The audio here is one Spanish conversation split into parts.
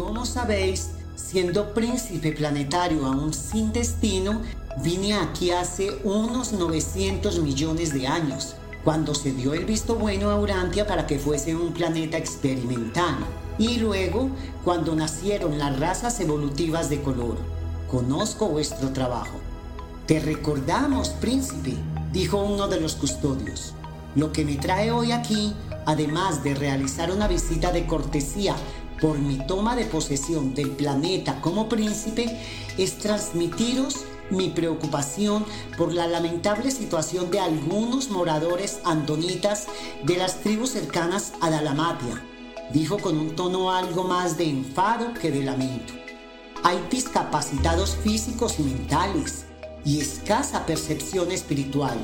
Como sabéis, siendo príncipe planetario aún sin destino, vine aquí hace unos 900 millones de años, cuando se dio el visto bueno a Urantia para que fuese un planeta experimental, y luego cuando nacieron las razas evolutivas de color. Conozco vuestro trabajo. Te recordamos, príncipe, dijo uno de los custodios. Lo que me trae hoy aquí, además de realizar una visita de cortesía por mi toma de posesión del planeta como príncipe, es transmitiros mi preocupación por la lamentable situación de algunos moradores andonitas de las tribus cercanas a Dalamatia, dijo con un tono algo más de enfado que de lamento. Hay discapacitados físicos y mentales y escasa percepción espiritual.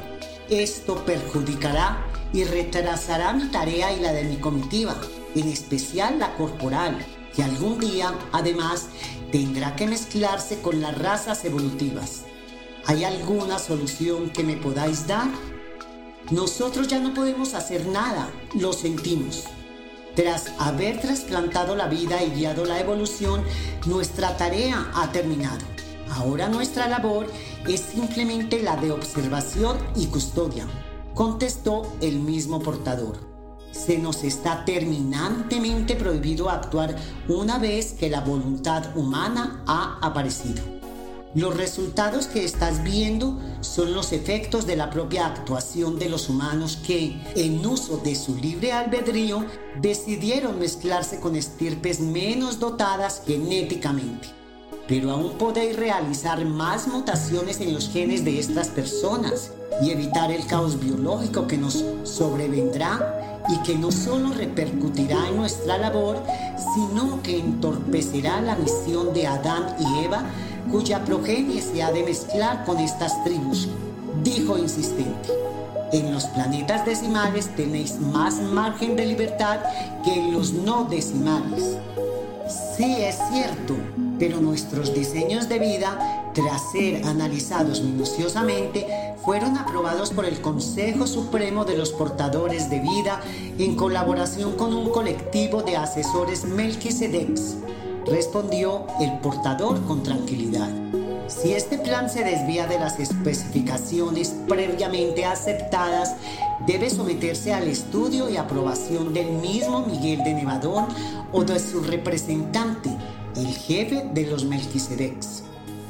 Esto perjudicará y retrasará mi tarea y la de mi comitiva, en especial la corporal, que algún día, además, tendrá que mezclarse con las razas evolutivas. ¿Hay alguna solución que me podáis dar? Nosotros ya no podemos hacer nada, lo sentimos. Tras haber trasplantado la vida y guiado la evolución, nuestra tarea ha terminado. Ahora nuestra labor es simplemente la de observación y custodia, contestó el mismo portador. Se nos está terminantemente prohibido actuar una vez que la voluntad humana ha aparecido. Los resultados que estás viendo son los efectos de la propia actuación de los humanos que, en uso de su libre albedrío, decidieron mezclarse con estirpes menos dotadas genéticamente pero aún podéis realizar más mutaciones en los genes de estas personas y evitar el caos biológico que nos sobrevendrá y que no solo repercutirá en nuestra labor, sino que entorpecerá la misión de Adán y Eva, cuya progenie se ha de mezclar con estas tribus, dijo insistente. En los planetas decimales tenéis más margen de libertad que en los no decimales. Sí, es cierto, pero nuestros diseños de vida, tras ser analizados minuciosamente, fueron aprobados por el Consejo Supremo de los Portadores de Vida en colaboración con un colectivo de asesores Melquisedex, respondió el portador con tranquilidad. Si este plan se desvía de las especificaciones previamente aceptadas, debe someterse al estudio y aprobación del mismo Miguel de Nevadón o de su representante, el jefe de los Melquisedecs.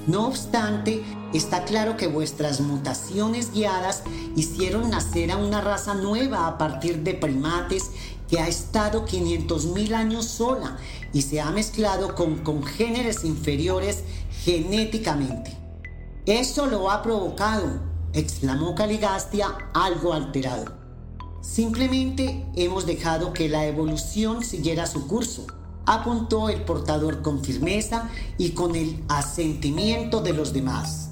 No obstante, está claro que vuestras mutaciones guiadas hicieron nacer a una raza nueva a partir de primates que ha estado 500.000 años sola y se ha mezclado con congéneres inferiores genéticamente. Eso lo ha provocado, exclamó Caligastia algo alterado. Simplemente hemos dejado que la evolución siguiera su curso, apuntó el portador con firmeza y con el asentimiento de los demás.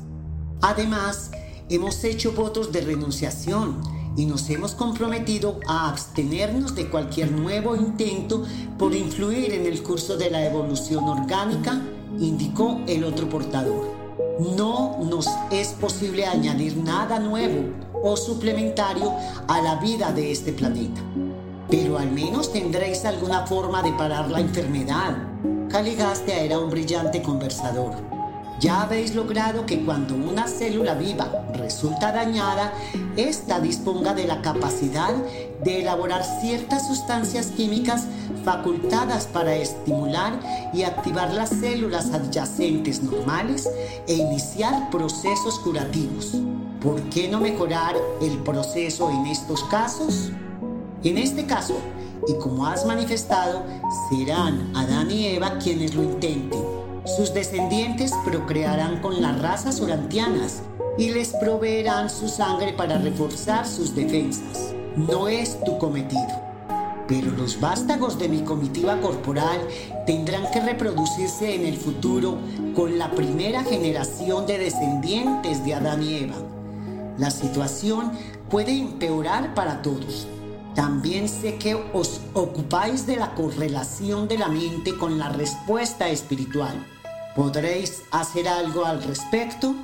Además, hemos hecho votos de renunciación y nos hemos comprometido a abstenernos de cualquier nuevo intento por influir en el curso de la evolución orgánica, indicó el otro portador. No nos es posible añadir nada nuevo o suplementario a la vida de este planeta. Pero al menos tendréis alguna forma de parar la enfermedad. Caligastia era un brillante conversador ya habéis logrado que cuando una célula viva resulta dañada, ésta disponga de la capacidad de elaborar ciertas sustancias químicas facultadas para estimular y activar las células adyacentes normales e iniciar procesos curativos. ¿Por qué no mejorar el proceso en estos casos? En este caso, y como has manifestado, serán Adán y Eva quienes lo intenten sus descendientes procrearán con las razas urantianas y les proveerán su sangre para reforzar sus defensas. No es tu cometido. Pero los vástagos de mi comitiva corporal tendrán que reproducirse en el futuro con la primera generación de descendientes de Adán y Eva. La situación puede empeorar para todos. También sé que os ocupáis de la correlación de la mente con la respuesta espiritual. ¿Podréis hacer algo al respecto?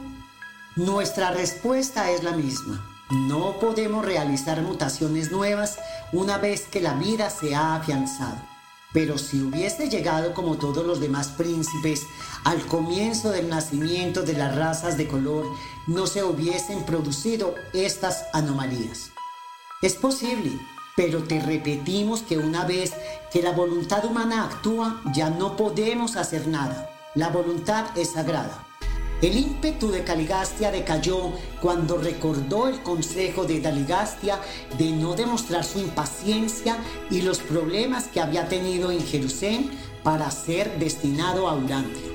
Nuestra respuesta es la misma. No podemos realizar mutaciones nuevas una vez que la vida se ha afianzado. Pero si hubiese llegado como todos los demás príncipes al comienzo del nacimiento de las razas de color, no se hubiesen producido estas anomalías. Es posible, pero te repetimos que una vez que la voluntad humana actúa, ya no podemos hacer nada. La voluntad es sagrada. El ímpetu de Caligastia decayó cuando recordó el consejo de Daligastia de no demostrar su impaciencia y los problemas que había tenido en Jerusalén para ser destinado a Urantia.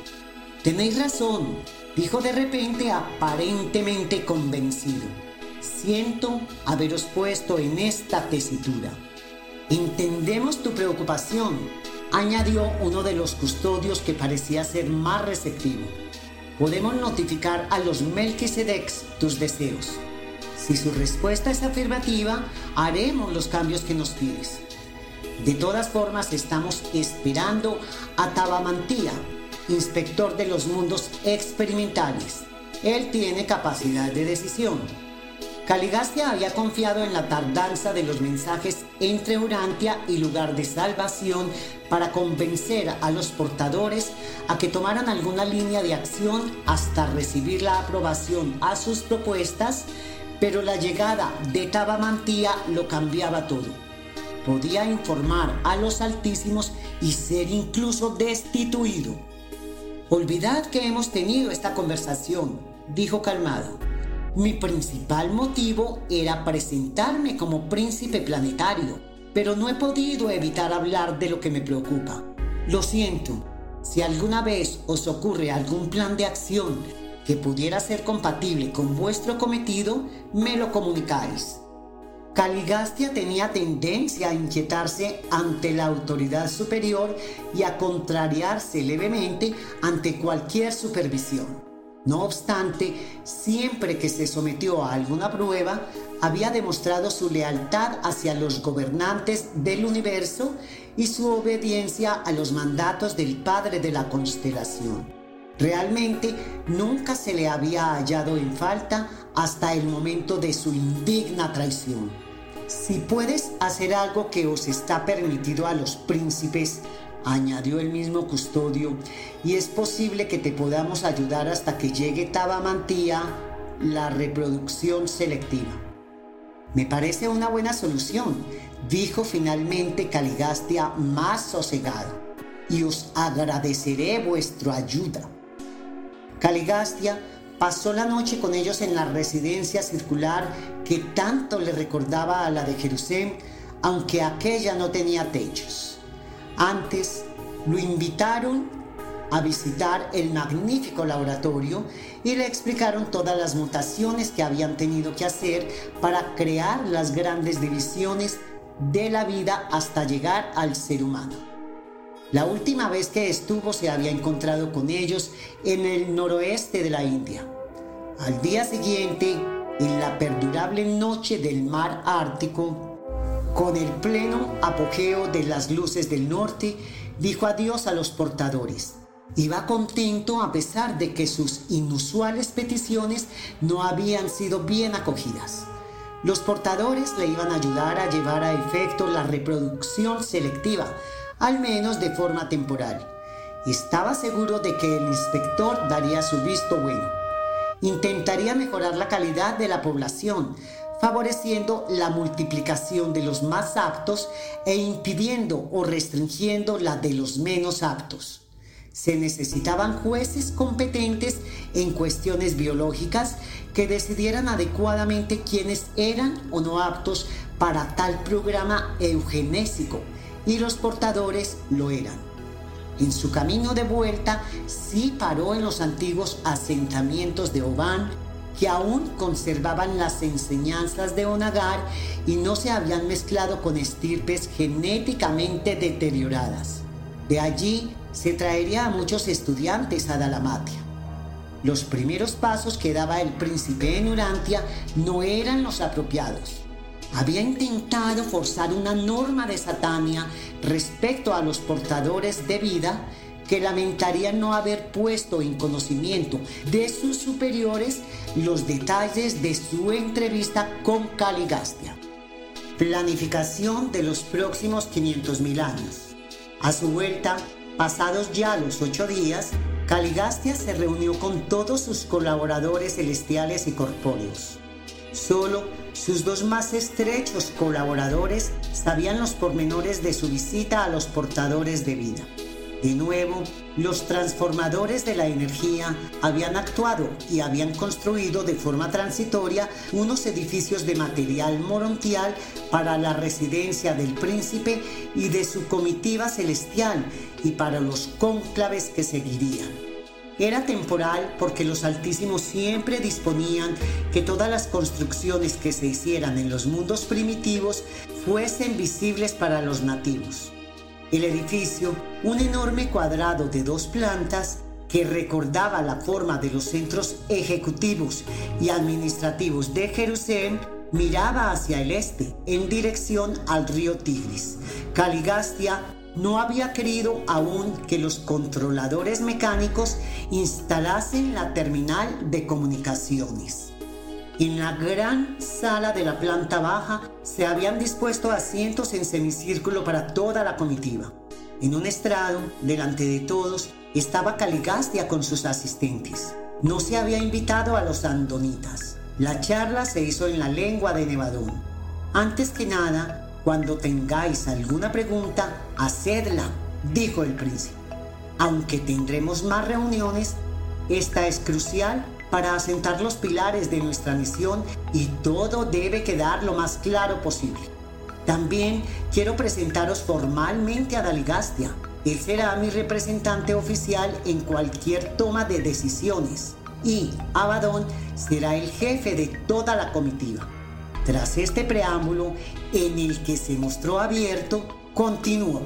Tenéis razón, dijo de repente aparentemente convencido. Siento haberos puesto en esta tesitura. Entendemos tu preocupación, añadió uno de los custodios que parecía ser más receptivo podemos notificar a los Melquisedecs tus deseos. Si su respuesta es afirmativa, haremos los cambios que nos pides. De todas formas, estamos esperando a Tabamantía, inspector de los mundos experimentales. Él tiene capacidad de decisión. Caligastia había confiado en la tardanza de los mensajes entre Urantia y lugar de salvación para convencer a los portadores a que tomaran alguna línea de acción hasta recibir la aprobación a sus propuestas, pero la llegada de Tabamantía lo cambiaba todo. Podía informar a los altísimos y ser incluso destituido. Olvidad que hemos tenido esta conversación, dijo calmado. Mi principal motivo era presentarme como príncipe planetario, pero no he podido evitar hablar de lo que me preocupa. Lo siento, si alguna vez os ocurre algún plan de acción que pudiera ser compatible con vuestro cometido, me lo comunicáis. Caligastia tenía tendencia a inquietarse ante la autoridad superior y a contrariarse levemente ante cualquier supervisión. No obstante, siempre que se sometió a alguna prueba, había demostrado su lealtad hacia los gobernantes del universo y su obediencia a los mandatos del Padre de la constelación. Realmente nunca se le había hallado en falta hasta el momento de su indigna traición. Si puedes hacer algo que os está permitido a los príncipes, añadió el mismo custodio, y es posible que te podamos ayudar hasta que llegue Tabamantía, la reproducción selectiva. Me parece una buena solución, dijo finalmente Caligastia más sosegado, y os agradeceré vuestra ayuda. Caligastia pasó la noche con ellos en la residencia circular que tanto le recordaba a la de Jerusalén, aunque aquella no tenía techos. Antes lo invitaron a visitar el magnífico laboratorio y le explicaron todas las mutaciones que habían tenido que hacer para crear las grandes divisiones de la vida hasta llegar al ser humano. La última vez que estuvo se había encontrado con ellos en el noroeste de la India. Al día siguiente, en la perdurable noche del mar Ártico, con el pleno apogeo de las luces del norte, dijo adiós a los portadores. Iba contento a pesar de que sus inusuales peticiones no habían sido bien acogidas. Los portadores le iban a ayudar a llevar a efecto la reproducción selectiva, al menos de forma temporal. Estaba seguro de que el inspector daría su visto bueno. Intentaría mejorar la calidad de la población, favoreciendo la multiplicación de los más aptos e impidiendo o restringiendo la de los menos aptos. Se necesitaban jueces competentes en cuestiones biológicas que decidieran adecuadamente quiénes eran o no aptos para tal programa eugenésico y los portadores lo eran. En su camino de vuelta sí paró en los antiguos asentamientos de Oban, que aún conservaban las enseñanzas de Onagar y no se habían mezclado con estirpes genéticamente deterioradas. De allí se traería a muchos estudiantes a Dalamatia. Los primeros pasos que daba el príncipe en Urantia no eran los apropiados. Había intentado forzar una norma de Satania respecto a los portadores de vida que lamentarían no haber puesto en conocimiento de sus superiores los detalles de su entrevista con Caligastia. Planificación de los próximos 500.000 años. A su vuelta, pasados ya los ocho días, Caligastia se reunió con todos sus colaboradores celestiales y corpóreos. Solo sus dos más estrechos colaboradores sabían los pormenores de su visita a los portadores de vida. De nuevo, los transformadores de la energía habían actuado y habían construido de forma transitoria unos edificios de material morontial para la residencia del príncipe y de su comitiva celestial y para los cónclaves que seguirían. Era temporal porque los altísimos siempre disponían que todas las construcciones que se hicieran en los mundos primitivos fuesen visibles para los nativos. El edificio, un enorme cuadrado de dos plantas, que recordaba la forma de los centros ejecutivos y administrativos de Jerusalén, miraba hacia el este, en dirección al río Tigris. Caligastia no había querido aún que los controladores mecánicos instalasen la terminal de comunicaciones. En la gran sala de la planta baja se habían dispuesto asientos en semicírculo para toda la comitiva. En un estrado, delante de todos, estaba Caligastia con sus asistentes. No se había invitado a los andonitas. La charla se hizo en la lengua de Nevadón. Antes que nada, cuando tengáis alguna pregunta, hacedla, dijo el príncipe. Aunque tendremos más reuniones, esta es crucial para asentar los pilares de nuestra misión y todo debe quedar lo más claro posible. También quiero presentaros formalmente a Daligastia. Él será mi representante oficial en cualquier toma de decisiones y Abadón será el jefe de toda la comitiva. Tras este preámbulo, en el que se mostró abierto, continuó.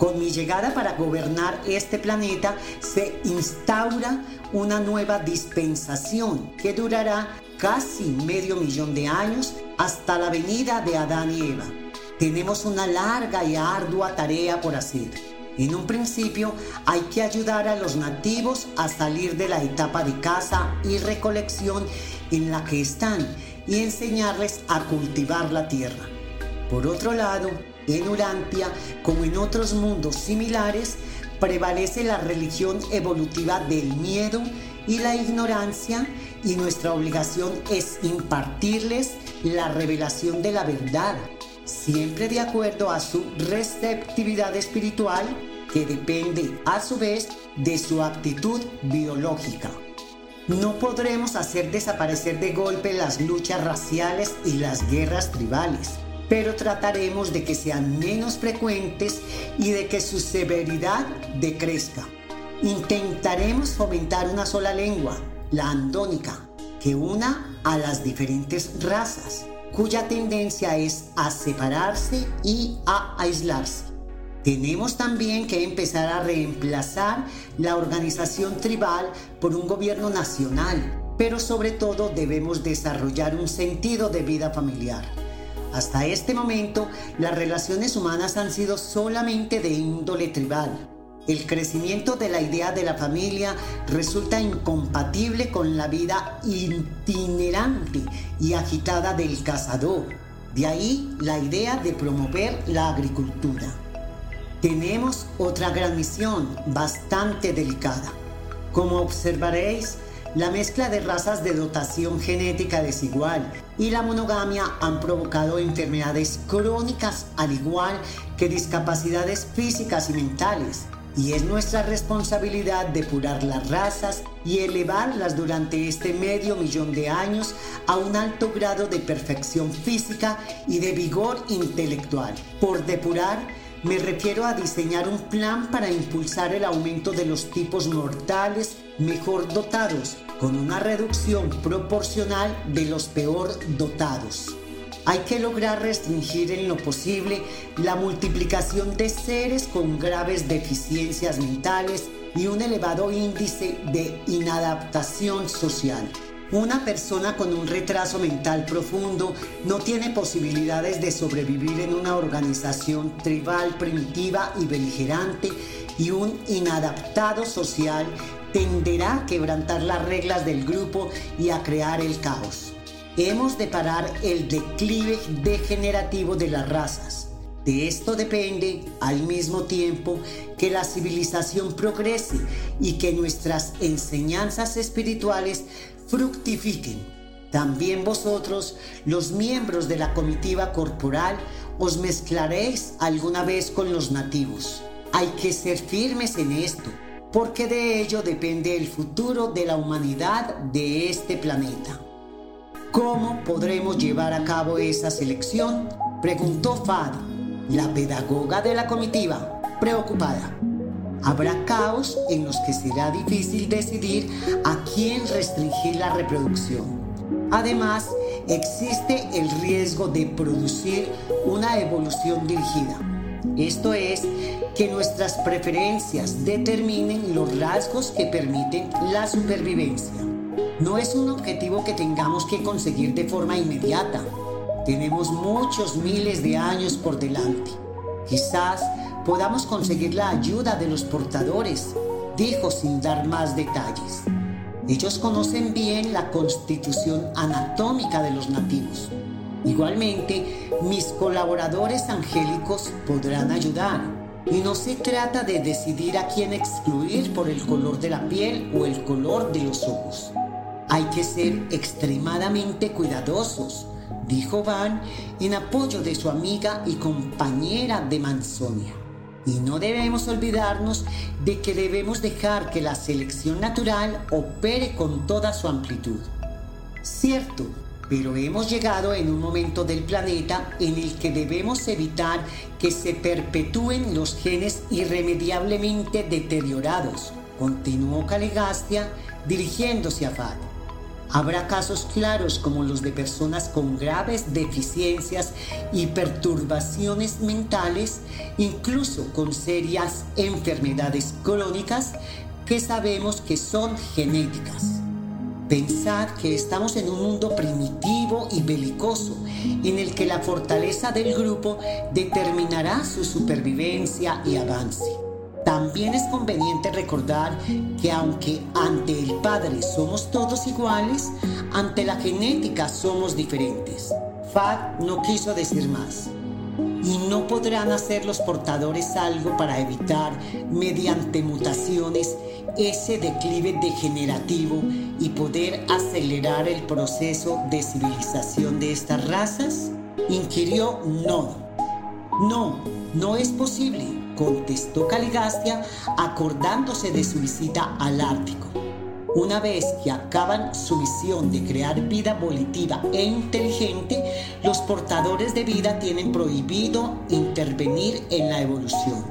Con mi llegada para gobernar este planeta se instaura una nueva dispensación que durará casi medio millón de años hasta la venida de Adán y Eva. Tenemos una larga y ardua tarea por hacer. En un principio hay que ayudar a los nativos a salir de la etapa de caza y recolección en la que están y enseñarles a cultivar la tierra. Por otro lado, en Urantia, como en otros mundos similares, prevalece la religión evolutiva del miedo y la ignorancia y nuestra obligación es impartirles la revelación de la verdad, siempre de acuerdo a su receptividad espiritual que depende a su vez de su aptitud biológica. No podremos hacer desaparecer de golpe las luchas raciales y las guerras tribales, pero trataremos de que sean menos frecuentes y de que su severidad decrezca. Intentaremos fomentar una sola lengua, la andónica, que una a las diferentes razas, cuya tendencia es a separarse y a aislarse. Tenemos también que empezar a reemplazar la organización tribal por un gobierno nacional, pero sobre todo debemos desarrollar un sentido de vida familiar. Hasta este momento, las relaciones humanas han sido solamente de índole tribal. El crecimiento de la idea de la familia resulta incompatible con la vida itinerante y agitada del cazador. De ahí la idea de promover la agricultura. Tenemos otra gran misión bastante delicada. Como observaréis, la mezcla de razas de dotación genética desigual y la monogamia han provocado enfermedades crónicas al igual que discapacidades físicas y mentales. Y es nuestra responsabilidad depurar las razas y elevarlas durante este medio millón de años a un alto grado de perfección física y de vigor intelectual. Por depurar, me refiero a diseñar un plan para impulsar el aumento de los tipos mortales mejor dotados, con una reducción proporcional de los peor dotados. Hay que lograr restringir en lo posible la multiplicación de seres con graves deficiencias mentales y un elevado índice de inadaptación social. Una persona con un retraso mental profundo no tiene posibilidades de sobrevivir en una organización tribal primitiva y beligerante y un inadaptado social tenderá a quebrantar las reglas del grupo y a crear el caos. Hemos de parar el declive degenerativo de las razas. De esto depende al mismo tiempo que la civilización progrese y que nuestras enseñanzas espirituales fructifiquen. También vosotros, los miembros de la comitiva corporal, os mezclaréis alguna vez con los nativos. Hay que ser firmes en esto, porque de ello depende el futuro de la humanidad de este planeta. ¿Cómo podremos llevar a cabo esa selección? Preguntó Fad, la pedagoga de la comitiva, preocupada. Habrá caos en los que será difícil decidir a quién restringir la reproducción. Además, existe el riesgo de producir una evolución dirigida. Esto es, que nuestras preferencias determinen los rasgos que permiten la supervivencia. No es un objetivo que tengamos que conseguir de forma inmediata. Tenemos muchos miles de años por delante. Quizás podamos conseguir la ayuda de los portadores, dijo sin dar más detalles. Ellos conocen bien la constitución anatómica de los nativos. Igualmente, mis colaboradores angélicos podrán ayudar. Y no se trata de decidir a quién excluir por el color de la piel o el color de los ojos. Hay que ser extremadamente cuidadosos, dijo Van en apoyo de su amiga y compañera de Manzonia. Y no debemos olvidarnos de que debemos dejar que la selección natural opere con toda su amplitud. Cierto, pero hemos llegado en un momento del planeta en el que debemos evitar que se perpetúen los genes irremediablemente deteriorados, continuó Calegastia dirigiéndose a Fad. Habrá casos claros como los de personas con graves deficiencias y perturbaciones mentales, incluso con serias enfermedades crónicas que sabemos que son genéticas. Pensad que estamos en un mundo primitivo y belicoso, en el que la fortaleza del grupo determinará su supervivencia y avance. También es conveniente recordar que aunque ante el Padre somos todos iguales, ante la genética somos diferentes. Fad no quiso decir más. Y no podrán hacer los portadores algo para evitar, mediante mutaciones, ese declive degenerativo y poder acelerar el proceso de civilización de estas razas? Inquirió No. No, no es posible, contestó Caligastia acordándose de su visita al Ártico. Una vez que acaban su misión de crear vida volitiva e inteligente, los portadores de vida tienen prohibido intervenir en la evolución.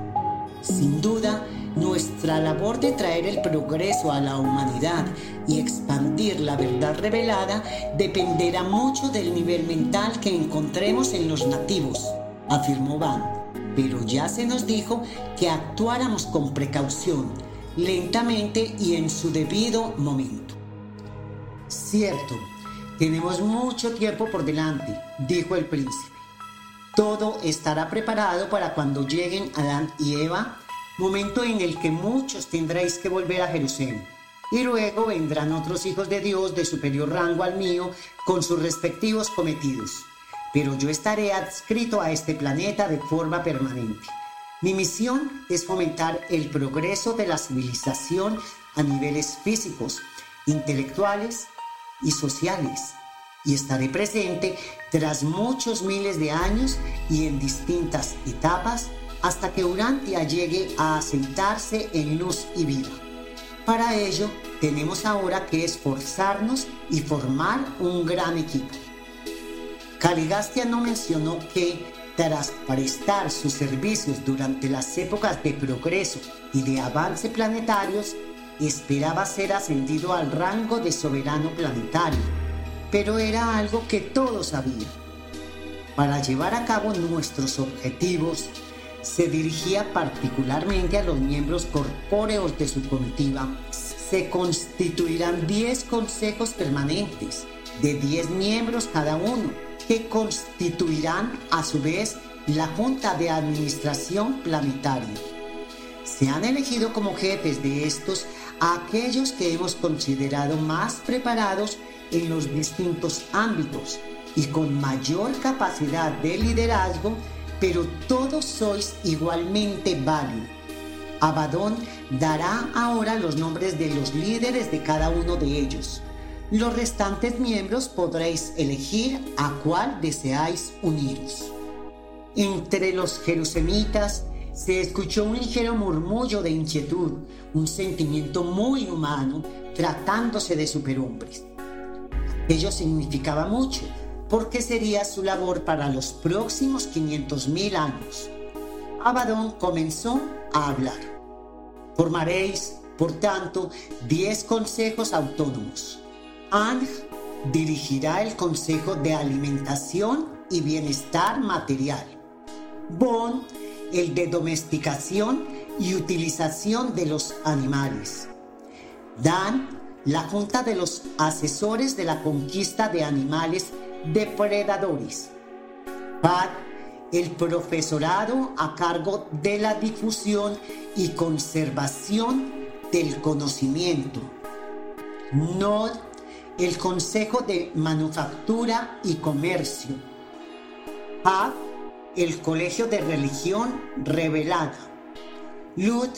Sin duda, nuestra labor de traer el progreso a la humanidad y expandir la verdad revelada dependerá mucho del nivel mental que encontremos en los nativos, afirmó Van. Pero ya se nos dijo que actuáramos con precaución, lentamente y en su debido momento. Cierto, tenemos mucho tiempo por delante, dijo el príncipe. Todo estará preparado para cuando lleguen Adán y Eva momento en el que muchos tendréis que volver a Jerusalén. Y luego vendrán otros hijos de Dios de superior rango al mío con sus respectivos cometidos. Pero yo estaré adscrito a este planeta de forma permanente. Mi misión es fomentar el progreso de la civilización a niveles físicos, intelectuales y sociales. Y estaré presente tras muchos miles de años y en distintas etapas hasta que Urantia llegue a asentarse en luz y vida. Para ello, tenemos ahora que esforzarnos y formar un gran equipo. Caligastia no mencionó que, tras prestar sus servicios durante las épocas de progreso y de avance planetarios, esperaba ser ascendido al rango de soberano planetario, pero era algo que todos sabían. Para llevar a cabo nuestros objetivos, se dirigía particularmente a los miembros corpóreos de su comitiva. Se constituirán 10 consejos permanentes, de 10 miembros cada uno, que constituirán a su vez la Junta de Administración Planetaria. Se han elegido como jefes de estos aquellos que hemos considerado más preparados en los distintos ámbitos y con mayor capacidad de liderazgo pero todos sois igualmente válidos. Abadón dará ahora los nombres de los líderes de cada uno de ellos. Los restantes miembros podréis elegir a cuál deseáis uniros. Entre los jerusemitas se escuchó un ligero murmullo de inquietud, un sentimiento muy humano tratándose de superhombres. Ello significaba mucho, porque sería su labor para los próximos 500.000 años. Abadón comenzó a hablar. Formaréis, por tanto, 10 consejos autónomos. Ang dirigirá el Consejo de Alimentación y Bienestar Material. Bon, el de domesticación y utilización de los animales. Dan, la Junta de los Asesores de la Conquista de Animales depredadores. Pad, el profesorado a cargo de la difusión y conservación del conocimiento. Nod, el Consejo de Manufactura y Comercio. Pad, el Colegio de Religión Revelada. Lud,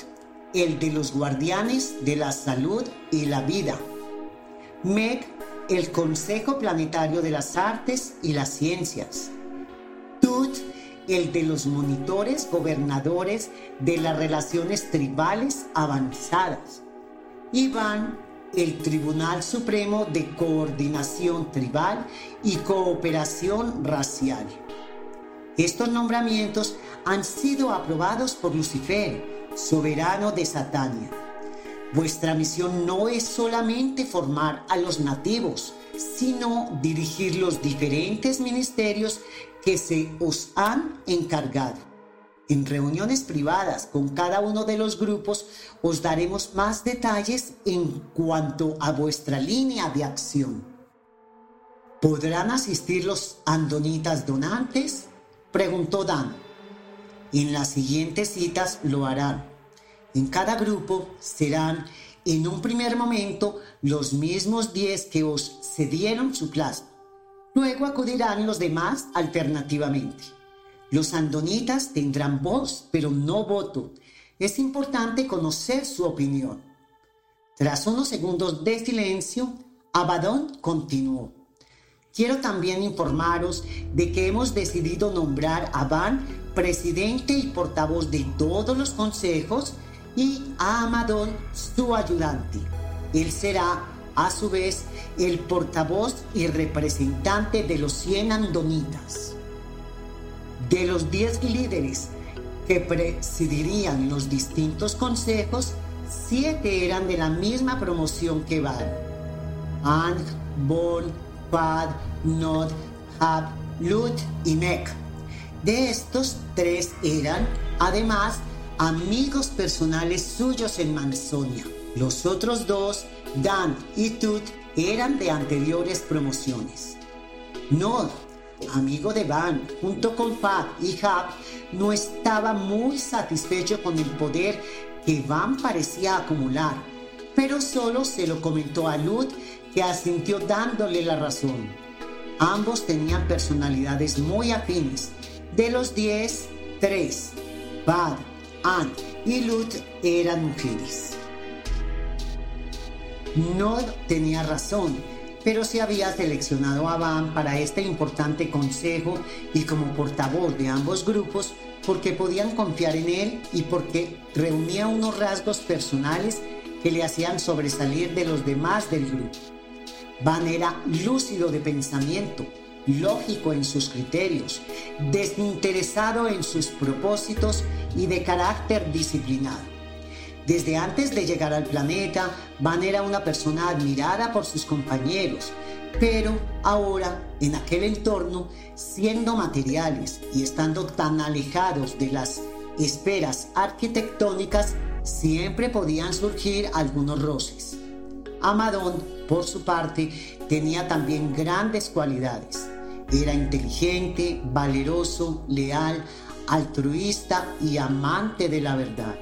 el de los guardianes de la salud y la vida. Meg, el Consejo Planetario de las Artes y las Ciencias. Tut, el de los monitores gobernadores de las relaciones tribales avanzadas. Iván, el Tribunal Supremo de Coordinación Tribal y Cooperación Racial. Estos nombramientos han sido aprobados por Lucifer, soberano de Satania Vuestra misión no es solamente formar a los nativos, sino dirigir los diferentes ministerios que se os han encargado. En reuniones privadas con cada uno de los grupos os daremos más detalles en cuanto a vuestra línea de acción. ¿Podrán asistir los andonitas donantes? Preguntó Dan. En las siguientes citas lo harán. En cada grupo serán en un primer momento los mismos 10 que os cedieron su plasma. Luego acudirán los demás alternativamente. Los andonitas tendrán voz, pero no voto. Es importante conocer su opinión. Tras unos segundos de silencio, Abadón continuó. Quiero también informaros de que hemos decidido nombrar a Van presidente y portavoz de todos los consejos y a Amadón su ayudante. Él será a su vez el portavoz y representante de los 100 andonitas. De los 10 líderes que presidirían los distintos consejos, siete eran de la misma promoción que Van. Ang, Bon, Pad, Nod, Hab, Lut y Mek. De estos tres eran, además, amigos personales suyos en Mansonia. Los otros dos, Dan y Tut, eran de anteriores promociones. Nod, amigo de Van, junto con Pat y Hap, no estaba muy satisfecho con el poder que Van parecía acumular, pero solo se lo comentó a Lut, que asintió dándole la razón. Ambos tenían personalidades muy afines. De los diez, tres, Bad, Anne y Lut eran mujeres. No tenía razón, pero se había seleccionado a Van para este importante consejo y como portavoz de ambos grupos porque podían confiar en él y porque reunía unos rasgos personales que le hacían sobresalir de los demás del grupo. Van era lúcido de pensamiento, lógico en sus criterios, desinteresado en sus propósitos y de carácter disciplinado. Desde antes de llegar al planeta, Van era una persona admirada por sus compañeros, pero ahora, en aquel entorno, siendo materiales y estando tan alejados de las esferas arquitectónicas, siempre podían surgir algunos roces. Amadón, por su parte, tenía también grandes cualidades. Era inteligente, valeroso, leal, altruista y amante de la verdad.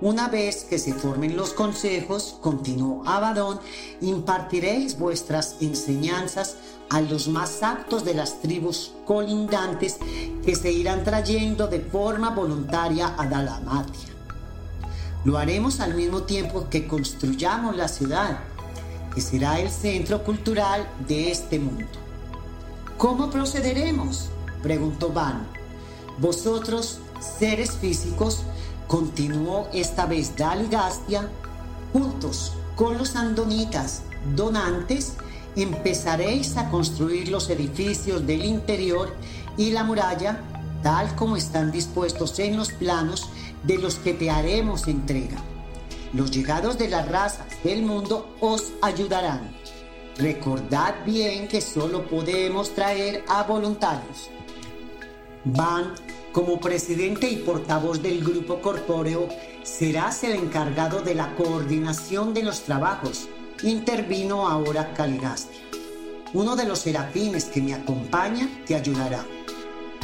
Una vez que se formen los consejos, continuó Abadón, impartiréis vuestras enseñanzas a los más aptos de las tribus colindantes que se irán trayendo de forma voluntaria a Dalamatia. Lo haremos al mismo tiempo que construyamos la ciudad, que será el centro cultural de este mundo. ¿Cómo procederemos? preguntó Van. Vosotros, seres físicos, continuó esta vez Daligastia, juntos con los andonitas donantes, empezaréis a construir los edificios del interior y la muralla tal como están dispuestos en los planos de los que te haremos entrega. Los llegados de las razas del mundo os ayudarán. Recordad bien que solo podemos traer a voluntarios. Van, como presidente y portavoz del grupo corpóreo, serás el encargado de la coordinación de los trabajos. Intervino ahora Caligastia. Uno de los serafines que me acompaña te ayudará.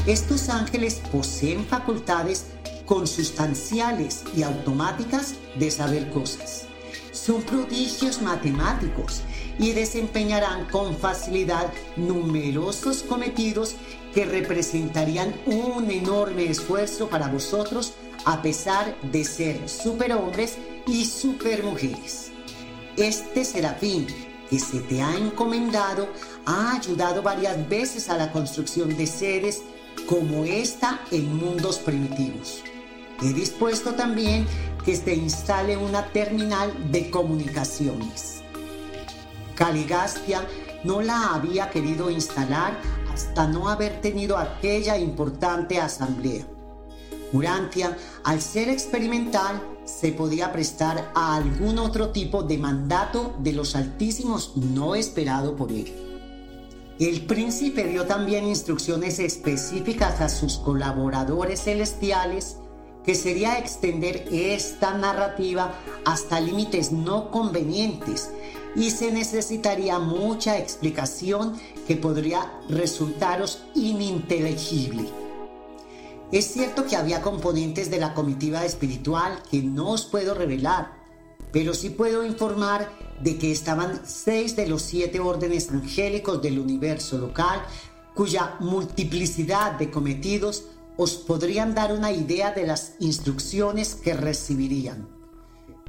Estos ángeles poseen facultades consustanciales y automáticas de saber cosas. Son prodigios matemáticos y desempeñarán con facilidad numerosos cometidos que representarían un enorme esfuerzo para vosotros a pesar de ser superhombres y supermujeres. Este serafín que se te ha encomendado ha ayudado varias veces a la construcción de sedes como esta en mundos primitivos. He dispuesto también que se instale una terminal de comunicaciones. Caligastia no la había querido instalar hasta no haber tenido aquella importante asamblea. Urantia, al ser experimental, se podía prestar a algún otro tipo de mandato de los altísimos no esperado por él. El príncipe dio también instrucciones específicas a sus colaboradores celestiales que sería extender esta narrativa hasta límites no convenientes y se necesitaría mucha explicación que podría resultaros ininteligible. Es cierto que había componentes de la comitiva espiritual que no os puedo revelar, pero sí puedo informar de que estaban seis de los siete órdenes angélicos del universo local, cuya multiplicidad de cometidos os podrían dar una idea de las instrucciones que recibirían.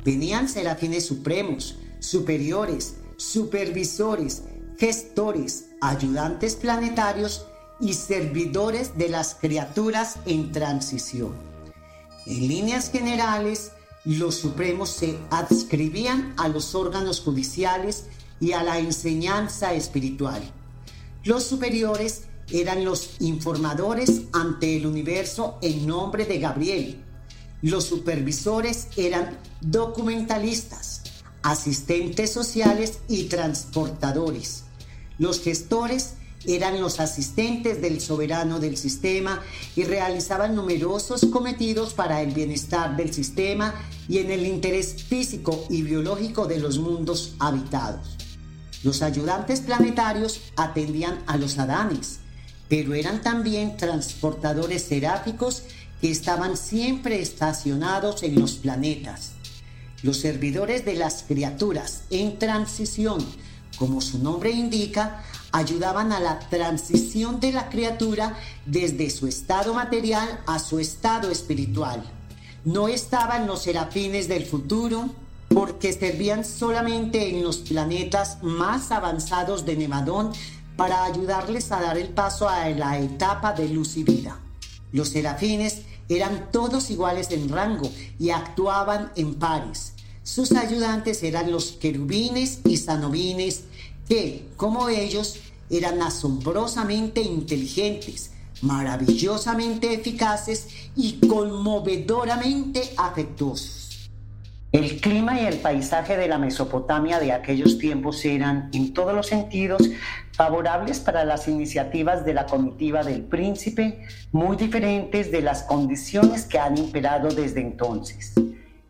Venían serafines supremos, superiores, supervisores, gestores, ayudantes planetarios y servidores de las criaturas en transición. En líneas generales, los supremos se adscribían a los órganos judiciales y a la enseñanza espiritual. Los superiores eran los informadores ante el universo en nombre de Gabriel. Los supervisores eran documentalistas, asistentes sociales y transportadores. Los gestores eran los asistentes del soberano del sistema y realizaban numerosos cometidos para el bienestar del sistema y en el interés físico y biológico de los mundos habitados. Los ayudantes planetarios atendían a los adanes, pero eran también transportadores seráficos que estaban siempre estacionados en los planetas. Los servidores de las criaturas en transición, como su nombre indica, ayudaban a la transición de la criatura desde su estado material a su estado espiritual. No estaban los serafines del futuro porque servían solamente en los planetas más avanzados de Nevadón para ayudarles a dar el paso a la etapa de luz y vida. Los serafines eran todos iguales en rango y actuaban en pares. Sus ayudantes eran los querubines y sanobines que, como ellos, eran asombrosamente inteligentes, maravillosamente eficaces y conmovedoramente afectuosos. El clima y el paisaje de la Mesopotamia de aquellos tiempos eran, en todos los sentidos, favorables para las iniciativas de la comitiva del príncipe, muy diferentes de las condiciones que han imperado desde entonces.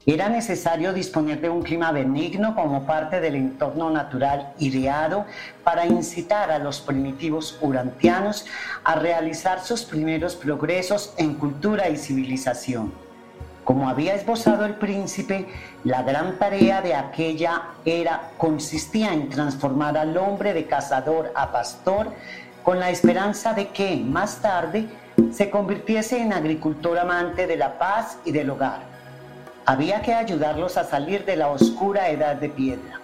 Era necesario disponer de un clima benigno como parte del entorno natural ideado para incitar a los primitivos urantianos a realizar sus primeros progresos en cultura y civilización. Como había esbozado el príncipe, la gran tarea de aquella era consistía en transformar al hombre de cazador a pastor con la esperanza de que más tarde se convirtiese en agricultor amante de la paz y del hogar. Había que ayudarlos a salir de la oscura edad de piedra.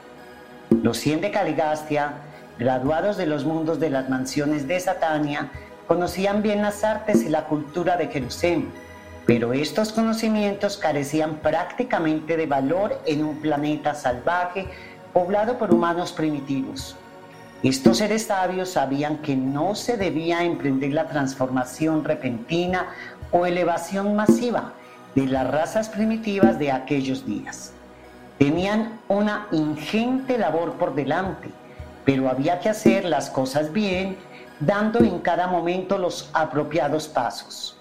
Los cien de Caligastia, graduados de los mundos de las mansiones de Satania, conocían bien las artes y la cultura de Jerusalén pero estos conocimientos carecían prácticamente de valor en un planeta salvaje poblado por humanos primitivos. Estos seres sabios sabían que no se debía emprender la transformación repentina o elevación masiva de las razas primitivas de aquellos días. Tenían una ingente labor por delante, pero había que hacer las cosas bien, dando en cada momento los apropiados pasos.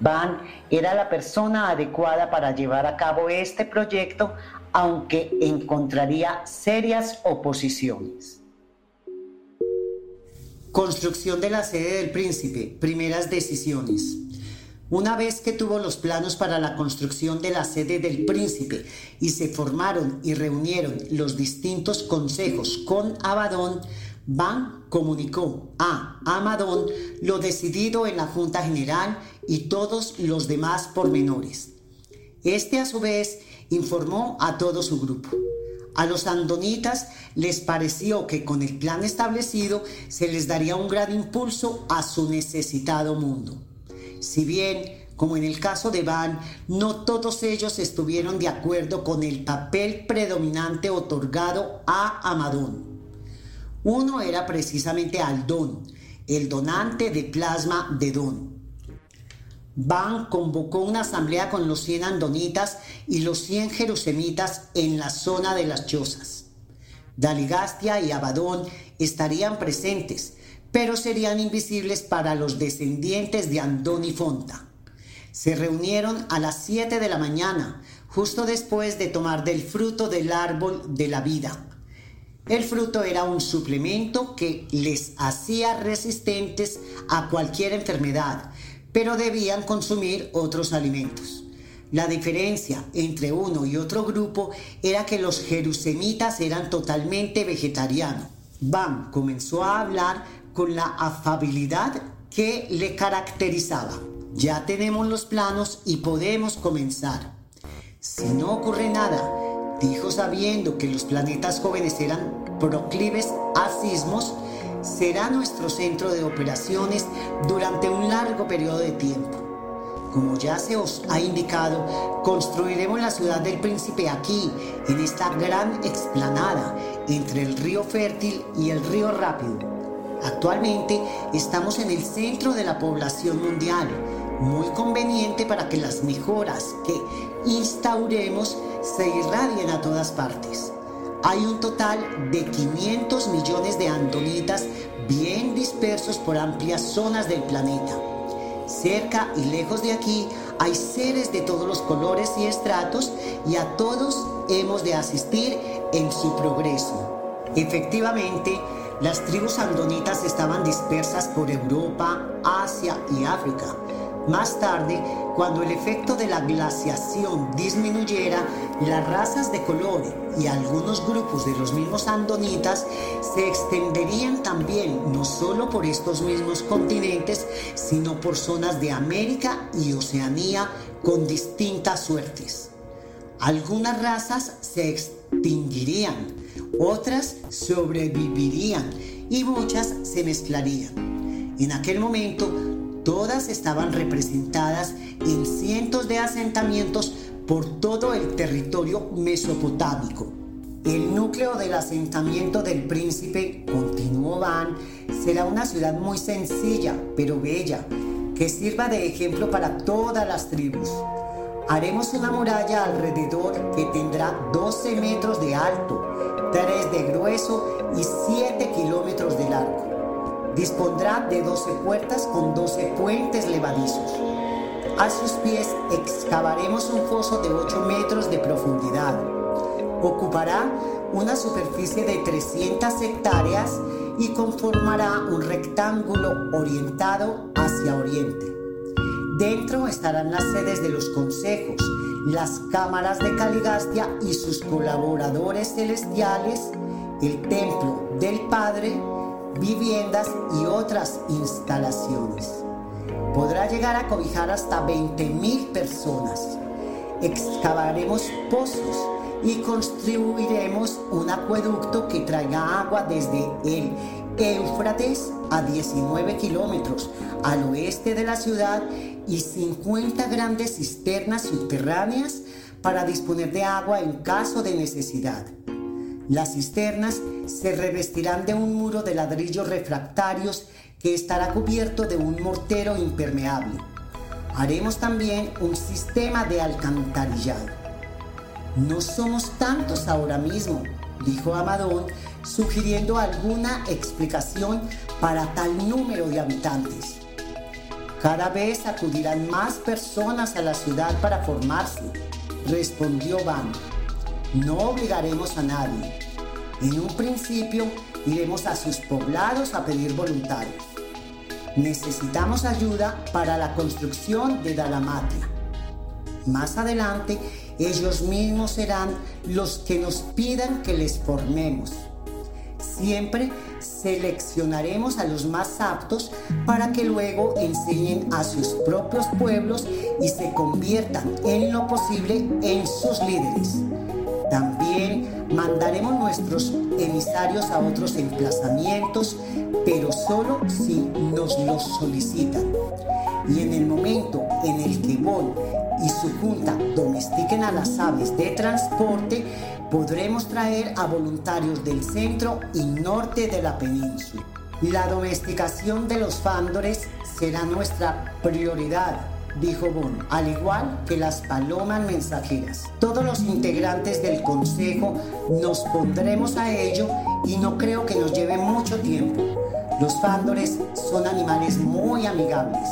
Van era la persona adecuada para llevar a cabo este proyecto, aunque encontraría serias oposiciones. Construcción de la sede del príncipe. Primeras decisiones. Una vez que tuvo los planos para la construcción de la sede del príncipe y se formaron y reunieron los distintos consejos con Abadón, Van comunicó a Amadón lo decidido en la Junta General y todos los demás pormenores. Este a su vez informó a todo su grupo. A los andonitas les pareció que con el plan establecido se les daría un gran impulso a su necesitado mundo. Si bien, como en el caso de Van, no todos ellos estuvieron de acuerdo con el papel predominante otorgado a Amadón. Uno era precisamente Aldón, el donante de plasma de Don. Van convocó una asamblea con los 100 andonitas y los 100 jerusemitas en la zona de las chozas. Daligastia y Abadón estarían presentes, pero serían invisibles para los descendientes de Andón y Fonta. Se reunieron a las 7 de la mañana, justo después de tomar del fruto del árbol de la vida el fruto era un suplemento que les hacía resistentes a cualquier enfermedad, pero debían consumir otros alimentos. La diferencia entre uno y otro grupo era que los jerusemitas eran totalmente vegetarianos. Bam comenzó a hablar con la afabilidad que le caracterizaba. Ya tenemos los planos y podemos comenzar. Si no ocurre nada, dijo sabiendo que los planetas jóvenes eran proclives a sismos, será nuestro centro de operaciones durante un largo periodo de tiempo. Como ya se os ha indicado, construiremos la ciudad del príncipe aquí, en esta gran explanada entre el río Fértil y el río Rápido. Actualmente estamos en el centro de la población mundial, muy conveniente para que las mejoras que instauremos se irradien a todas partes. Hay un total de 500 millones de andonitas bien dispersos por amplias zonas del planeta. Cerca y lejos de aquí hay seres de todos los colores y estratos y a todos hemos de asistir en su progreso. Efectivamente, las tribus andonitas estaban dispersas por Europa, Asia y África más tarde, cuando el efecto de la glaciación disminuyera, las razas de color y algunos grupos de los mismos andonitas se extenderían también no solo por estos mismos continentes, sino por zonas de América y Oceanía con distintas suertes. Algunas razas se extinguirían, otras sobrevivirían y muchas se mezclarían. En aquel momento, Todas estaban representadas en cientos de asentamientos por todo el territorio mesopotámico. El núcleo del asentamiento del príncipe, continuó Van, será una ciudad muy sencilla, pero bella, que sirva de ejemplo para todas las tribus. Haremos una muralla alrededor que tendrá 12 metros de alto, 3 de grueso y 7 kilómetros de largo. Dispondrá de 12 puertas con 12 puentes levadizos. A sus pies excavaremos un foso de 8 metros de profundidad. Ocupará una superficie de 300 hectáreas y conformará un rectángulo orientado hacia oriente. Dentro estarán las sedes de los consejos, las cámaras de Caligastia y sus colaboradores celestiales, el templo del Padre, viviendas y otras instalaciones. Podrá llegar a cobijar hasta 20.000 personas. Excavaremos pozos y construiremos un acueducto que traiga agua desde el Éufrates a 19 kilómetros al oeste de la ciudad y 50 grandes cisternas subterráneas para disponer de agua en caso de necesidad. Las cisternas se revestirán de un muro de ladrillos refractarios que estará cubierto de un mortero impermeable. Haremos también un sistema de alcantarillado. No somos tantos ahora mismo, dijo Amadón, sugiriendo alguna explicación para tal número de habitantes. Cada vez acudirán más personas a la ciudad para formarse, respondió Van. No obligaremos a nadie. En un principio iremos a sus poblados a pedir voluntarios. Necesitamos ayuda para la construcción de Dalamatia. Más adelante, ellos mismos serán los que nos pidan que les formemos. Siempre seleccionaremos a los más aptos para que luego enseñen a sus propios pueblos y se conviertan en lo posible en sus líderes. También mandaremos nuestros emisarios a otros emplazamientos, pero solo si nos los solicitan. Y en el momento en el que Bol y su junta domestiquen a las aves de transporte, podremos traer a voluntarios del centro y norte de la península. La domesticación de los fándores será nuestra prioridad, dijo Bon, al igual que las palomas mensajeras. Todos los integrantes del consejo nos pondremos a ello y no creo que nos lleve mucho tiempo. Los fándores son animales muy amigables.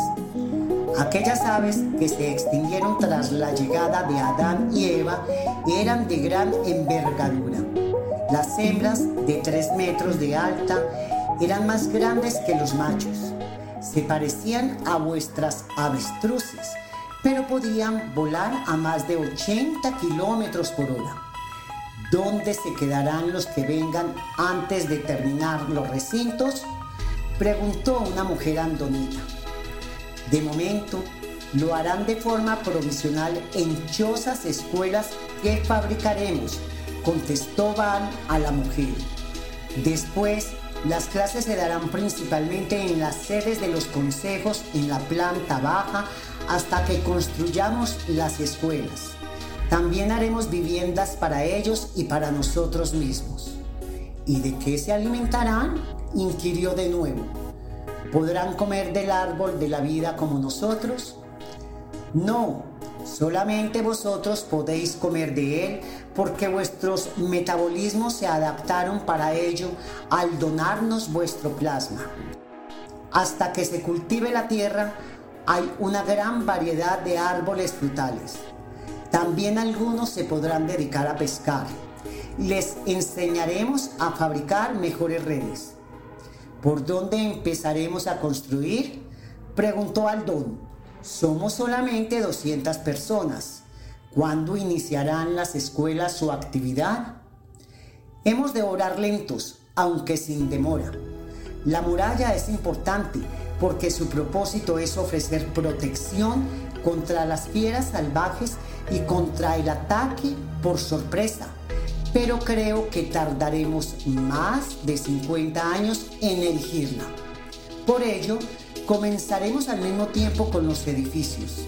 Aquellas aves que se extinguieron tras la llegada de Adán y Eva eran de gran envergadura. Las hembras de 3 metros de alta eran más grandes que los machos. Se parecían a vuestras avestruces, pero podían volar a más de 80 kilómetros por hora. ¿Dónde se quedarán los que vengan antes de terminar los recintos? Preguntó una mujer andonita. De momento, lo harán de forma provisional en chozas escuelas que fabricaremos, contestó Van a la mujer. Después, las clases se darán principalmente en las sedes de los consejos en la planta baja hasta que construyamos las escuelas. También haremos viviendas para ellos y para nosotros mismos. ¿Y de qué se alimentarán? inquirió de nuevo. ¿Podrán comer del árbol de la vida como nosotros? No, solamente vosotros podéis comer de él porque vuestros metabolismos se adaptaron para ello al donarnos vuestro plasma. Hasta que se cultive la tierra hay una gran variedad de árboles frutales. También algunos se podrán dedicar a pescar. Les enseñaremos a fabricar mejores redes. ¿Por dónde empezaremos a construir? Preguntó Aldón. Somos solamente 200 personas. ¿Cuándo iniciarán las escuelas su actividad? Hemos de orar lentos, aunque sin demora. La muralla es importante porque su propósito es ofrecer protección contra las fieras salvajes y contra el ataque por sorpresa pero creo que tardaremos más de 50 años en erigirla. Por ello, comenzaremos al mismo tiempo con los edificios.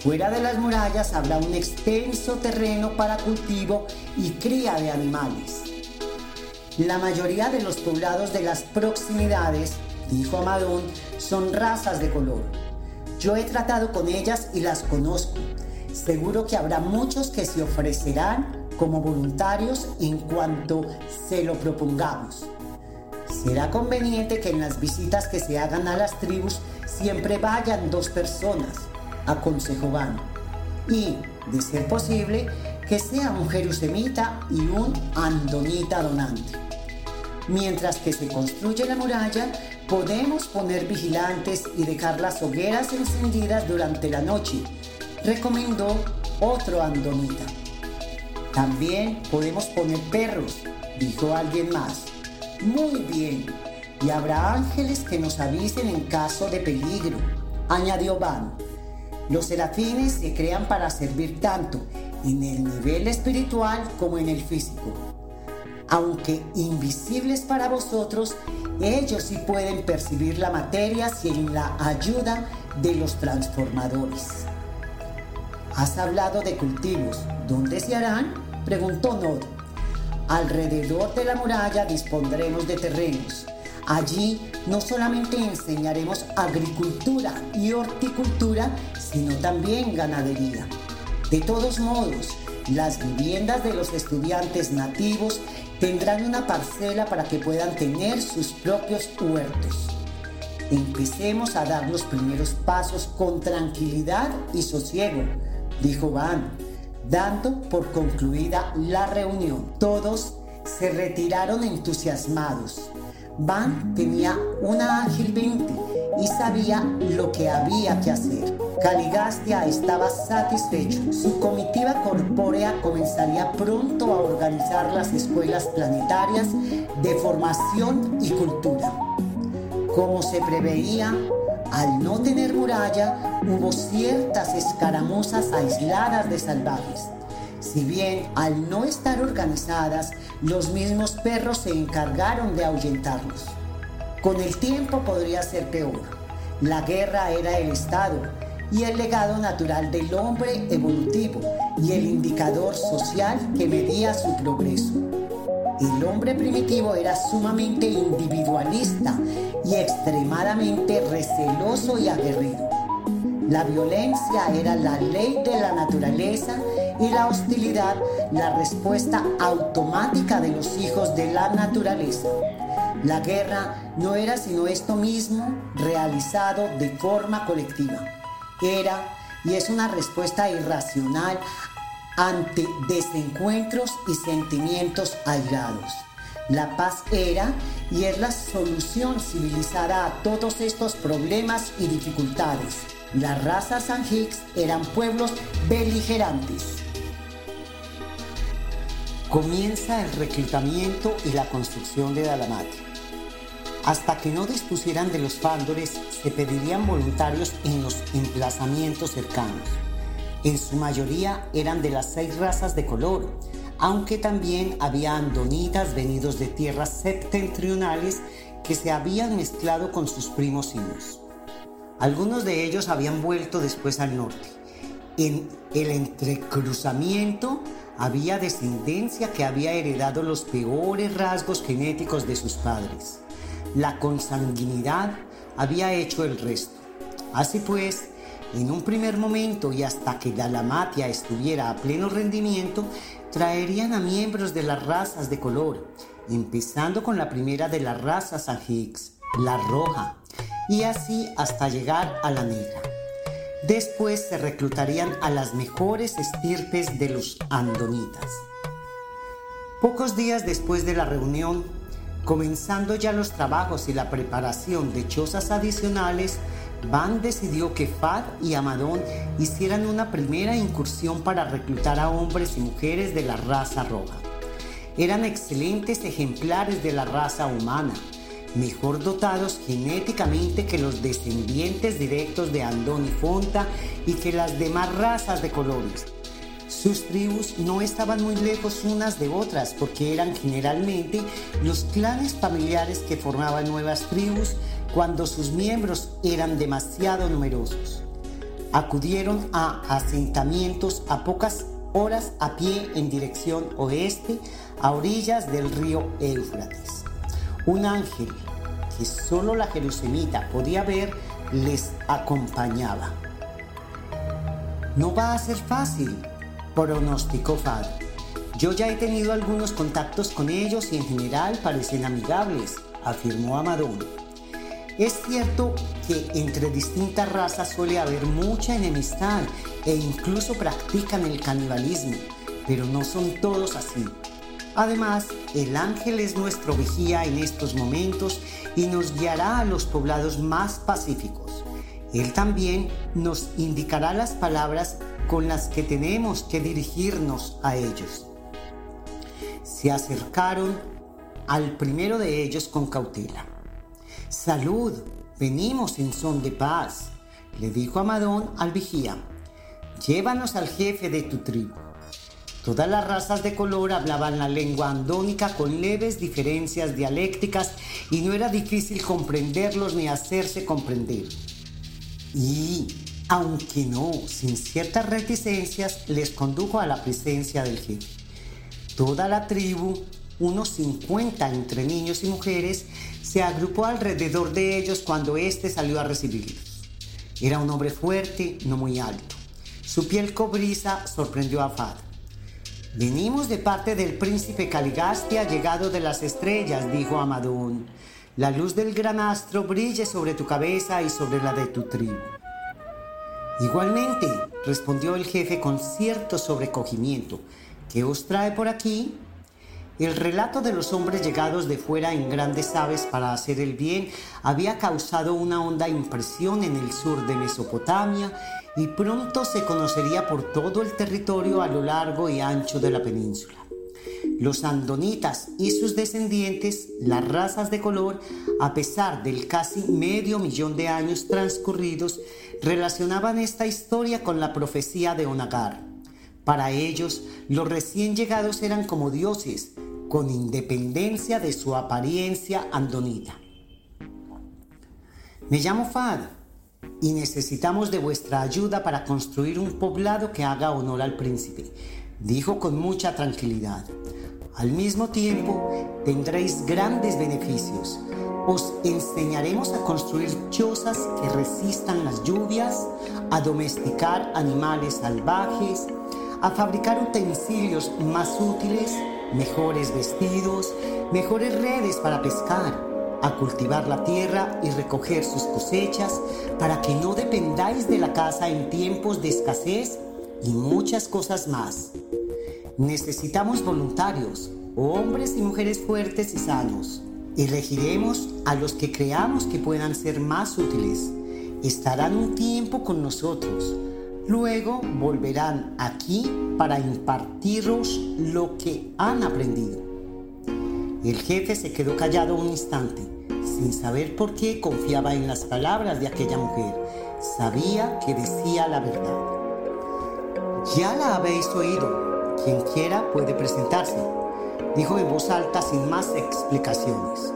Fuera de las murallas habrá un extenso terreno para cultivo y cría de animales. La mayoría de los poblados de las proximidades, dijo Amadón, son razas de color. Yo he tratado con ellas y las conozco. Seguro que habrá muchos que se ofrecerán como voluntarios en cuanto se lo propongamos. Será conveniente que en las visitas que se hagan a las tribus siempre vayan dos personas, aconsejó Van, y, de ser posible, que sea un jerusemita y un andonita donante. Mientras que se construye la muralla, podemos poner vigilantes y dejar las hogueras encendidas durante la noche, recomendó otro andonita. También podemos poner perros, dijo alguien más. Muy bien, y habrá ángeles que nos avisen en caso de peligro, añadió Van. Los serafines se crean para servir tanto en el nivel espiritual como en el físico. Aunque invisibles para vosotros, ellos sí pueden percibir la materia sin la ayuda de los transformadores. ¿Has hablado de cultivos? ¿Dónde se harán? Preguntó Nod. Alrededor de la muralla dispondremos de terrenos. Allí no solamente enseñaremos agricultura y horticultura, sino también ganadería. De todos modos, las viviendas de los estudiantes nativos tendrán una parcela para que puedan tener sus propios huertos. Empecemos a dar los primeros pasos con tranquilidad y sosiego, dijo Van, dando por concluida la reunión. Todos se retiraron entusiasmados. Van tenía una ágil mente y sabía lo que había que hacer. Caligastia estaba satisfecho. Su comitiva corpórea comenzaría pronto a organizar las escuelas planetarias de formación y cultura. Como se preveía, al no tener muralla, hubo ciertas escaramuzas aisladas de salvajes. Si bien al no estar organizadas, los mismos perros se encargaron de ahuyentarlos. Con el tiempo podría ser peor. La guerra era el estado y el legado natural del hombre evolutivo y el indicador social que medía su progreso. El hombre primitivo era sumamente individualista y extremadamente receloso y aguerrido. La violencia era la ley de la naturaleza y la hostilidad la respuesta automática de los hijos de la naturaleza. La guerra no era sino esto mismo realizado de forma colectiva. Era y es una respuesta irracional ante desencuentros y sentimientos aislados. La paz era y es la solución civilizada a todos estos problemas y dificultades. Las razas San Hicks eran pueblos beligerantes. Comienza el reclutamiento y la construcción de Dalamati. Hasta que no dispusieran de los fándores, se pedirían voluntarios en los emplazamientos cercanos. En su mayoría eran de las seis razas de color, aunque también había andonitas venidos de tierras septentrionales que se habían mezclado con sus primos sinos. Algunos de ellos habían vuelto después al norte. En el entrecruzamiento había descendencia que había heredado los peores rasgos genéticos de sus padres. La consanguinidad había hecho el resto. Así pues, en un primer momento y hasta que Dalamatia estuviera a pleno rendimiento, traerían a miembros de las razas de color, empezando con la primera de las razas Higgs, la roja, y así hasta llegar a la negra. Después se reclutarían a las mejores estirpes de los andonitas. Pocos días después de la reunión, comenzando ya los trabajos y la preparación de chozas adicionales, Van decidió que Fad y Amadón hicieran una primera incursión para reclutar a hombres y mujeres de la raza roja. Eran excelentes ejemplares de la raza humana, mejor dotados genéticamente que los descendientes directos de Andón y Fonta y que las demás razas de colores. Sus tribus no estaban muy lejos unas de otras porque eran generalmente los clanes familiares que formaban nuevas tribus cuando sus miembros eran demasiado numerosos. Acudieron a asentamientos a pocas horas a pie en dirección oeste a orillas del río Éufrates. Un ángel que solo la Jerusalemita podía ver les acompañaba. No va a ser fácil, pronosticó Fad. Yo ya he tenido algunos contactos con ellos y en general parecen amigables, afirmó Amadón. Es cierto que entre distintas razas suele haber mucha enemistad e incluso practican el canibalismo, pero no son todos así. Además, el ángel es nuestro vigía en estos momentos y nos guiará a los poblados más pacíficos. Él también nos indicará las palabras con las que tenemos que dirigirnos a ellos. Se acercaron al primero de ellos con cautela. Salud, venimos en son de paz, le dijo Amadón al vigía. Llévanos al jefe de tu tribu. Todas las razas de color hablaban la lengua andónica con leves diferencias dialécticas y no era difícil comprenderlos ni hacerse comprender. Y, aunque no, sin ciertas reticencias, les condujo a la presencia del jefe. Toda la tribu, unos 50 entre niños y mujeres, se agrupó alrededor de ellos cuando éste salió a recibirlos. Era un hombre fuerte, no muy alto. Su piel cobriza sorprendió a Fad. Venimos de parte del príncipe Caligastia, llegado de las estrellas, dijo Amadón. La luz del gran astro brille sobre tu cabeza y sobre la de tu tribu. Igualmente, respondió el jefe con cierto sobrecogimiento, ¿qué os trae por aquí? El relato de los hombres llegados de fuera en grandes aves para hacer el bien había causado una honda impresión en el sur de Mesopotamia y pronto se conocería por todo el territorio a lo largo y ancho de la península. Los andonitas y sus descendientes, las razas de color, a pesar del casi medio millón de años transcurridos, relacionaban esta historia con la profecía de Onagar. Para ellos, los recién llegados eran como dioses, con independencia de su apariencia andonita. Me llamo Fad y necesitamos de vuestra ayuda para construir un poblado que haga honor al príncipe, dijo con mucha tranquilidad. Al mismo tiempo tendréis grandes beneficios. Os enseñaremos a construir chozas que resistan las lluvias, a domesticar animales salvajes, a fabricar utensilios más útiles, mejores vestidos, mejores redes para pescar, a cultivar la tierra y recoger sus cosechas, para que no dependáis de la casa en tiempos de escasez y muchas cosas más. Necesitamos voluntarios, hombres y mujeres fuertes y sanos. Elegiremos a los que creamos que puedan ser más útiles. Estarán un tiempo con nosotros. Luego volverán aquí para impartiros lo que han aprendido. El jefe se quedó callado un instante, sin saber por qué confiaba en las palabras de aquella mujer. Sabía que decía la verdad. Ya la habéis oído. Quien quiera puede presentarse, dijo en voz alta sin más explicaciones.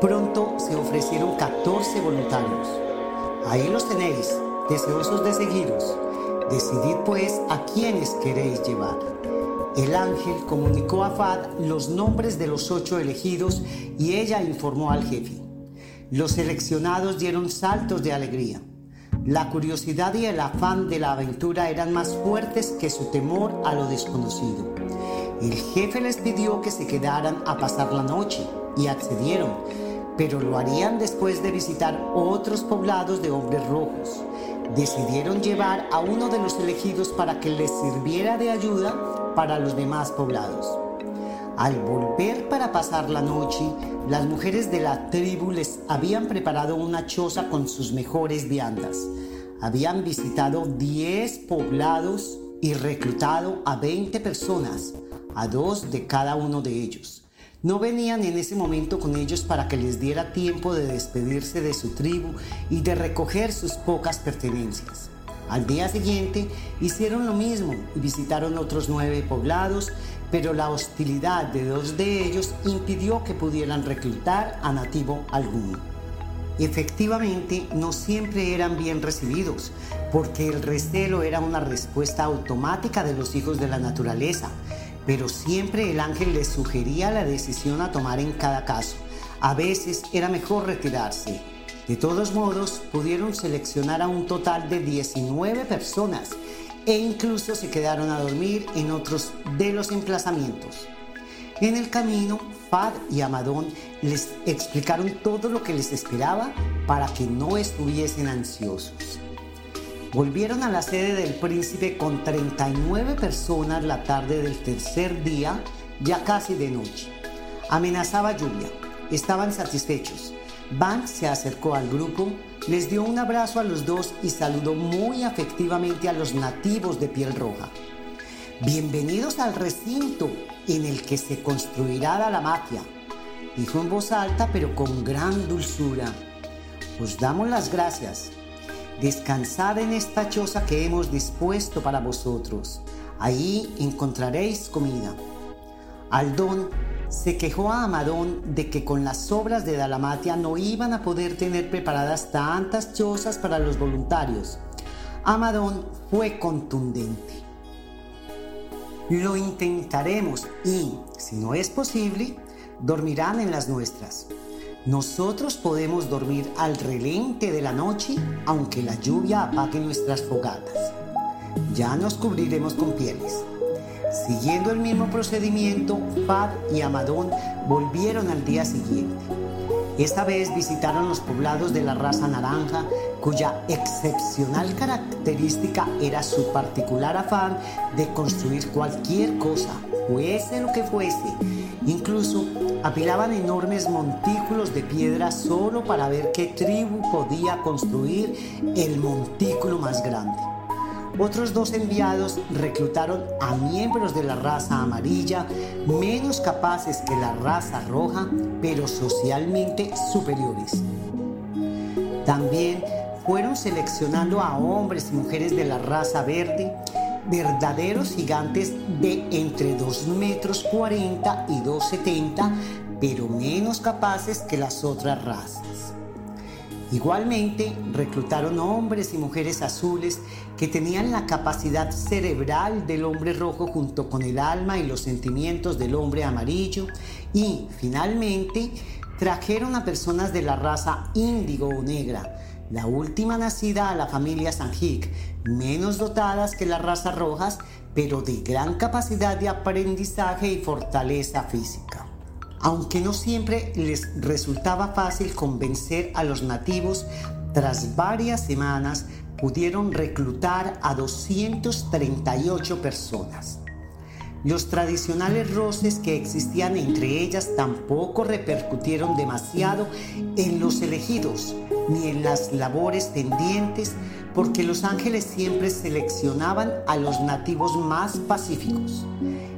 Pronto se ofrecieron 14 voluntarios. Ahí los tenéis, deseosos de seguiros. Decidid pues a quiénes queréis llevar. El ángel comunicó a Fad los nombres de los ocho elegidos y ella informó al jefe. Los seleccionados dieron saltos de alegría. La curiosidad y el afán de la aventura eran más fuertes que su temor a lo desconocido. El jefe les pidió que se quedaran a pasar la noche y accedieron, pero lo harían después de visitar otros poblados de hombres rojos. Decidieron llevar a uno de los elegidos para que les sirviera de ayuda para los demás poblados. Al volver para pasar la noche, las mujeres de la tribu les habían preparado una choza con sus mejores viandas. Habían visitado 10 poblados y reclutado a 20 personas, a dos de cada uno de ellos. No venían en ese momento con ellos para que les diera tiempo de despedirse de su tribu y de recoger sus pocas pertenencias. Al día siguiente hicieron lo mismo y visitaron otros nueve poblados, pero la hostilidad de dos de ellos impidió que pudieran reclutar a nativo alguno. Efectivamente, no siempre eran bien recibidos, porque el recelo era una respuesta automática de los hijos de la naturaleza, pero siempre el ángel les sugería la decisión a tomar en cada caso. A veces era mejor retirarse, de todos modos, pudieron seleccionar a un total de 19 personas e incluso se quedaron a dormir en otros de los emplazamientos. En el camino, Fad y Amadón les explicaron todo lo que les esperaba para que no estuviesen ansiosos. Volvieron a la sede del príncipe con 39 personas la tarde del tercer día, ya casi de noche. Amenazaba lluvia. Estaban satisfechos Van se acercó al grupo, les dio un abrazo a los dos y saludó muy afectivamente a los nativos de piel roja. Bienvenidos al recinto en el que se construirá la magia, dijo en voz alta pero con gran dulzura. Os damos las gracias. Descansad en esta choza que hemos dispuesto para vosotros. Ahí encontraréis comida. Aldón se quejó a Amadón de que con las obras de Dalamatia no iban a poder tener preparadas tantas chozas para los voluntarios. Amadón fue contundente. Lo intentaremos y, si no es posible, dormirán en las nuestras. Nosotros podemos dormir al relente de la noche, aunque la lluvia apague nuestras fogatas. Ya nos cubriremos con pieles. Siguiendo el mismo procedimiento, Fad y Amadón volvieron al día siguiente. Esta vez visitaron los poblados de la raza naranja, cuya excepcional característica era su particular afán de construir cualquier cosa, fuese lo que fuese. Incluso apilaban enormes montículos de piedra solo para ver qué tribu podía construir el montículo más grande. Otros dos enviados reclutaron a miembros de la raza amarilla menos capaces que la raza roja, pero socialmente superiores. También fueron seleccionando a hombres y mujeres de la raza verde, verdaderos gigantes de entre 2 metros 40 y 2,70, pero menos capaces que las otras razas. Igualmente, reclutaron hombres y mujeres azules que tenían la capacidad cerebral del hombre rojo junto con el alma y los sentimientos del hombre amarillo. Y, finalmente, trajeron a personas de la raza índigo o negra, la última nacida a la familia Sanjik, menos dotadas que las razas rojas, pero de gran capacidad de aprendizaje y fortaleza física. Aunque no siempre les resultaba fácil convencer a los nativos, tras varias semanas pudieron reclutar a 238 personas. Los tradicionales roces que existían entre ellas tampoco repercutieron demasiado en los elegidos ni en las labores pendientes porque los ángeles siempre seleccionaban a los nativos más pacíficos.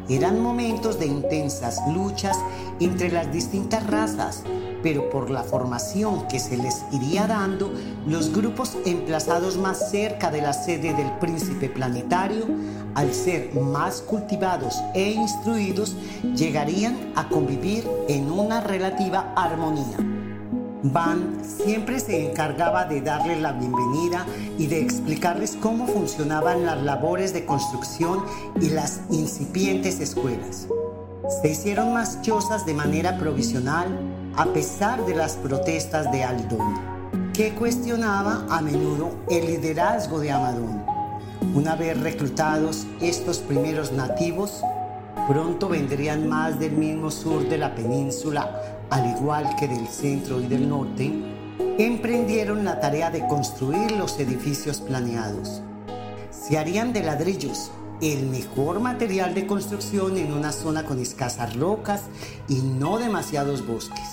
Eran momentos de intensas luchas entre las distintas razas, pero por la formación que se les iría dando, los grupos emplazados más cerca de la sede del príncipe planetario, al ser más cultivados e instruidos, llegarían a convivir en una relativa armonía. Van siempre se encargaba de darles la bienvenida y de explicarles cómo funcionaban las labores de construcción y las incipientes escuelas. Se hicieron más chozas de manera provisional a pesar de las protestas de Aldón, que cuestionaba a menudo el liderazgo de Amadón. Una vez reclutados estos primeros nativos, pronto vendrían más del mismo sur de la península al igual que del centro y del norte, emprendieron la tarea de construir los edificios planeados. Se harían de ladrillos, el mejor material de construcción en una zona con escasas rocas y no demasiados bosques.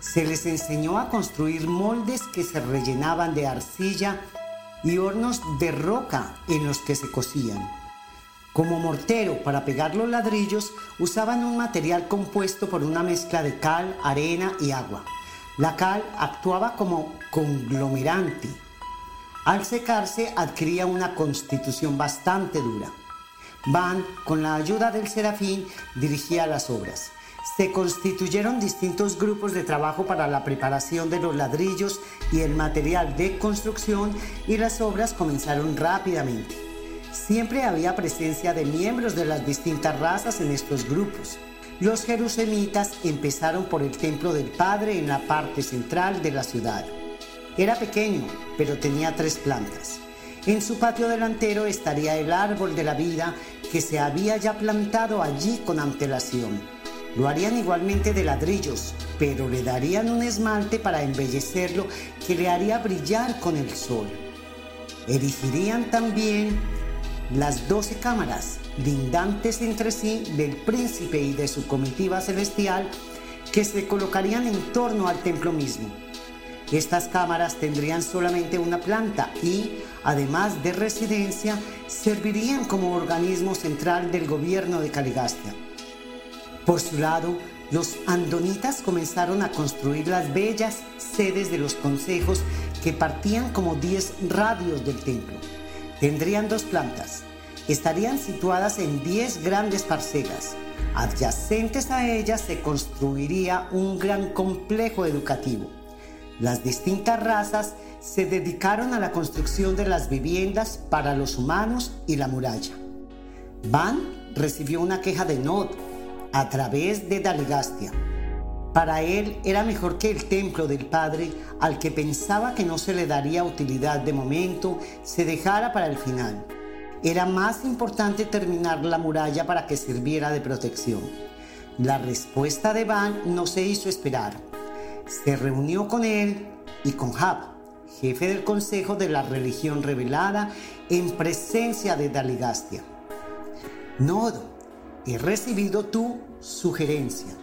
Se les enseñó a construir moldes que se rellenaban de arcilla y hornos de roca en los que se cocían. Como mortero para pegar los ladrillos usaban un material compuesto por una mezcla de cal, arena y agua. La cal actuaba como conglomerante. Al secarse adquiría una constitución bastante dura. Van, con la ayuda del serafín, dirigía las obras. Se constituyeron distintos grupos de trabajo para la preparación de los ladrillos y el material de construcción y las obras comenzaron rápidamente. Siempre había presencia de miembros de las distintas razas en estos grupos. Los jerusemitas empezaron por el templo del Padre en la parte central de la ciudad. Era pequeño, pero tenía tres plantas. En su patio delantero estaría el árbol de la vida que se había ya plantado allí con antelación. Lo harían igualmente de ladrillos, pero le darían un esmalte para embellecerlo que le haría brillar con el sol. Erigirían también las doce cámaras, lindantes entre sí del príncipe y de su comitiva celestial, que se colocarían en torno al templo mismo. Estas cámaras tendrían solamente una planta y, además de residencia, servirían como organismo central del gobierno de Caligastia. Por su lado, los andonitas comenzaron a construir las bellas sedes de los consejos que partían como 10 radios del templo. Tendrían dos plantas. Estarían situadas en 10 grandes parcelas. Adyacentes a ellas se construiría un gran complejo educativo las distintas razas se dedicaron a la construcción de las viviendas para los humanos y la muralla. Van recibió una queja de Nod a través de Daligastia. Para él era mejor que el templo del padre, al que pensaba que no se le daría utilidad de momento, se dejara para el final. Era más importante terminar la muralla para que sirviera de protección. La respuesta de Van no se hizo esperar se reunió con él y con Jab, jefe del consejo de la religión revelada, en presencia de Daligastia. Nodo, he recibido tu sugerencia.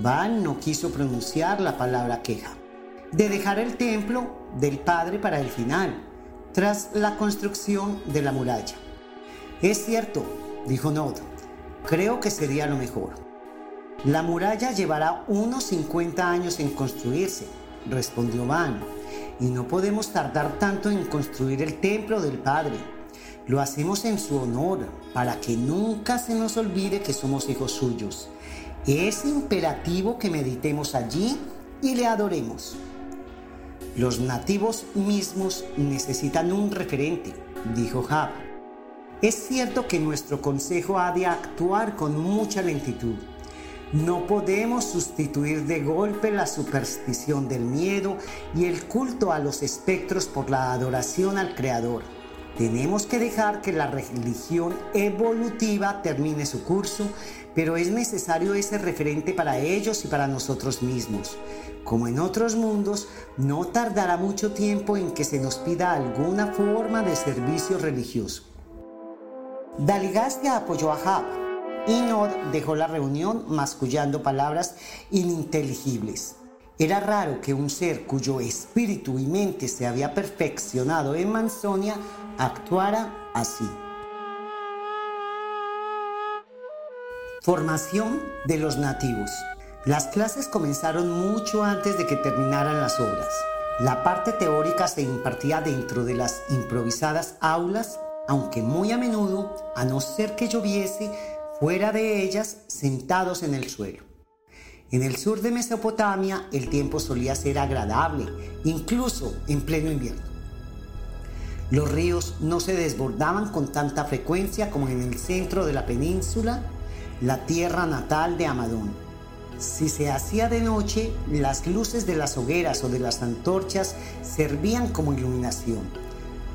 Van no quiso pronunciar la palabra queja, de dejar el templo del padre para el final, tras la construcción de la muralla. Es cierto, dijo Nodo, creo que sería lo mejor. La muralla llevará unos 50 años en construirse, respondió Van, y no podemos tardar tanto en construir el templo del Padre. Lo hacemos en su honor, para que nunca se nos olvide que somos hijos suyos. Es imperativo que meditemos allí y le adoremos. Los nativos mismos necesitan un referente, dijo Jab. Es cierto que nuestro consejo ha de actuar con mucha lentitud no podemos sustituir de golpe la superstición del miedo y el culto a los espectros por la adoración al Creador. Tenemos que dejar que la religión evolutiva termine su curso, pero es necesario ese referente para ellos y para nosotros mismos. Como en otros mundos, no tardará mucho tiempo en que se nos pida alguna forma de servicio religioso. Daligastia apoyó a Jab Inod dejó la reunión mascullando palabras ininteligibles. Era raro que un ser cuyo espíritu y mente se había perfeccionado en Mansonia actuara así. Formación de los nativos. Las clases comenzaron mucho antes de que terminaran las obras. La parte teórica se impartía dentro de las improvisadas aulas, aunque muy a menudo, a no ser que lloviese, fuera de ellas sentados en el suelo. En el sur de Mesopotamia el tiempo solía ser agradable, incluso en pleno invierno. Los ríos no se desbordaban con tanta frecuencia como en el centro de la península, la tierra natal de Amadón. Si se hacía de noche, las luces de las hogueras o de las antorchas servían como iluminación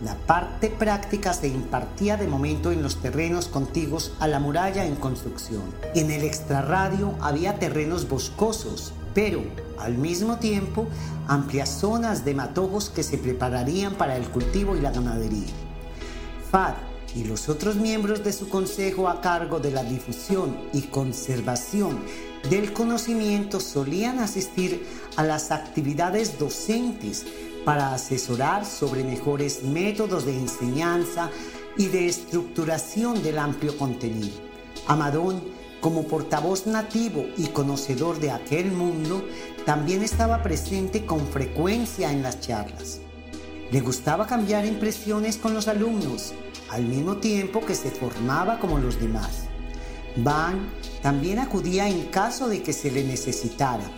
la parte práctica se impartía de momento en los terrenos contiguos a la muralla en construcción. En el extrarradio había terrenos boscosos, pero al mismo tiempo amplias zonas de matojos que se prepararían para el cultivo y la ganadería. FAD y los otros miembros de su consejo a cargo de la difusión y conservación del conocimiento solían asistir a las actividades docentes para asesorar sobre mejores métodos de enseñanza y de estructuración del amplio contenido. Amadón, como portavoz nativo y conocedor de aquel mundo, también estaba presente con frecuencia en las charlas. Le gustaba cambiar impresiones con los alumnos, al mismo tiempo que se formaba como los demás. Van también acudía en caso de que se le necesitara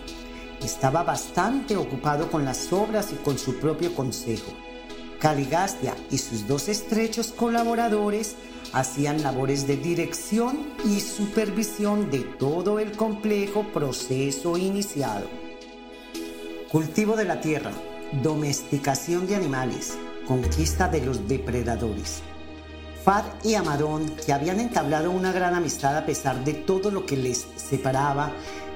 estaba bastante ocupado con las obras y con su propio consejo. Caligastia y sus dos estrechos colaboradores hacían labores de dirección y supervisión de todo el complejo proceso iniciado. Cultivo de la tierra, domesticación de animales, conquista de los depredadores. Y Amadón, que habían entablado una gran amistad a pesar de todo lo que les separaba,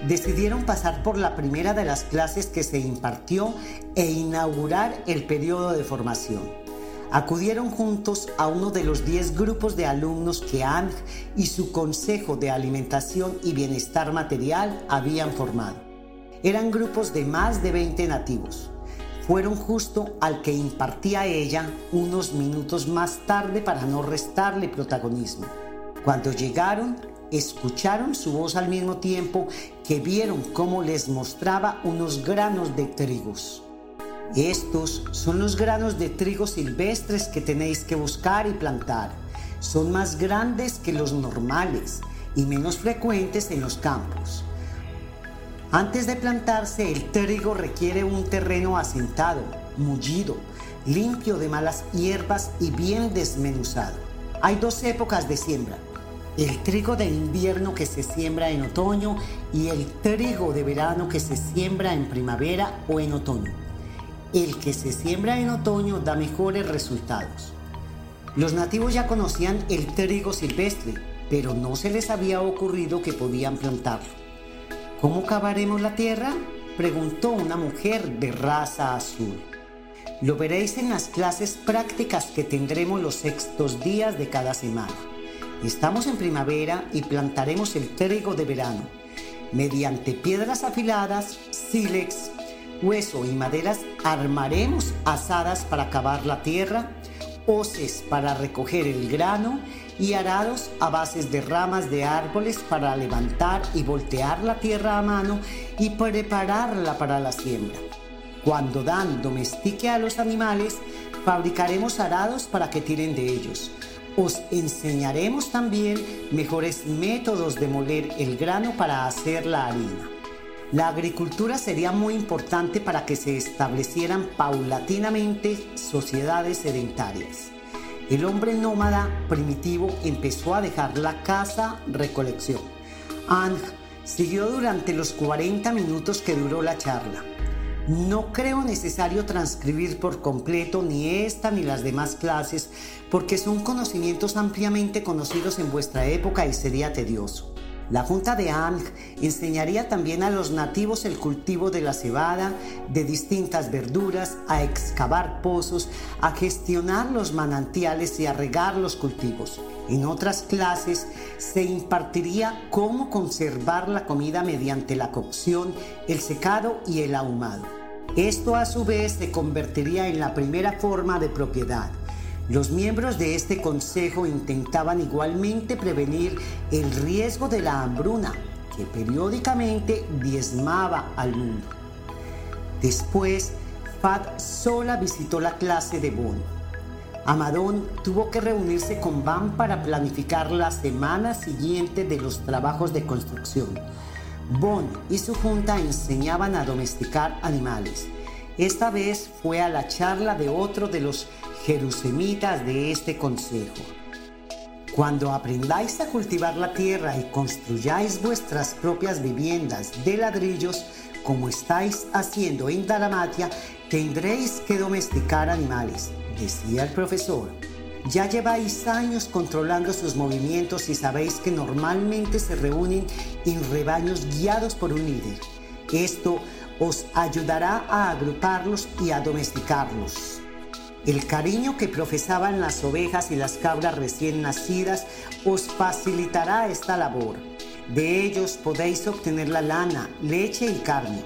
decidieron pasar por la primera de las clases que se impartió e inaugurar el periodo de formación. acudieron juntos a uno de los 10 grupos de alumnos que ANG y su Consejo de Alimentación y Bienestar Material habían formado. Eran grupos de más de 20 nativos. Fueron justo al que impartía ella unos minutos más tarde para no restarle protagonismo. Cuando llegaron, escucharon su voz al mismo tiempo que vieron cómo les mostraba unos granos de trigos. Estos son los granos de trigo silvestres que tenéis que buscar y plantar. Son más grandes que los normales y menos frecuentes en los campos. Antes de plantarse, el trigo requiere un terreno asentado, mullido, limpio de malas hierbas y bien desmenuzado. Hay dos épocas de siembra. El trigo de invierno que se siembra en otoño y el trigo de verano que se siembra en primavera o en otoño. El que se siembra en otoño da mejores resultados. Los nativos ya conocían el trigo silvestre, pero no se les había ocurrido que podían plantarlo. ¿Cómo cavaremos la tierra? preguntó una mujer de raza azul. Lo veréis en las clases prácticas que tendremos los sextos días de cada semana. Estamos en primavera y plantaremos el trigo de verano. Mediante piedras afiladas, sílex, hueso y maderas armaremos asadas para cavar la tierra, hoces para recoger el grano y arados a bases de ramas de árboles para levantar y voltear la tierra a mano y prepararla para la siembra. Cuando Dan domestique a los animales, fabricaremos arados para que tiren de ellos. Os enseñaremos también mejores métodos de moler el grano para hacer la harina. La agricultura sería muy importante para que se establecieran paulatinamente sociedades sedentarias. El hombre nómada primitivo empezó a dejar la casa recolección. Ang siguió durante los 40 minutos que duró la charla. No creo necesario transcribir por completo ni esta ni las demás clases porque son conocimientos ampliamente conocidos en vuestra época y sería tedioso. La Junta de Ang enseñaría también a los nativos el cultivo de la cebada, de distintas verduras, a excavar pozos, a gestionar los manantiales y a regar los cultivos. En otras clases se impartiría cómo conservar la comida mediante la cocción, el secado y el ahumado. Esto a su vez se convertiría en la primera forma de propiedad los miembros de este consejo intentaban igualmente prevenir el riesgo de la hambruna que periódicamente diezmaba al mundo. Después, Fat sola visitó la clase de Bon. Amadón tuvo que reunirse con Van para planificar la semana siguiente de los trabajos de construcción. Bon y su junta enseñaban a domesticar animales. Esta vez fue a la charla de otro de los jerusemitas de este consejo. Cuando aprendáis a cultivar la tierra y construyáis vuestras propias viviendas de ladrillos, como estáis haciendo en Dalamatia, tendréis que domesticar animales, decía el profesor. Ya lleváis años controlando sus movimientos y sabéis que normalmente se reúnen en rebaños guiados por un líder. Esto os ayudará a agruparlos y a domesticarlos. El cariño que profesaban las ovejas y las cabras recién nacidas os facilitará esta labor. De ellos podéis obtener la lana, leche y carne.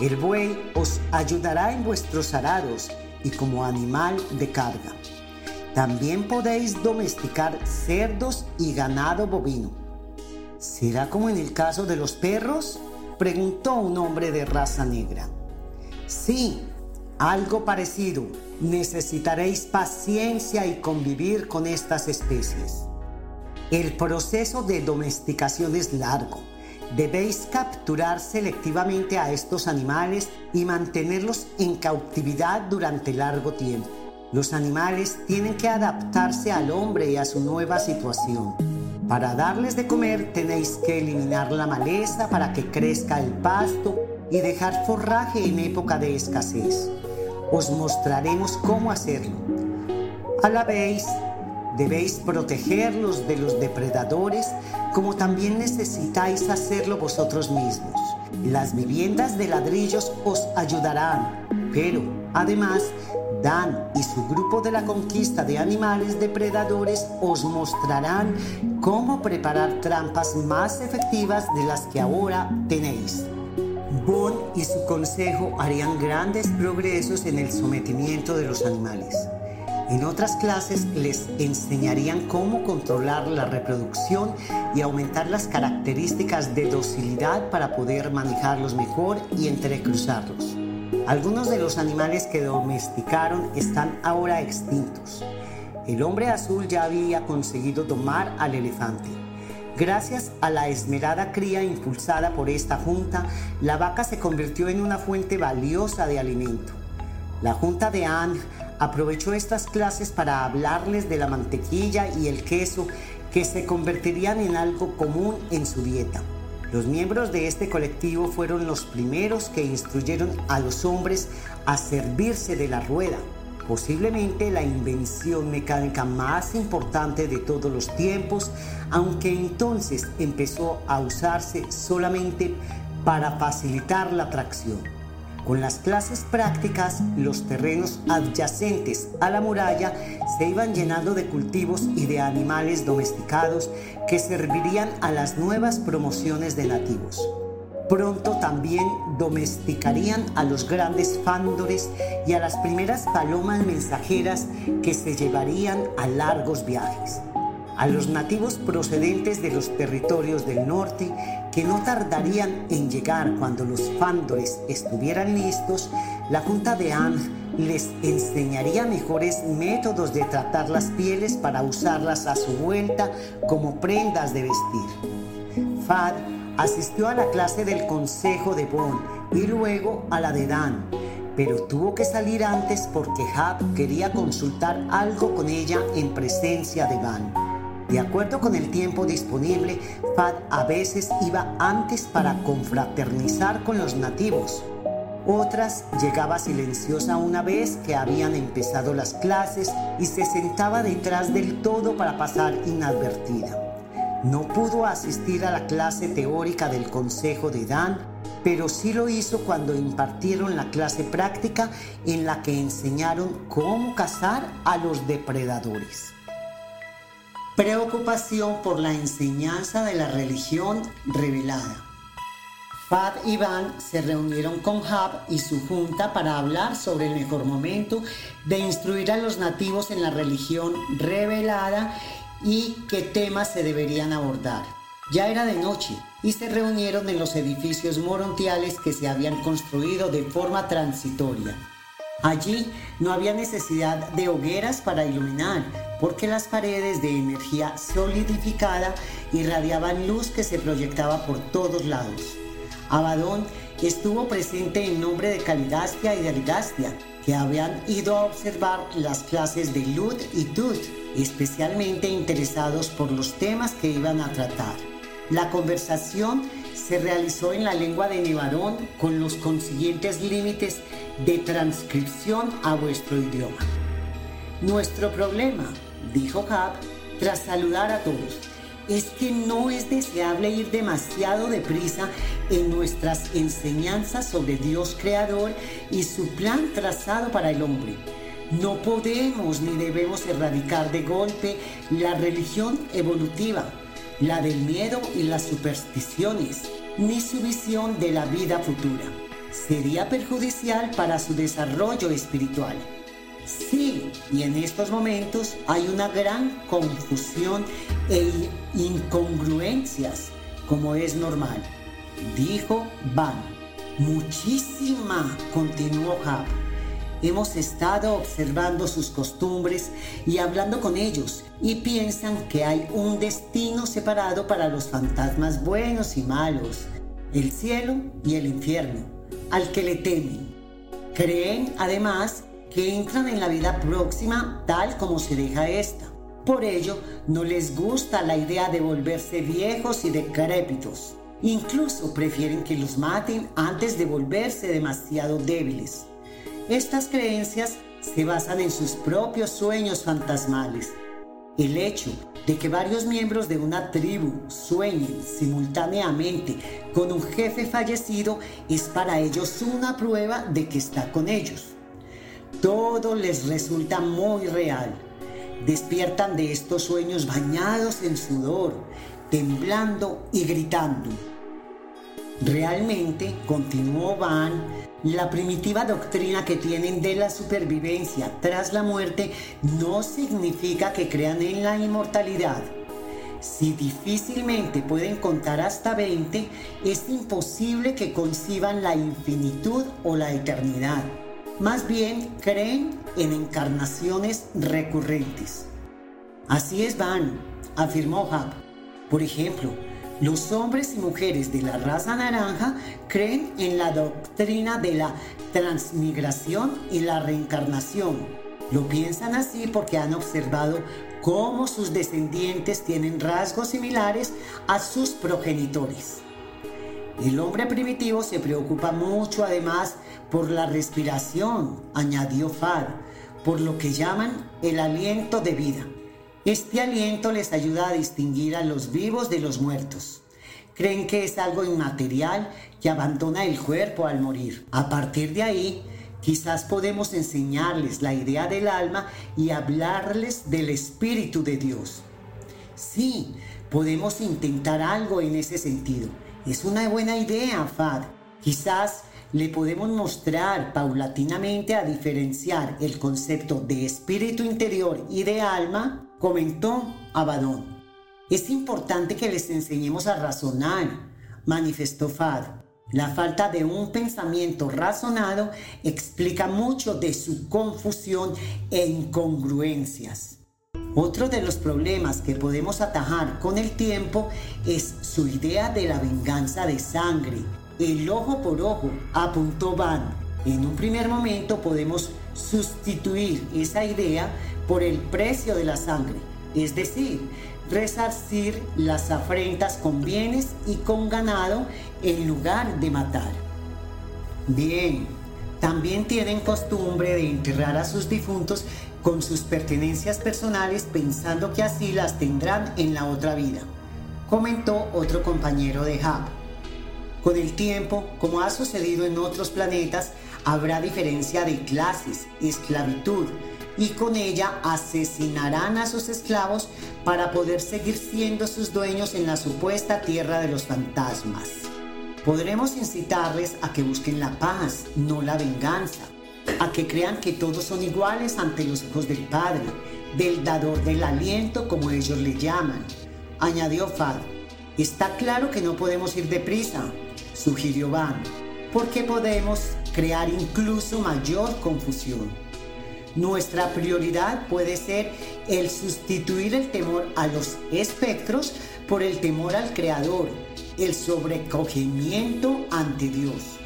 El buey os ayudará en vuestros arados y como animal de carga. También podéis domesticar cerdos y ganado bovino. ¿Será como en el caso de los perros? preguntó un hombre de raza negra. Sí, algo parecido. Necesitaréis paciencia y convivir con estas especies. El proceso de domesticación es largo. Debéis capturar selectivamente a estos animales y mantenerlos en cautividad durante largo tiempo. Los animales tienen que adaptarse al hombre y a su nueva situación. Para darles de comer tenéis que eliminar la maleza para que crezca el pasto y dejar forraje en época de escasez. Os mostraremos cómo hacerlo. A la vez, debéis protegerlos de los depredadores, como también necesitáis hacerlo vosotros mismos. Las viviendas de ladrillos os ayudarán, pero además Dan y su grupo de la conquista de animales depredadores os mostrarán cómo preparar trampas más efectivas de las que ahora tenéis. Y su consejo harían grandes progresos en el sometimiento de los animales. En otras clases les enseñarían cómo controlar la reproducción y aumentar las características de docilidad para poder manejarlos mejor y entrecruzarlos. Algunos de los animales que domesticaron están ahora extintos. El hombre azul ya había conseguido tomar al elefante. Gracias a la esmerada cría impulsada por esta junta, la vaca se convirtió en una fuente valiosa de alimento. La junta de Ang aprovechó estas clases para hablarles de la mantequilla y el queso que se convertirían en algo común en su dieta. Los miembros de este colectivo fueron los primeros que instruyeron a los hombres a servirse de la rueda, posiblemente la invención mecánica más importante de todos los tiempos, aunque entonces empezó a usarse solamente para facilitar la tracción. Con las clases prácticas, los terrenos adyacentes a la muralla se iban llenando de cultivos y de animales domesticados que servirían a las nuevas promociones de nativos. Pronto también domesticarían a los grandes fándores y a las primeras palomas mensajeras que se llevarían a largos viajes a los nativos procedentes de los territorios del norte que no tardarían en llegar cuando los fándores estuvieran listos, la Junta de Ang les enseñaría mejores métodos de tratar las pieles para usarlas a su vuelta como prendas de vestir. Fad asistió a la clase del Consejo de Bon y luego a la de Dan, pero tuvo que salir antes porque Hab quería consultar algo con ella en presencia de Van. De acuerdo con el tiempo disponible, Fad a veces iba antes para confraternizar con los nativos. Otras llegaba silenciosa una vez que habían empezado las clases y se sentaba detrás del todo para pasar inadvertida. No pudo asistir a la clase teórica del Consejo de Dan, pero sí lo hizo cuando impartieron la clase práctica en la que enseñaron cómo cazar a los depredadores. Preocupación por la enseñanza de la religión revelada. Fad y Van se reunieron con Hab y su junta para hablar sobre el mejor momento de instruir a los nativos en la religión revelada y qué temas se deberían abordar. Ya era de noche y se reunieron en los edificios morontiales que se habían construido de forma transitoria. Allí no había necesidad de hogueras para iluminar, porque las paredes de energía solidificada irradiaban luz que se proyectaba por todos lados. Abadón estuvo presente en nombre de Calidastia y de Argastia, que habían ido a observar las clases de Lud y Tut, especialmente interesados por los temas que iban a tratar. La conversación se realizó en la lengua de Nevarón con los consiguientes límites de transcripción a vuestro idioma. Nuestro problema dijo Hab tras saludar a todos, es que no es deseable ir demasiado deprisa en nuestras enseñanzas sobre Dios creador y su plan trazado para el hombre. No podemos ni debemos erradicar de golpe la religión evolutiva, la del miedo y las supersticiones, ni su visión de la vida futura. Sería perjudicial para su desarrollo espiritual. Sí, y en estos momentos hay una gran confusión e incongruencias, como es normal. Dijo Van. Muchísima, continuó Hab. Hemos estado observando sus costumbres y hablando con ellos y piensan que hay un destino separado para los fantasmas buenos y malos, el cielo y el infierno, al que le temen. Creen además que entran en la vida próxima tal como se deja esta. Por ello, no les gusta la idea de volverse viejos y decrépitos. Incluso prefieren que los maten antes de volverse demasiado débiles. Estas creencias se basan en sus propios sueños fantasmales. El hecho de que varios miembros de una tribu sueñen simultáneamente con un jefe fallecido es para ellos una prueba de que está con ellos. Todo les resulta muy real. Despiertan de estos sueños bañados en sudor, temblando y gritando. Realmente, continuó Van, la primitiva doctrina que tienen de la supervivencia tras la muerte no significa que crean en la inmortalidad. Si difícilmente pueden contar hasta 20, es imposible que conciban la infinitud o la eternidad. Más bien creen en encarnaciones recurrentes. Así es Van, afirmó Hub. Por ejemplo, los hombres y mujeres de la raza naranja creen en la doctrina de la transmigración y la reencarnación. Lo piensan así porque han observado cómo sus descendientes tienen rasgos similares a sus progenitores. El hombre primitivo se preocupa mucho además por la respiración, añadió Fad, por lo que llaman el aliento de vida. Este aliento les ayuda a distinguir a los vivos de los muertos. Creen que es algo inmaterial que abandona el cuerpo al morir. A partir de ahí, quizás podemos enseñarles la idea del alma y hablarles del Espíritu de Dios. Sí, podemos intentar algo en ese sentido. Es una buena idea, Fad. Quizás le podemos mostrar paulatinamente a diferenciar el concepto de espíritu interior y de alma comentó Abadón. Es importante que les enseñemos a razonar, manifestó Fad. La falta de un pensamiento razonado explica mucho de su confusión e incongruencias. Otro de los problemas que podemos atajar con el tiempo es su idea de la venganza de sangre, el ojo por ojo, apuntó Van. En un primer momento podemos sustituir esa idea por el precio de la sangre, es decir, resarcir las afrentas con bienes y con ganado en lugar de matar. Bien, también tienen costumbre de enterrar a sus difuntos con sus pertenencias personales pensando que así las tendrán en la otra vida, comentó otro compañero de Hub. Con el tiempo, como ha sucedido en otros planetas, habrá diferencia de clases, esclavitud, y con ella asesinarán a sus esclavos para poder seguir siendo sus dueños en la supuesta tierra de los fantasmas. Podremos incitarles a que busquen la paz, no la venganza, a que crean que todos son iguales ante los ojos del Padre, del dador del aliento como ellos le llaman. Añadió Fad, está claro que no podemos ir deprisa, sugirió Van, porque podemos crear incluso mayor confusión. Nuestra prioridad puede ser el sustituir el temor a los espectros por el temor al Creador, el sobrecogimiento ante Dios.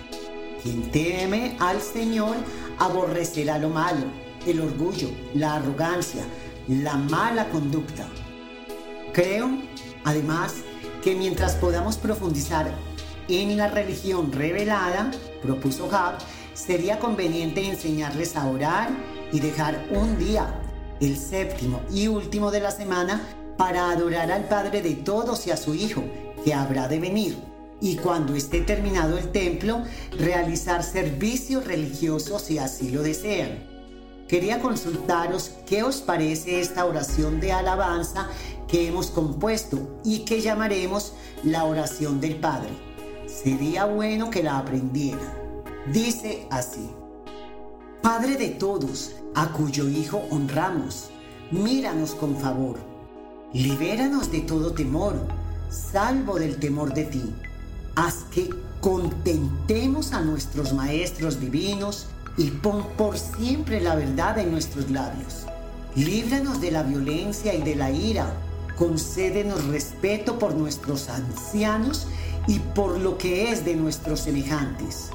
Quien teme al Señor aborrecerá lo malo, el orgullo, la arrogancia, la mala conducta. Creo, además, que mientras podamos profundizar en la religión revelada, propuso Hab, sería conveniente enseñarles a orar y dejar un día, el séptimo y último de la semana, para adorar al Padre de todos y a su Hijo, que habrá de venir. Y cuando esté terminado el templo, realizar servicios religiosos si así lo desean. Quería consultaros qué os parece esta oración de alabanza que hemos compuesto y que llamaremos la oración del Padre. Sería bueno que la aprendieran. Dice así. Padre de todos, a cuyo Hijo honramos, míranos con favor. Libéranos de todo temor, salvo del temor de ti. Haz que contentemos a nuestros maestros divinos y pon por siempre la verdad en nuestros labios. Líbranos de la violencia y de la ira. Concédenos respeto por nuestros ancianos y por lo que es de nuestros semejantes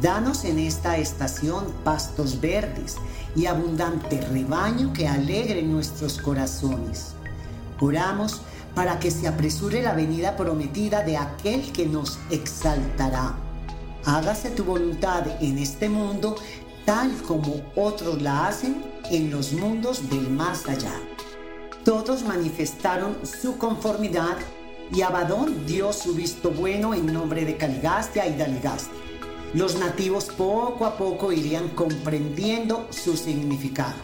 Danos en esta estación pastos verdes y abundante rebaño que alegre nuestros corazones. Oramos para que se apresure la venida prometida de aquel que nos exaltará. Hágase tu voluntad en este mundo tal como otros la hacen en los mundos del más allá. Todos manifestaron su conformidad y Abadón dio su visto bueno en nombre de Caligastia y Daligastia. Los nativos poco a poco irían comprendiendo su significado.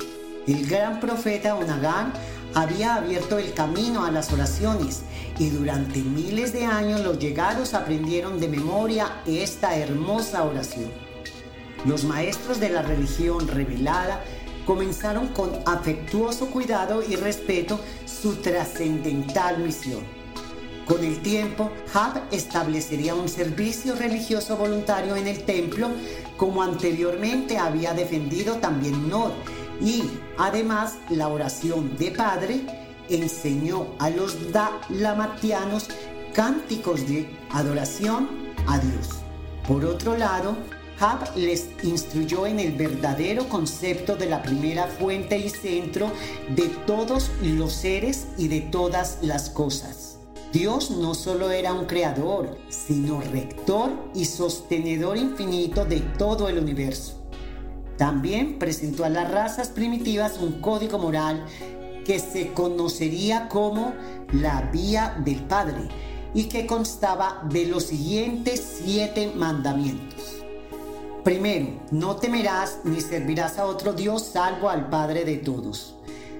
El gran profeta Onagán había abierto el camino a las oraciones y durante miles de años los llegados aprendieron de memoria esta hermosa oración. Los maestros de la religión revelada comenzaron con afectuoso cuidado y respeto su trascendental misión. Con el tiempo, Hab establecería un servicio religioso voluntario en el templo, como anteriormente había defendido también Nod, y además la oración de Padre enseñó a los dalamatianos cánticos de adoración a Dios. Por otro lado, Hab les instruyó en el verdadero concepto de la primera fuente y centro de todos los seres y de todas las cosas. Dios no solo era un creador, sino rector y sostenedor infinito de todo el universo. También presentó a las razas primitivas un código moral que se conocería como la vía del Padre y que constaba de los siguientes siete mandamientos. Primero, no temerás ni servirás a otro Dios salvo al Padre de todos.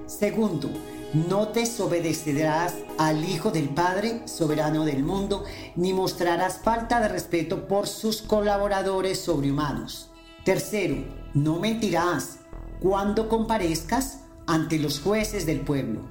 Segundo, no desobedecerás al Hijo del Padre, soberano del mundo, ni mostrarás falta de respeto por sus colaboradores sobrehumanos. Tercero, no mentirás cuando comparezcas ante los jueces del pueblo.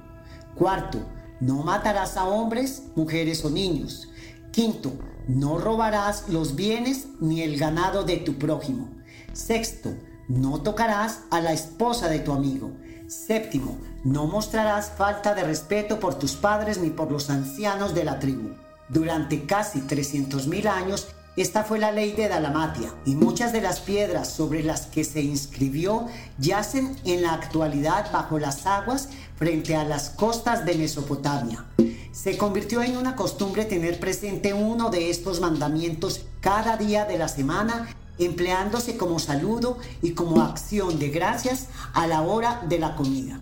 Cuarto, no matarás a hombres, mujeres o niños. Quinto, no robarás los bienes ni el ganado de tu prójimo. Sexto, no tocarás a la esposa de tu amigo. Séptimo, no mostrarás falta de respeto por tus padres ni por los ancianos de la tribu. Durante casi 300.000 años, esta fue la ley de Dalamatia y muchas de las piedras sobre las que se inscribió yacen en la actualidad bajo las aguas frente a las costas de Mesopotamia se convirtió en una costumbre tener presente uno de estos mandamientos cada día de la semana, empleándose como saludo y como acción de gracias a la hora de la comida.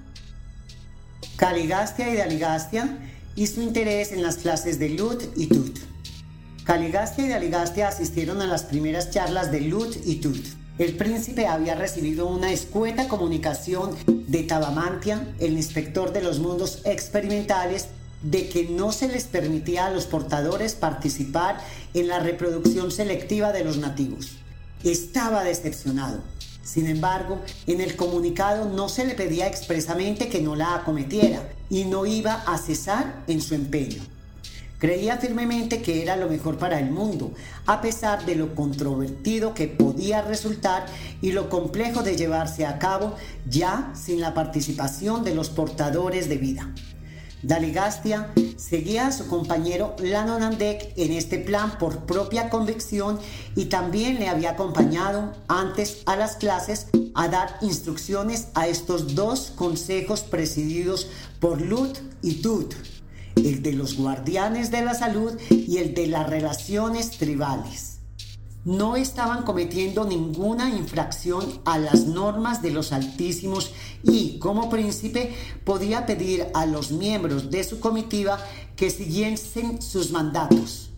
Caligastia y Daligastia su interés en las clases de Lut y Tut. Caligastia y Daligastia asistieron a las primeras charlas de Lut y Tut. El príncipe había recibido una escueta comunicación de Tabamantia, el inspector de los mundos experimentales, de que no se les permitía a los portadores participar en la reproducción selectiva de los nativos. Estaba decepcionado. Sin embargo, en el comunicado no se le pedía expresamente que no la acometiera y no iba a cesar en su empeño. Creía firmemente que era lo mejor para el mundo, a pesar de lo controvertido que podía resultar y lo complejo de llevarse a cabo ya sin la participación de los portadores de vida. Daligastia seguía a su compañero Lanonandek en este plan por propia convicción y también le había acompañado antes a las clases a dar instrucciones a estos dos consejos presididos por Lut y Tut, el de los guardianes de la salud y el de las relaciones tribales no estaban cometiendo ninguna infracción a las normas de los altísimos y como príncipe podía pedir a los miembros de su comitiva que siguiesen sus mandatos.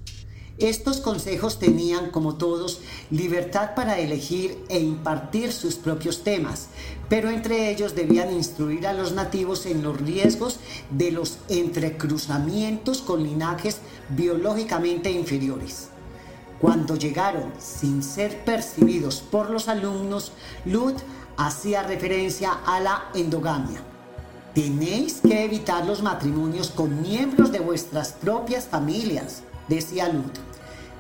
Estos consejos tenían, como todos, libertad para elegir e impartir sus propios temas, pero entre ellos debían instruir a los nativos en los riesgos de los entrecruzamientos con linajes biológicamente inferiores. Cuando llegaron sin ser percibidos por los alumnos, Lut hacía referencia a la endogamia. Tenéis que evitar los matrimonios con miembros de vuestras propias familias, decía Lut.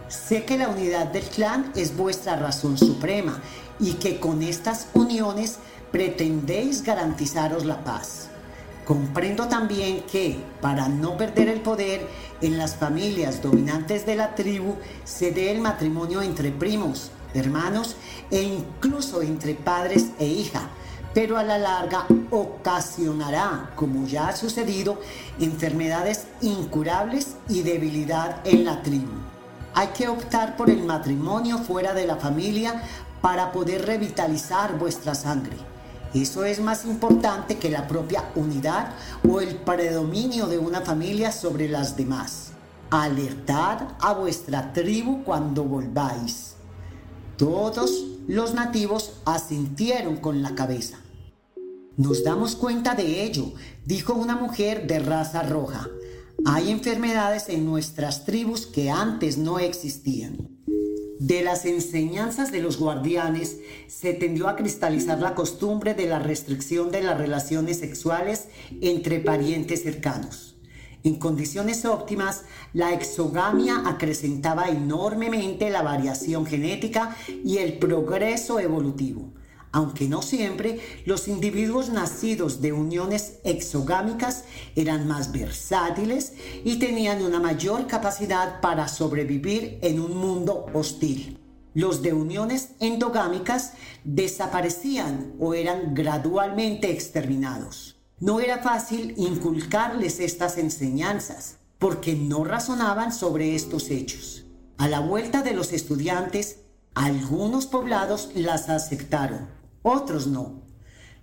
Sé que la unidad del clan es vuestra razón suprema y que con estas uniones pretendéis garantizaros la paz. Comprendo también que, para no perder el poder, en las familias dominantes de la tribu se dé el matrimonio entre primos, hermanos e incluso entre padres e hija, pero a la larga ocasionará, como ya ha sucedido, enfermedades incurables y debilidad en la tribu. Hay que optar por el matrimonio fuera de la familia para poder revitalizar vuestra sangre. Eso es más importante que la propia unidad o el predominio de una familia sobre las demás. Alertad a vuestra tribu cuando volváis. Todos los nativos asintieron con la cabeza. Nos damos cuenta de ello, dijo una mujer de raza roja. Hay enfermedades en nuestras tribus que antes no existían. De las enseñanzas de los guardianes se tendió a cristalizar la costumbre de la restricción de las relaciones sexuales entre parientes cercanos. En condiciones óptimas, la exogamia acrecentaba enormemente la variación genética y el progreso evolutivo aunque no siempre, los individuos nacidos de uniones exogámicas eran más versátiles y tenían una mayor capacidad para sobrevivir en un mundo hostil. Los de uniones endogámicas desaparecían o eran gradualmente exterminados. No era fácil inculcarles estas enseñanzas porque no razonaban sobre estos hechos. A la vuelta de los estudiantes, algunos poblados las aceptaron otros no.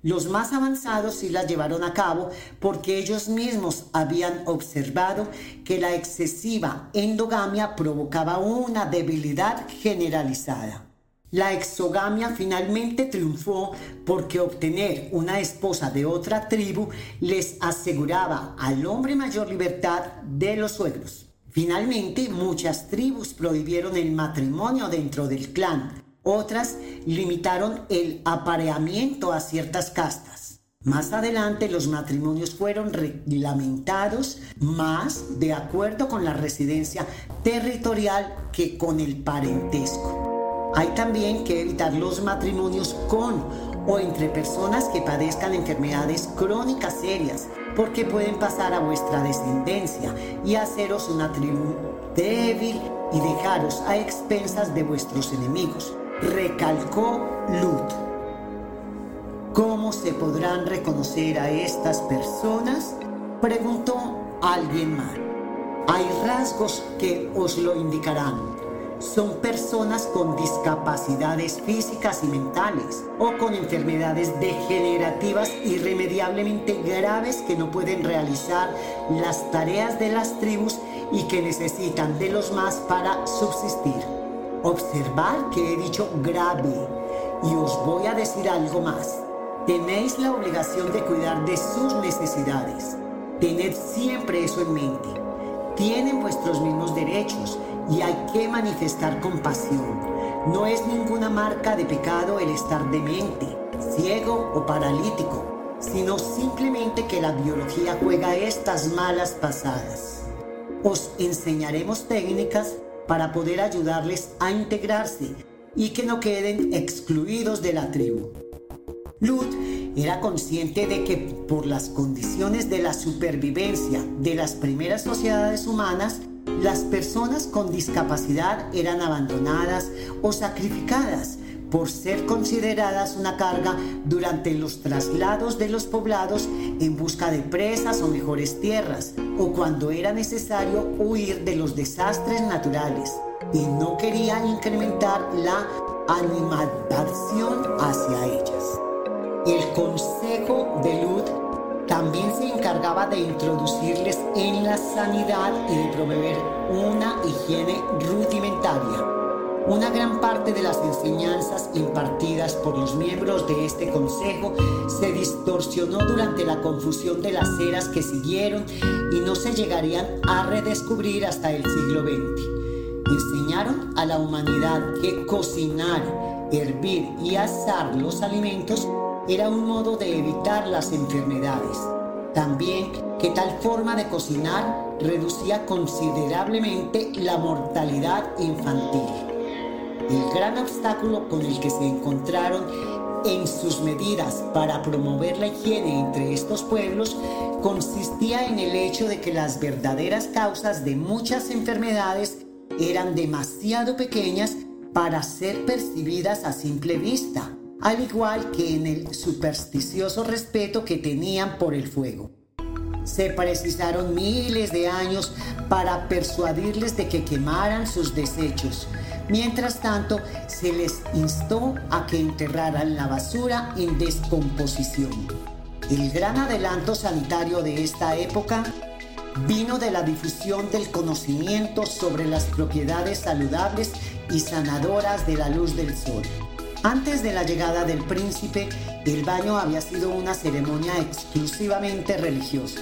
Los más avanzados sí las llevaron a cabo porque ellos mismos habían observado que la excesiva endogamia provocaba una debilidad generalizada. La exogamia finalmente triunfó porque obtener una esposa de otra tribu les aseguraba al hombre mayor libertad de los suegros. Finalmente, muchas tribus prohibieron el matrimonio dentro del clan, otras limitaron el apareamiento a ciertas castas. Más adelante los matrimonios fueron reglamentados más de acuerdo con la residencia territorial que con el parentesco. Hay también que evitar los matrimonios con o entre personas que padezcan enfermedades crónicas serias, porque pueden pasar a vuestra descendencia y haceros una tribu débil y dejaros a expensas de vuestros enemigos recalcó Lut. ¿Cómo se podrán reconocer a estas personas? Preguntó alguien más. Hay rasgos que os lo indicarán. Son personas con discapacidades físicas y mentales o con enfermedades degenerativas irremediablemente graves que no pueden realizar las tareas de las tribus y que necesitan de los más para subsistir. Observad que he dicho grave y os voy a decir algo más. Tenéis la obligación de cuidar de sus necesidades. Tened siempre eso en mente. Tienen vuestros mismos derechos y hay que manifestar compasión. No es ninguna marca de pecado el estar demente, ciego o paralítico, sino simplemente que la biología juega estas malas pasadas. Os enseñaremos técnicas para poder ayudarles a integrarse y que no queden excluidos de la tribu. Lut era consciente de que por las condiciones de la supervivencia de las primeras sociedades humanas, las personas con discapacidad eran abandonadas o sacrificadas por ser consideradas una carga durante los traslados de los poblados en busca de presas o mejores tierras, o cuando era necesario huir de los desastres naturales, y no querían incrementar la animadversión hacia ellas. El consejo de Lud también se encargaba de introducirles en la sanidad y de proveer una higiene rudimentaria una gran parte de las enseñanzas impartidas por los miembros de este consejo se distorsionó durante la confusión de las eras que siguieron y no se llegarían a redescubrir hasta el siglo XX. Enseñaron a la humanidad que cocinar, hervir y asar los alimentos era un modo de evitar las enfermedades. También que tal forma de cocinar reducía considerablemente la mortalidad infantil. El gran obstáculo con el que se encontraron en sus medidas para promover la higiene entre estos pueblos consistía en el hecho de que las verdaderas causas de muchas enfermedades eran demasiado pequeñas para ser percibidas a simple vista, al igual que en el supersticioso respeto que tenían por el fuego. Se precisaron miles de años para persuadirles de que quemaran sus desechos, Mientras tanto, se les instó a que enterraran la basura en descomposición. El gran adelanto sanitario de esta época vino de la difusión del conocimiento sobre las propiedades saludables y sanadoras de la luz del sol. Antes de la llegada del príncipe, el baño había sido una ceremonia exclusivamente religiosa.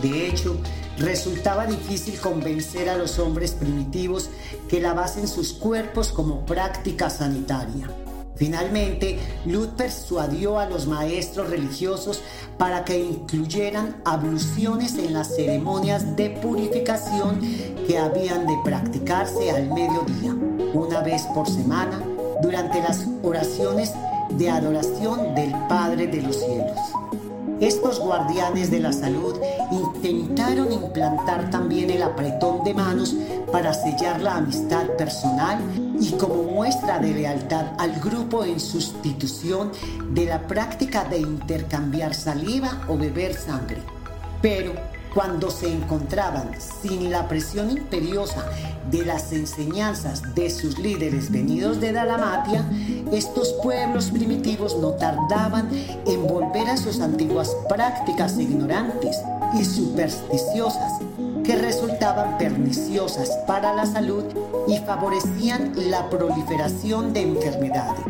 De hecho, resultaba difícil convencer a los hombres primitivos que lavasen sus cuerpos como práctica sanitaria. Finalmente, Lud persuadió a los maestros religiosos para que incluyeran abluciones en las ceremonias de purificación que habían de practicarse al mediodía, una vez por semana, durante las oraciones de adoración del Padre de los cielos. Estos guardianes de la salud intentaron implantar también el apretón de manos para sellar la amistad personal y como muestra de lealtad al grupo en sustitución de la práctica de intercambiar saliva o beber sangre. Pero cuando se encontraban sin la presión imperiosa de las enseñanzas de sus líderes venidos de Dalamatia, estos pueblos primitivos no tardaban en volver a sus antiguas prácticas ignorantes y supersticiosas que resultaban perniciosas para la salud y favorecían la proliferación de enfermedades.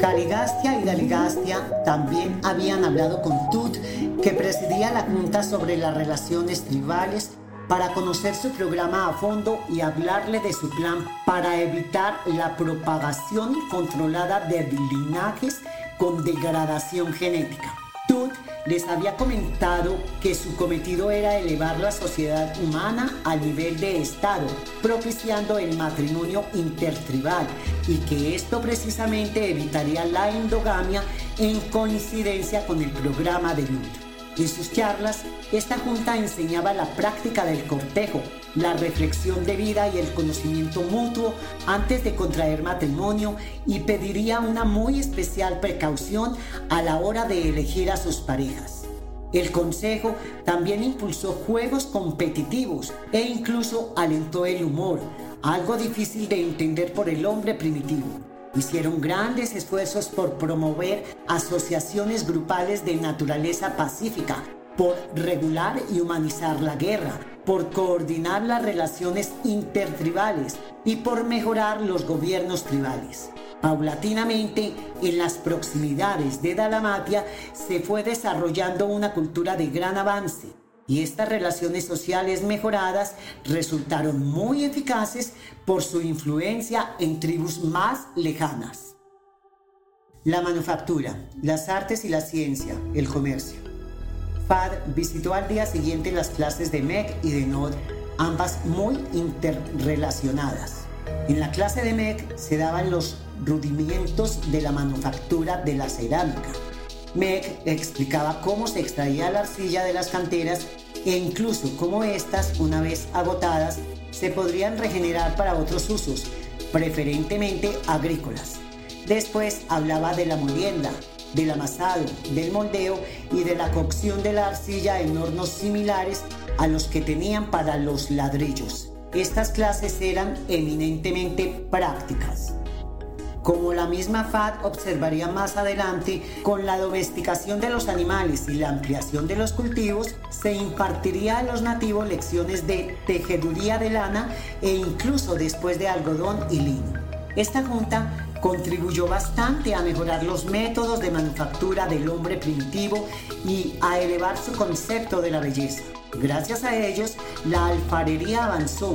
Caligastia y Daligastia también habían hablado con Tut, que presidía la Junta sobre las relaciones tribales, para conocer su programa a fondo y hablarle de su plan para evitar la propagación controlada de linajes con degradación genética. Tut les había comentado que su cometido era elevar la sociedad humana al nivel de Estado, propiciando el matrimonio intertribal y que esto precisamente evitaría la endogamia en coincidencia con el programa de Lund. En sus charlas, esta junta enseñaba la práctica del cortejo, la reflexión de vida y el conocimiento mutuo antes de contraer matrimonio y pediría una muy especial precaución a la hora de elegir a sus parejas. El Consejo también impulsó juegos competitivos e incluso alentó el humor, algo difícil de entender por el hombre primitivo. Hicieron grandes esfuerzos por promover asociaciones grupales de naturaleza pacífica, por regular y humanizar la guerra, por coordinar las relaciones intertribales y por mejorar los gobiernos tribales. Paulatinamente, en las proximidades de Dalamatia se fue desarrollando una cultura de gran avance y estas relaciones sociales mejoradas resultaron muy eficaces por su influencia en tribus más lejanas. La manufactura, las artes y la ciencia, el comercio. Fad visitó al día siguiente las clases de Meg y de Nod, ambas muy interrelacionadas. En la clase de Meg se daban los rudimentos de la manufactura de la cerámica Meg explicaba cómo se extraía la arcilla de las canteras e incluso cómo éstas, una vez agotadas, se podrían regenerar para otros usos, preferentemente agrícolas. Después hablaba de la molienda, del amasado, del moldeo y de la cocción de la arcilla en hornos similares a los que tenían para los ladrillos. Estas clases eran eminentemente prácticas. Como la misma FAD observaría más adelante, con la domesticación de los animales y la ampliación de los cultivos, se impartiría a los nativos lecciones de tejeduría de lana e incluso después de algodón y lino. Esta junta contribuyó bastante a mejorar los métodos de manufactura del hombre primitivo y a elevar su concepto de la belleza. Gracias a ellos, la alfarería avanzó,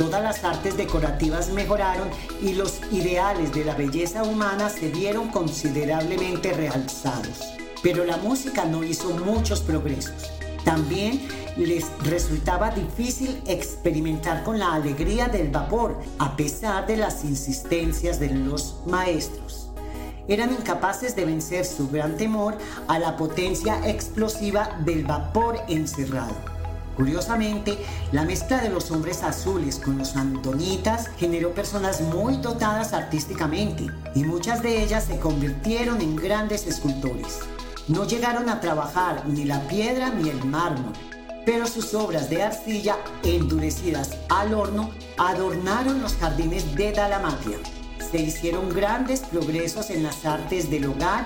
Todas las artes decorativas mejoraron y los ideales de la belleza humana se vieron considerablemente realzados. Pero la música no hizo muchos progresos. También les resultaba difícil experimentar con la alegría del vapor, a pesar de las insistencias de los maestros. Eran incapaces de vencer su gran temor a la potencia explosiva del vapor encerrado. Curiosamente, la mezcla de los hombres azules con los antonitas generó personas muy dotadas artísticamente y muchas de ellas se convirtieron en grandes escultores. No llegaron a trabajar ni la piedra ni el mármol, pero sus obras de arcilla endurecidas al horno adornaron los jardines de Dalamatia. Se hicieron grandes progresos en las artes del hogar,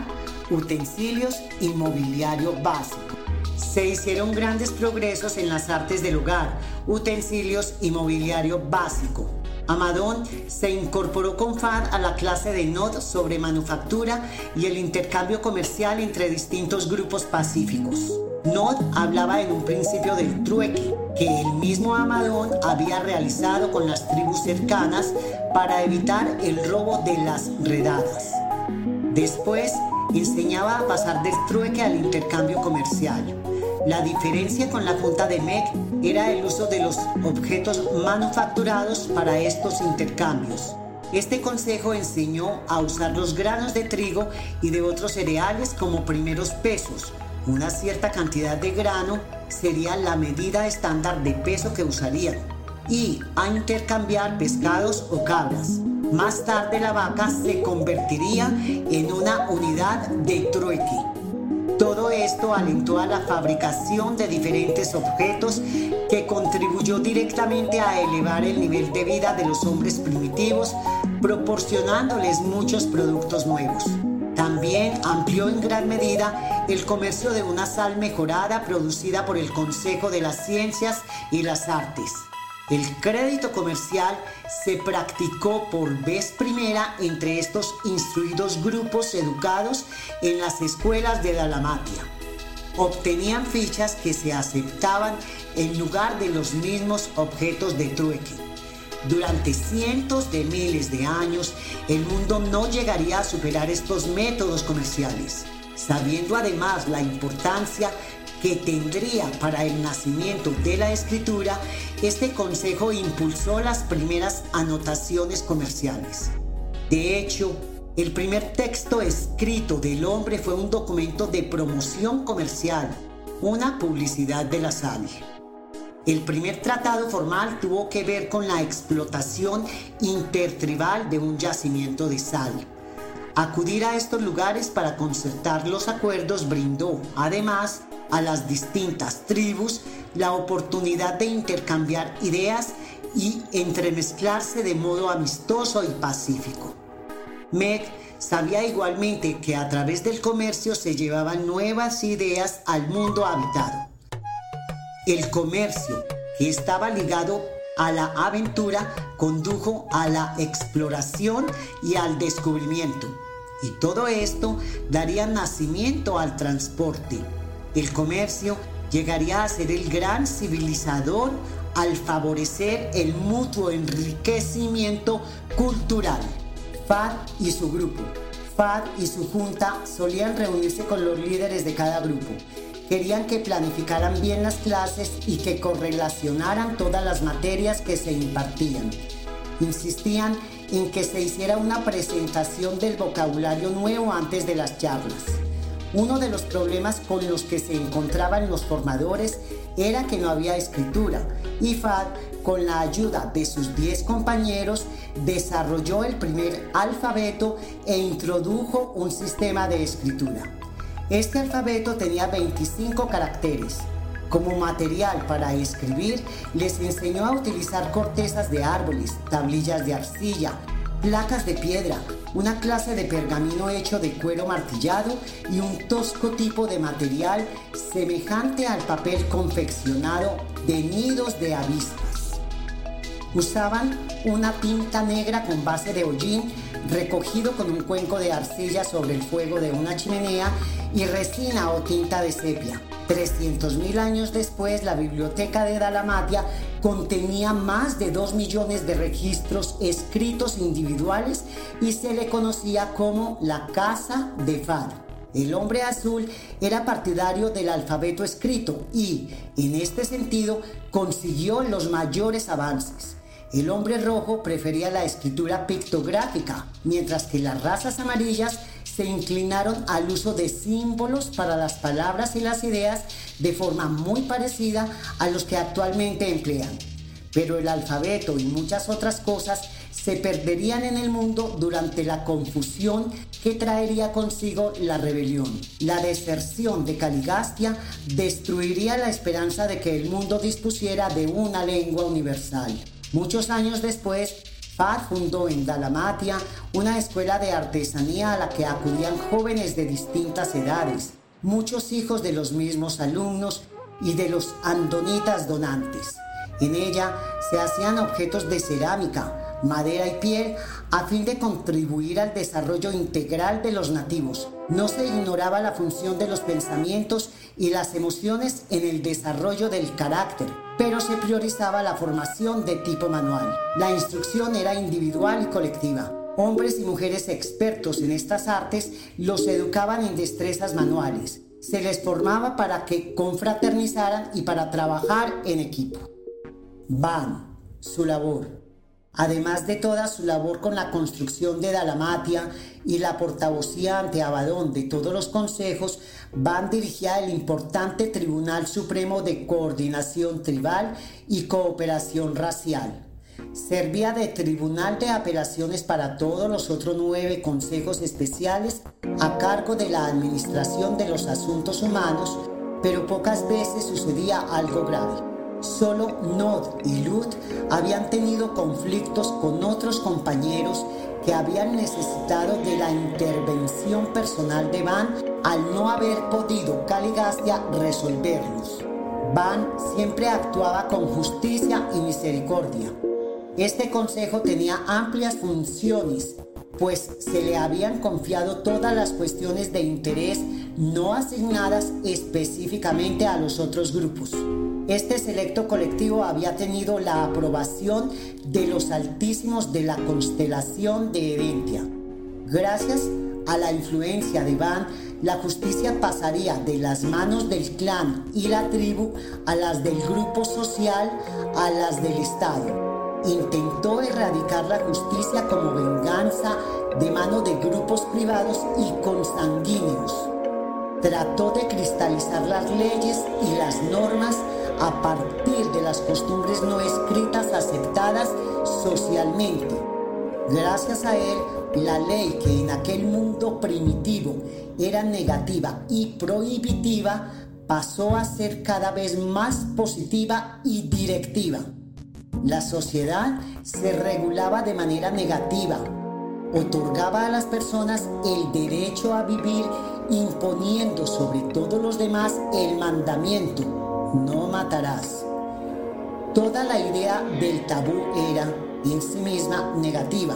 utensilios y mobiliario básico. Se hicieron grandes progresos en las artes del hogar, utensilios y mobiliario básico. Amadón se incorporó con FAD a la clase de NOD sobre manufactura y el intercambio comercial entre distintos grupos pacíficos. NOD hablaba en un principio del trueque que el mismo Amadón había realizado con las tribus cercanas para evitar el robo de las redadas. Después enseñaba a pasar del trueque al intercambio comercial. La diferencia con la Junta de MEC era el uso de los objetos manufacturados para estos intercambios. Este consejo enseñó a usar los granos de trigo y de otros cereales como primeros pesos. Una cierta cantidad de grano sería la medida estándar de peso que usarían. Y a intercambiar pescados o cabras. Más tarde la vaca se convertiría en una unidad de trueque. Todo esto alentó a la fabricación de diferentes objetos que contribuyó directamente a elevar el nivel de vida de los hombres primitivos, proporcionándoles muchos productos nuevos. También amplió en gran medida el comercio de una sal mejorada producida por el Consejo de las Ciencias y las Artes. El crédito comercial se practicó por vez primera entre estos instruidos grupos educados en las escuelas de Dalamatia. Obtenían fichas que se aceptaban en lugar de los mismos objetos de trueque. Durante cientos de miles de años, el mundo no llegaría a superar estos métodos comerciales, sabiendo además la importancia que tendría para el nacimiento de la escritura, este consejo impulsó las primeras anotaciones comerciales. De hecho, el primer texto escrito del hombre fue un documento de promoción comercial, una publicidad de la sal. El primer tratado formal tuvo que ver con la explotación intertribal de un yacimiento de sal. Acudir a estos lugares para concertar los acuerdos brindó, además, a las distintas tribus la oportunidad de intercambiar ideas y entremezclarse de modo amistoso y pacífico. Meg sabía igualmente que a través del comercio se llevaban nuevas ideas al mundo habitado. El comercio, que estaba ligado a la aventura, condujo a la exploración y al descubrimiento. Y todo esto daría nacimiento al transporte, el comercio llegaría a ser el gran civilizador al favorecer el mutuo enriquecimiento cultural. FAD y su grupo. FAD y su junta solían reunirse con los líderes de cada grupo. Querían que planificaran bien las clases y que correlacionaran todas las materias que se impartían. Insistían en que se hiciera una presentación del vocabulario nuevo antes de las charlas. Uno de los problemas con los que se encontraban los formadores era que no había escritura y con la ayuda de sus 10 compañeros, desarrolló el primer alfabeto e introdujo un sistema de escritura. Este alfabeto tenía 25 caracteres. Como material para escribir, les enseñó a utilizar cortezas de árboles, tablillas de arcilla, placas de piedra, una clase de pergamino hecho de cuero martillado y un tosco tipo de material semejante al papel confeccionado de nidos de avispas. Usaban una tinta negra con base de hollín recogido con un cuenco de arcilla sobre el fuego de una chimenea y resina o tinta de sepia. 300.000 años después, la biblioteca de Dalamatia contenía más de 2 millones de registros escritos individuales y se le conocía como la Casa de Fad. El hombre azul era partidario del alfabeto escrito y, en este sentido, consiguió los mayores avances. El hombre rojo prefería la escritura pictográfica, mientras que las razas amarillas se inclinaron al uso de símbolos para las palabras y las ideas de forma muy parecida a los que actualmente emplean. Pero el alfabeto y muchas otras cosas se perderían en el mundo durante la confusión que traería consigo la rebelión. La deserción de Caligastia destruiría la esperanza de que el mundo dispusiera de una lengua universal. Muchos años después, Fad fundó en Dalamatia una escuela de artesanía a la que acudían jóvenes de distintas edades, muchos hijos de los mismos alumnos y de los andonitas donantes. En ella se hacían objetos de cerámica, madera y piel a fin de contribuir al desarrollo integral de los nativos. No se ignoraba la función de los pensamientos y las emociones en el desarrollo del carácter, pero se priorizaba la formación de tipo manual. La instrucción era individual y colectiva. Hombres y mujeres expertos en estas artes los educaban en destrezas manuales. Se les formaba para que confraternizaran y para trabajar en equipo. Van, su labor. Además de toda su labor con la construcción de Dalamatia y la portavocía ante Abadón de todos los consejos, Van dirigía el importante Tribunal Supremo de Coordinación Tribal y Cooperación Racial. Servía de tribunal de apelaciones para todos los otros nueve consejos especiales a cargo de la administración de los asuntos humanos, pero pocas veces sucedía algo grave. Solo Nod y Lut habían tenido conflictos con otros compañeros que habían necesitado de la intervención personal de Van al no haber podido Caligastia resolverlos. Van siempre actuaba con justicia y misericordia. Este consejo tenía amplias funciones, pues se le habían confiado todas las cuestiones de interés no asignadas específicamente a los otros grupos. Este selecto colectivo había tenido la aprobación de los altísimos de la constelación de Eventia. Gracias a la influencia de Van, la justicia pasaría de las manos del clan y la tribu a las del grupo social, a las del Estado. Intentó erradicar la justicia como venganza de mano de grupos privados y consanguíneos. Trató de cristalizar las leyes y las normas a partir de las costumbres no escritas aceptadas socialmente. Gracias a él, la ley que en aquel mundo primitivo era negativa y prohibitiva pasó a ser cada vez más positiva y directiva. La sociedad se regulaba de manera negativa, otorgaba a las personas el derecho a vivir imponiendo sobre todos los demás el mandamiento no matarás. Toda la idea del tabú era en sí misma negativa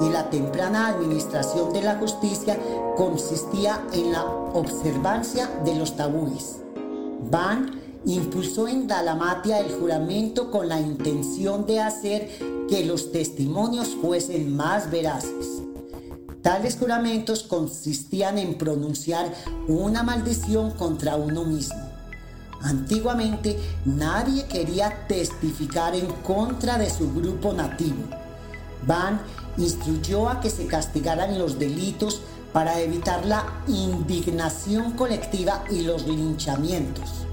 y la temprana administración de la justicia consistía en la observancia de los tabúes. Van impulsó en Dalamatia el juramento con la intención de hacer que los testimonios fuesen más veraces. Tales juramentos consistían en pronunciar una maldición contra uno mismo. Antiguamente nadie quería testificar en contra de su grupo nativo. Van instruyó a que se castigaran los delitos para evitar la indignación colectiva y los linchamientos.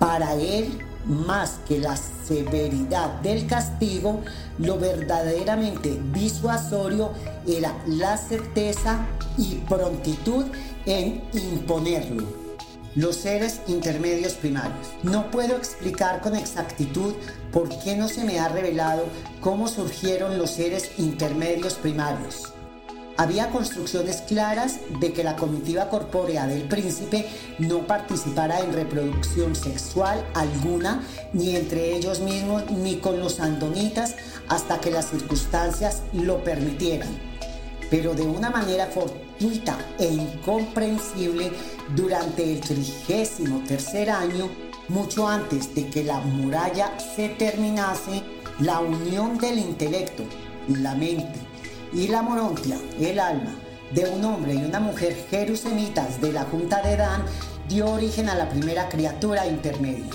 Para él, más que la severidad del castigo, lo verdaderamente disuasorio era la certeza y prontitud en imponerlo los seres intermedios primarios. No puedo explicar con exactitud por qué no se me ha revelado cómo surgieron los seres intermedios primarios. Había construcciones claras de que la comitiva corpórea del príncipe no participara en reproducción sexual alguna, ni entre ellos mismos, ni con los andonitas, hasta que las circunstancias lo permitieran. Pero de una manera fortuita e incomprensible, durante el trigésimo tercer año, mucho antes de que la muralla se terminase, la unión del intelecto, la mente y la morontia, el alma, de un hombre y una mujer jerusemitas de la Junta de Dan dio origen a la primera criatura intermedia.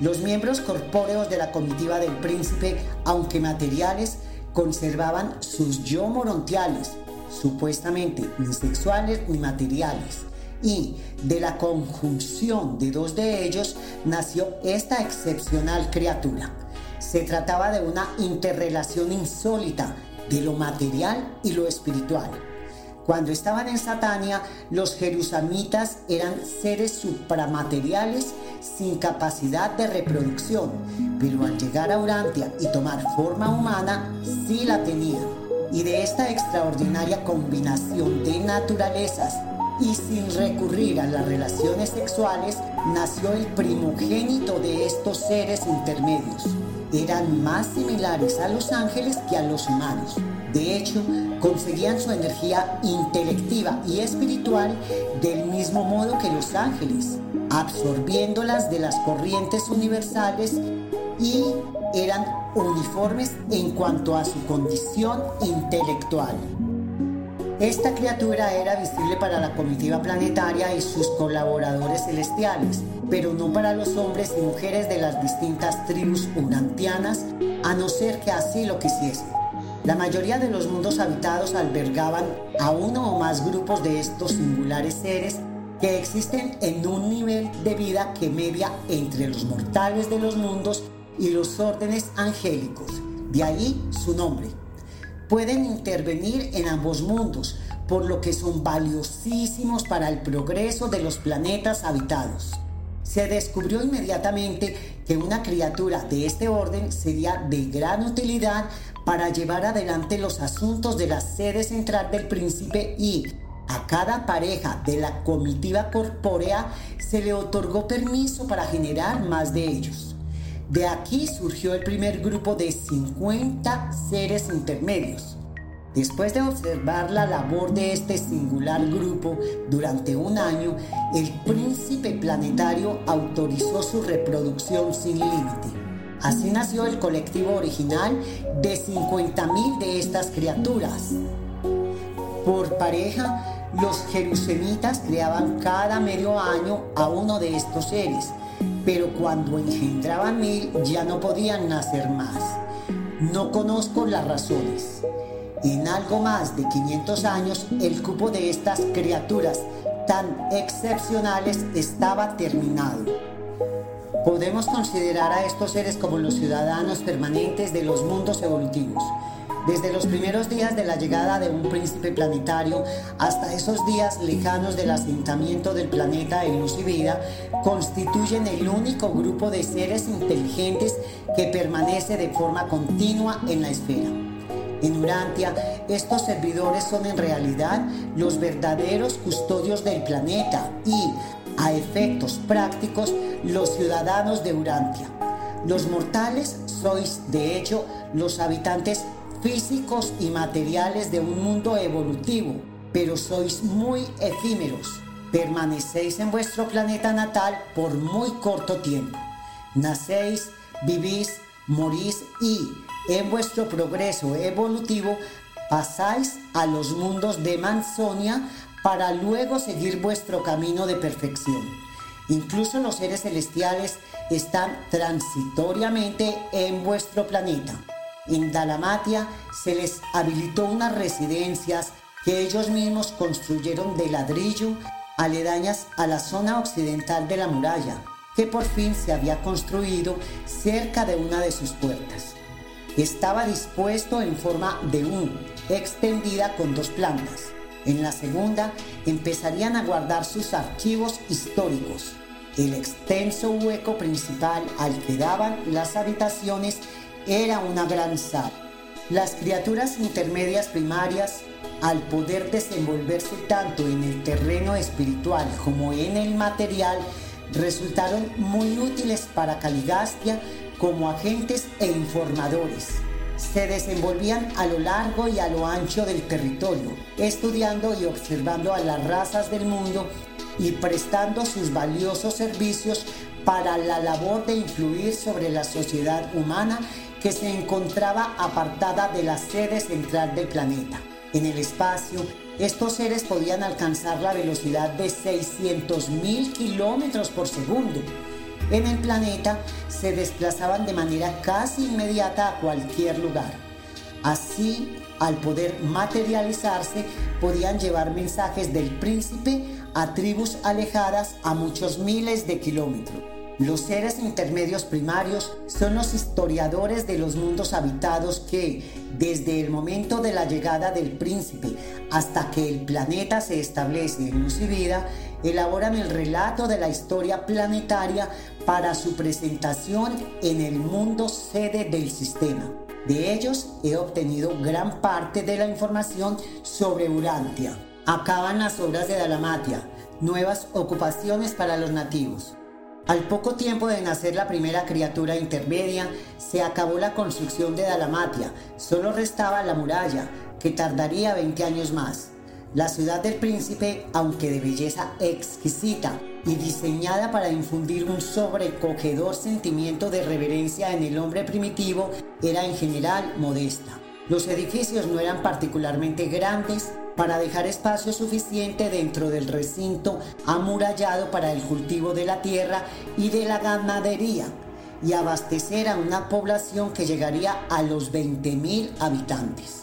Los miembros corpóreos de la comitiva del príncipe, aunque materiales, conservaban sus yo morontiales, supuestamente ni sexuales ni materiales y de la conjunción de dos de ellos nació esta excepcional criatura. Se trataba de una interrelación insólita de lo material y lo espiritual. Cuando estaban en Satania, los jerusamitas eran seres supramateriales sin capacidad de reproducción, pero al llegar a Urantia y tomar forma humana, sí la tenían. Y de esta extraordinaria combinación de naturalezas y sin recurrir a las relaciones sexuales, nació el primogénito de estos seres intermedios. Eran más similares a los ángeles que a los humanos. De hecho, conseguían su energía intelectiva y espiritual del mismo modo que los ángeles, absorbiéndolas de las corrientes universales y eran uniformes en cuanto a su condición intelectual. Esta criatura era visible para la comitiva planetaria y sus colaboradores celestiales, pero no para los hombres y mujeres de las distintas tribus urantianas, a no ser que así lo quisiesen. La mayoría de los mundos habitados albergaban a uno o más grupos de estos singulares seres que existen en un nivel de vida que media entre los mortales de los mundos y los órdenes angélicos. De ahí su nombre, pueden intervenir en ambos mundos, por lo que son valiosísimos para el progreso de los planetas habitados. Se descubrió inmediatamente que una criatura de este orden sería de gran utilidad para llevar adelante los asuntos de la sede central del príncipe y a cada pareja de la comitiva corpórea se le otorgó permiso para generar más de ellos. De aquí surgió el primer grupo de 50 seres intermedios. Después de observar la labor de este singular grupo durante un año, el príncipe planetario autorizó su reproducción sin límite. Así nació el colectivo original de 50.000 de estas criaturas. Por pareja, los jerusemitas creaban cada medio año a uno de estos seres pero cuando engendraban mil ya no podían nacer más. No conozco las razones. En algo más de 500 años, el cupo de estas criaturas tan excepcionales estaba terminado. Podemos considerar a estos seres como los ciudadanos permanentes de los mundos evolutivos desde los primeros días de la llegada de un príncipe planetario hasta esos días lejanos del asentamiento del planeta en luz y vida, constituyen el único grupo de seres inteligentes que permanece de forma continua en la esfera. En Urantia, estos servidores son en realidad los verdaderos custodios del planeta y, a efectos prácticos, los ciudadanos de Urantia. Los mortales sois, de hecho, los habitantes físicos y materiales de un mundo evolutivo, pero sois muy efímeros. Permanecéis en vuestro planeta natal por muy corto tiempo. Nacéis, vivís, morís y en vuestro progreso evolutivo pasáis a los mundos de Mansonia para luego seguir vuestro camino de perfección. Incluso los seres celestiales están transitoriamente en vuestro planeta. En Dalamatia se les habilitó unas residencias que ellos mismos construyeron de ladrillo aledañas a la zona occidental de la muralla, que por fin se había construido cerca de una de sus puertas. Estaba dispuesto en forma de U, extendida con dos plantas. En la segunda empezarían a guardar sus archivos históricos. El extenso hueco principal al que daban las habitaciones era una gran sal. Las criaturas intermedias primarias, al poder desenvolverse tanto en el terreno espiritual como en el material, resultaron muy útiles para Caligastia como agentes e informadores. Se desenvolvían a lo largo y a lo ancho del territorio, estudiando y observando a las razas del mundo y prestando sus valiosos servicios para la labor de influir sobre la sociedad humana que se encontraba apartada de la sede central del planeta. En el espacio, estos seres podían alcanzar la velocidad de 600.000 kilómetros por segundo. En el planeta se desplazaban de manera casi inmediata a cualquier lugar. Así, al poder materializarse, podían llevar mensajes del príncipe a tribus alejadas a muchos miles de kilómetros. Los seres intermedios primarios son los historiadores de los mundos habitados que, desde el momento de la llegada del príncipe hasta que el planeta se establece en luz y vida, elaboran el relato de la historia planetaria para su presentación en el mundo sede del sistema. De ellos he obtenido gran parte de la información sobre Urantia. Acaban las obras de Dalamatia, nuevas ocupaciones para los nativos. Al poco tiempo de nacer la primera criatura intermedia, se acabó la construcción de Dalamatia, solo restaba la muralla, que tardaría 20 años más. La ciudad del príncipe, aunque de belleza exquisita y diseñada para infundir un sobrecogedor sentimiento de reverencia en el hombre primitivo, era en general modesta. Los edificios no eran particularmente grandes para dejar espacio suficiente dentro del recinto amurallado para el cultivo de la tierra y de la ganadería y abastecer a una población que llegaría a los 20.000 habitantes.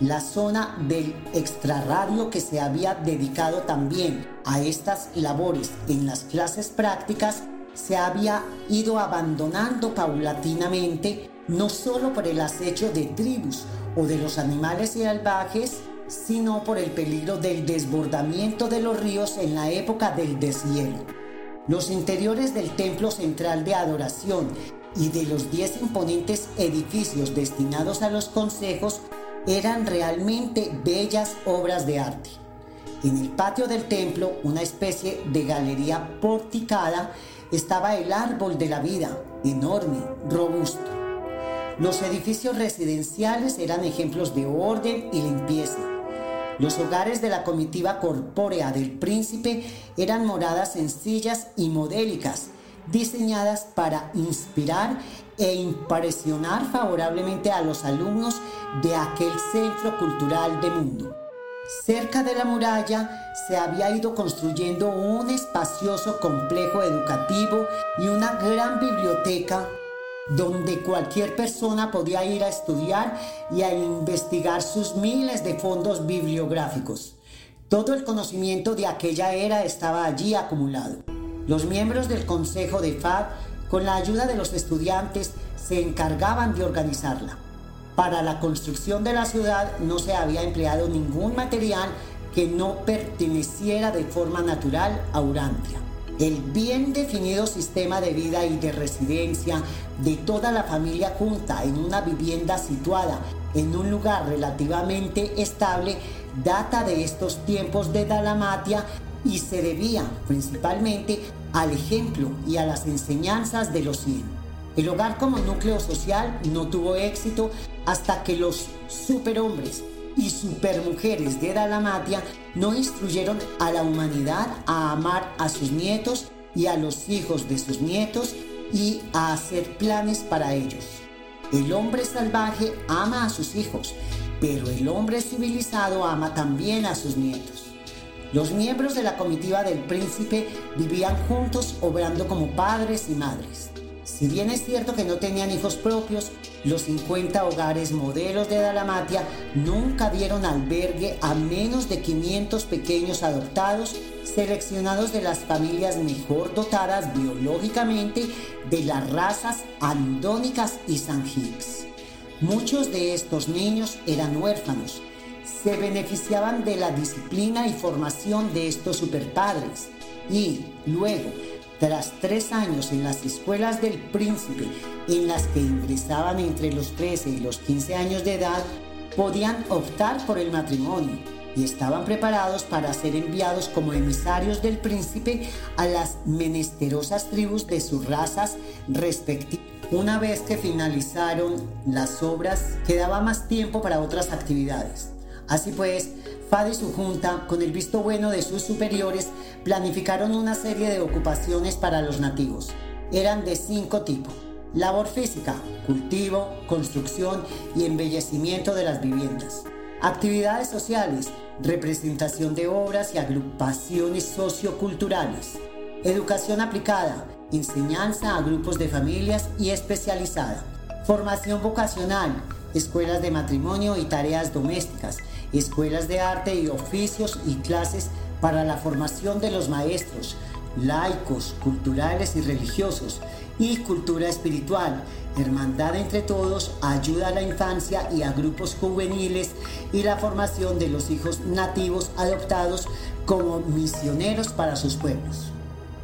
La zona del extrarradio que se había dedicado también a estas labores en las clases prácticas se había ido abandonando paulatinamente no solo por el acecho de tribus o de los animales salvajes, sino por el peligro del desbordamiento de los ríos en la época del deshielo. Los interiores del templo central de adoración y de los diez imponentes edificios destinados a los consejos eran realmente bellas obras de arte. En el patio del templo, una especie de galería porticada, estaba el árbol de la vida, enorme, robusto. Los edificios residenciales eran ejemplos de orden y limpieza. Los hogares de la comitiva corpórea del príncipe eran moradas sencillas y modélicas, diseñadas para inspirar e impresionar favorablemente a los alumnos de aquel centro cultural de mundo. Cerca de la muralla se había ido construyendo un espacioso complejo educativo y una gran biblioteca donde cualquier persona podía ir a estudiar y a investigar sus miles de fondos bibliográficos. Todo el conocimiento de aquella era estaba allí acumulado. Los miembros del Consejo de FAD, con la ayuda de los estudiantes, se encargaban de organizarla. Para la construcción de la ciudad no se había empleado ningún material que no perteneciera de forma natural a Urantia. El bien definido sistema de vida y de residencia de toda la familia junta en una vivienda situada en un lugar relativamente estable data de estos tiempos de Dalamatia y se debía principalmente al ejemplo y a las enseñanzas de los 100. El hogar como núcleo social no tuvo éxito hasta que los superhombres y supermujeres de Dalamatia no instruyeron a la humanidad a amar a sus nietos y a los hijos de sus nietos y a hacer planes para ellos. El hombre salvaje ama a sus hijos, pero el hombre civilizado ama también a sus nietos. Los miembros de la comitiva del príncipe vivían juntos obrando como padres y madres. Si bien es cierto que no tenían hijos propios, los 50 hogares modelos de Dalamatia nunca dieron albergue a menos de 500 pequeños adoptados seleccionados de las familias mejor dotadas biológicamente de las razas andónicas y sanjix. Muchos de estos niños eran huérfanos, se beneficiaban de la disciplina y formación de estos superpadres y luego tras tres años en las escuelas del príncipe, en las que ingresaban entre los 13 y los 15 años de edad, podían optar por el matrimonio y estaban preparados para ser enviados como emisarios del príncipe a las menesterosas tribus de sus razas respectivas. Una vez que finalizaron las obras, quedaba más tiempo para otras actividades. Así pues, Fad y su junta, con el visto bueno de sus superiores, planificaron una serie de ocupaciones para los nativos. Eran de cinco tipos. Labor física, cultivo, construcción y embellecimiento de las viviendas. Actividades sociales, representación de obras y agrupaciones socioculturales. Educación aplicada, enseñanza a grupos de familias y especializada. Formación vocacional, escuelas de matrimonio y tareas domésticas, escuelas de arte y oficios y clases para la formación de los maestros, laicos, culturales y religiosos, y cultura espiritual, hermandad entre todos, ayuda a la infancia y a grupos juveniles y la formación de los hijos nativos adoptados como misioneros para sus pueblos.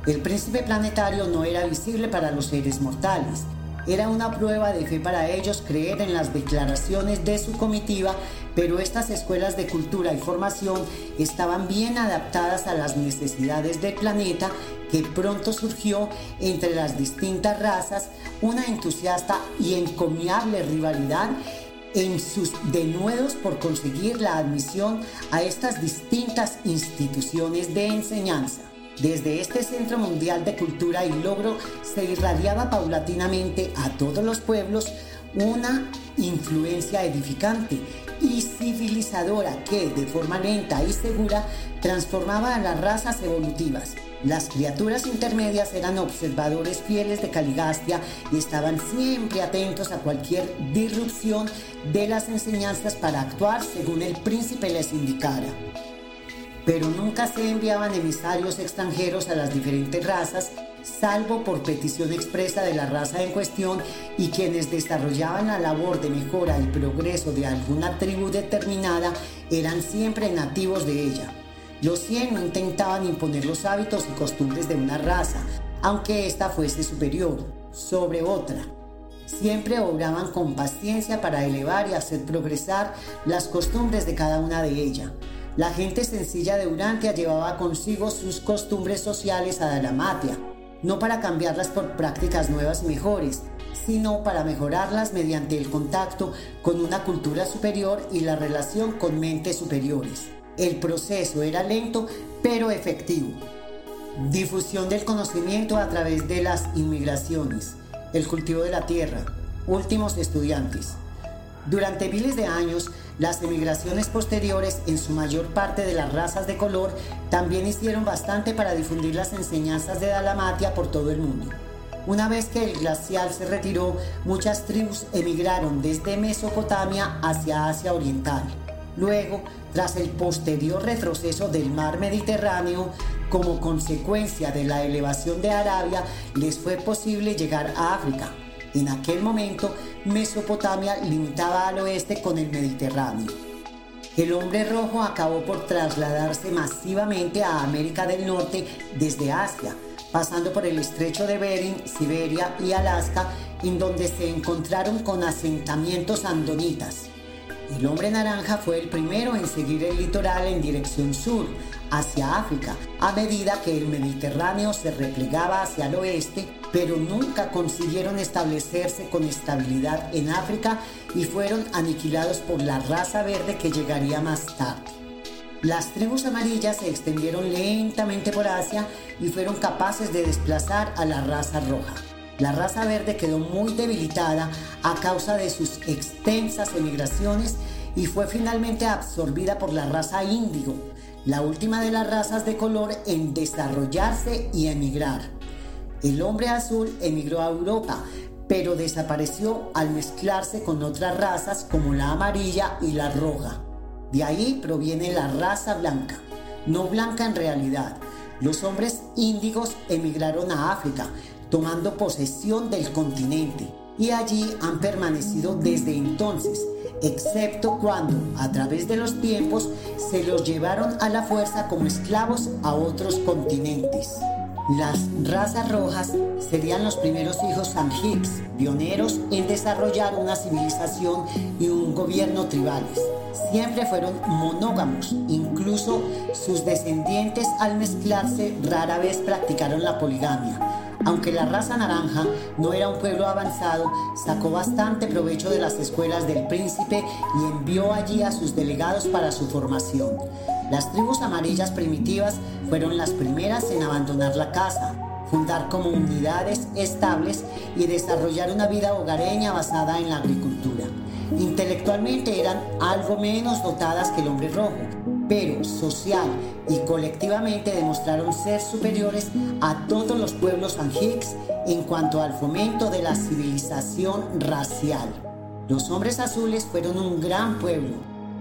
El príncipe planetario no era visible para los seres mortales. Era una prueba de fe para ellos creer en las declaraciones de su comitiva, pero estas escuelas de cultura y formación estaban bien adaptadas a las necesidades del planeta que pronto surgió entre las distintas razas una entusiasta y encomiable rivalidad en sus denuedos por conseguir la admisión a estas distintas instituciones de enseñanza. Desde este Centro Mundial de Cultura y Logro se irradiaba paulatinamente a todos los pueblos una influencia edificante y civilizadora que, de forma lenta y segura, transformaba a las razas evolutivas. Las criaturas intermedias eran observadores fieles de Caligastia y estaban siempre atentos a cualquier disrupción de las enseñanzas para actuar según el príncipe les indicara pero nunca se enviaban emisarios extranjeros a las diferentes razas, salvo por petición expresa de la raza en cuestión y quienes desarrollaban la labor de mejora y progreso de alguna tribu determinada eran siempre nativos de ella. Los 100 no intentaban imponer los hábitos y costumbres de una raza, aunque ésta fuese superior, sobre otra. Siempre obraban con paciencia para elevar y hacer progresar las costumbres de cada una de ellas la gente sencilla de Urantia llevaba consigo sus costumbres sociales a Dalamatia, no para cambiarlas por prácticas nuevas y mejores, sino para mejorarlas mediante el contacto con una cultura superior y la relación con mentes superiores. El proceso era lento pero efectivo. Difusión del conocimiento a través de las inmigraciones, el cultivo de la tierra, últimos estudiantes. Durante miles de años, las emigraciones posteriores, en su mayor parte de las razas de color, también hicieron bastante para difundir las enseñanzas de Dalamatia por todo el mundo. Una vez que el glacial se retiró, muchas tribus emigraron desde Mesopotamia hacia Asia Oriental. Luego, tras el posterior retroceso del mar Mediterráneo, como consecuencia de la elevación de Arabia, les fue posible llegar a África, en aquel momento, Mesopotamia limitaba al oeste con el Mediterráneo. El hombre rojo acabó por trasladarse masivamente a América del Norte desde Asia, pasando por el estrecho de Bering, Siberia y Alaska, en donde se encontraron con asentamientos andonitas. El hombre naranja fue el primero en seguir el litoral en dirección sur, hacia África, a medida que el Mediterráneo se replegaba hacia el oeste, pero nunca consiguieron establecerse con estabilidad en África y fueron aniquilados por la raza verde que llegaría más tarde. Las tribus amarillas se extendieron lentamente por Asia y fueron capaces de desplazar a la raza roja. La raza verde quedó muy debilitada a causa de sus extensas emigraciones y fue finalmente absorbida por la raza índigo, la última de las razas de color en desarrollarse y emigrar. El hombre azul emigró a Europa, pero desapareció al mezclarse con otras razas como la amarilla y la roja. De ahí proviene la raza blanca, no blanca en realidad. Los hombres índigos emigraron a África, tomando posesión del continente, y allí han permanecido desde entonces, excepto cuando, a través de los tiempos, se los llevaron a la fuerza como esclavos a otros continentes. Las razas rojas serían los primeros hijos Sanjiks, pioneros en desarrollar una civilización y un gobierno tribales. Siempre fueron monógamos, incluso sus descendientes al mezclarse rara vez practicaron la poligamia aunque la raza naranja no era un pueblo avanzado, sacó bastante provecho de las escuelas del príncipe y envió allí a sus delegados para su formación. Las tribus amarillas primitivas fueron las primeras en abandonar la casa, fundar comunidades estables y desarrollar una vida hogareña basada en la agricultura. Intelectualmente eran algo menos dotadas que el hombre rojo, pero social y colectivamente demostraron ser superiores a todos los pueblos anjiks en cuanto al fomento de la civilización racial. Los hombres azules fueron un gran pueblo.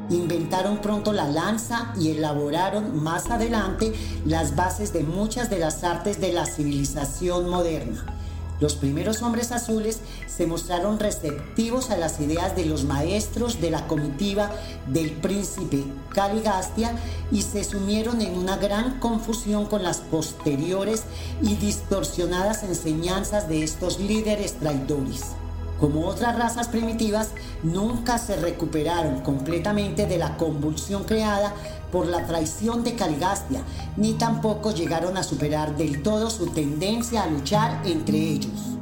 inventaron pronto la lanza y elaboraron más adelante las bases de muchas de las artes de la civilización moderna. Los primeros hombres azules se mostraron receptivos a las ideas de los maestros de la comitiva del príncipe Caligastia y se sumieron en una gran confusión con las posteriores y distorsionadas enseñanzas de estos líderes traidores. Como otras razas primitivas, nunca se recuperaron completamente de la convulsión creada por la traición de Caligastia, ni tampoco llegaron a superar del todo su tendencia a luchar entre ellos.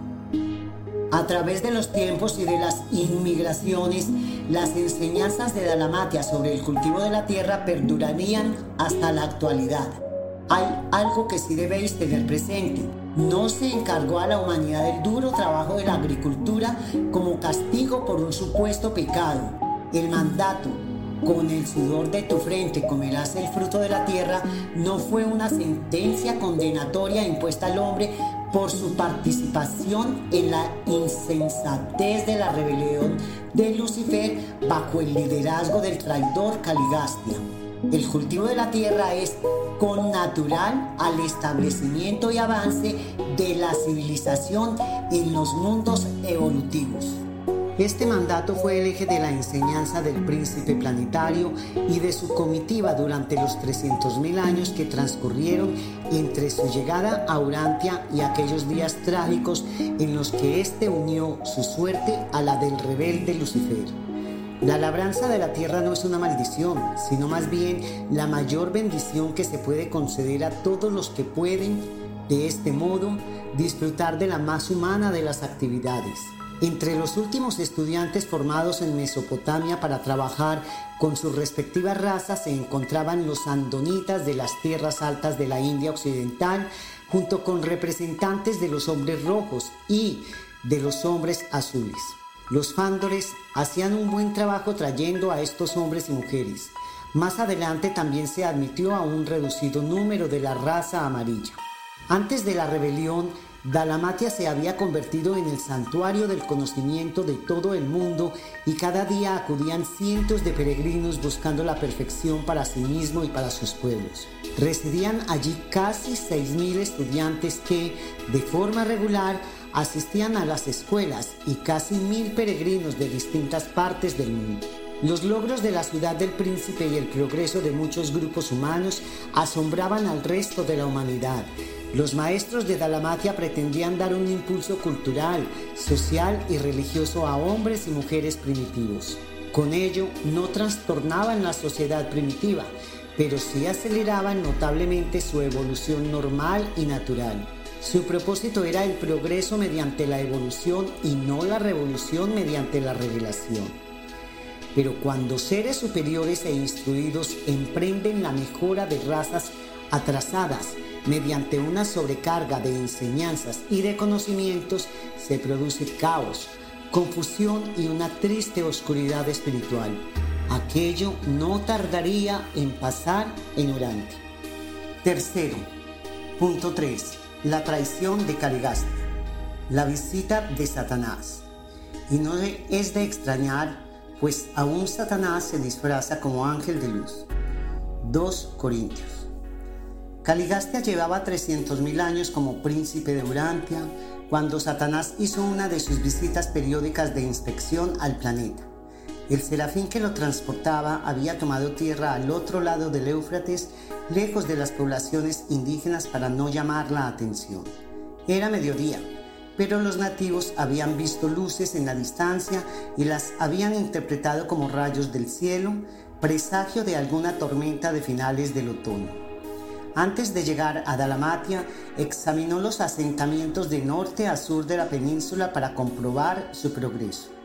A través de los tiempos y de las inmigraciones, las enseñanzas de Dalamatia sobre el cultivo de la tierra perdurarían hasta la actualidad. Hay algo que sí debéis tener presente. No se encargó a la humanidad del duro trabajo de la agricultura como castigo por un supuesto pecado. El mandato con el sudor de tu frente comerás el fruto de la tierra, no fue una sentencia condenatoria impuesta al hombre por su participación en la insensatez de la rebelión de Lucifer bajo el liderazgo del traidor Caligastia. El cultivo de la tierra es con natural al establecimiento y avance de la civilización en los mundos evolutivos. Este mandato fue el eje de la enseñanza del príncipe planetario y de su comitiva durante los 300.000 años que transcurrieron entre su llegada a Urantia y aquellos días trágicos en los que éste unió su suerte a la del rebelde Lucifer. La labranza de la tierra no es una maldición, sino más bien la mayor bendición que se puede conceder a todos los que pueden, de este modo, disfrutar de la más humana de las actividades entre los últimos estudiantes formados en Mesopotamia para trabajar con sus respectivas razas se encontraban los andonitas de las tierras altas de la India Occidental, junto con representantes de los hombres rojos y de los hombres azules. Los fándores hacían un buen trabajo trayendo a estos hombres y mujeres. Más adelante también se admitió a un reducido número de la raza amarilla. Antes de la rebelión, Dalamatia se había convertido en el santuario del conocimiento de todo el mundo y cada día acudían cientos de peregrinos buscando la perfección para sí mismo y para sus pueblos. Residían allí casi 6.000 estudiantes que, de forma regular, asistían a las escuelas y casi mil peregrinos de distintas partes del mundo. Los logros de la ciudad del príncipe y el progreso de muchos grupos humanos asombraban al resto de la humanidad los maestros de Dalamatia pretendían dar un impulso cultural, social y religioso a hombres y mujeres primitivos. Con ello, no trastornaban la sociedad primitiva, pero sí aceleraban notablemente su evolución normal y natural. Su propósito era el progreso mediante la evolución y no la revolución mediante la revelación. Pero cuando seres superiores e instruidos emprenden la mejora de razas atrasadas, Mediante una sobrecarga de enseñanzas y de conocimientos se produce caos, confusión y una triste oscuridad espiritual. Aquello no tardaría en pasar en Urante. Tercero, punto 3. La traición de Caligasta. La visita de Satanás. Y no es de extrañar, pues aún Satanás se disfraza como ángel de luz. 2 Corintios. Caligastia llevaba 300.000 años como príncipe de Urantia cuando Satanás hizo una de sus visitas periódicas de inspección al planeta. El serafín que lo transportaba había tomado tierra al otro lado del Éufrates, lejos de las poblaciones indígenas para no llamar la atención. Era mediodía, pero los nativos habían visto luces en la distancia y las habían interpretado como rayos del cielo, presagio de alguna tormenta de finales del otoño. Antes de llegar a Dalamatia, examinó los asentamientos de norte a sur de la península para comprobar su progreso.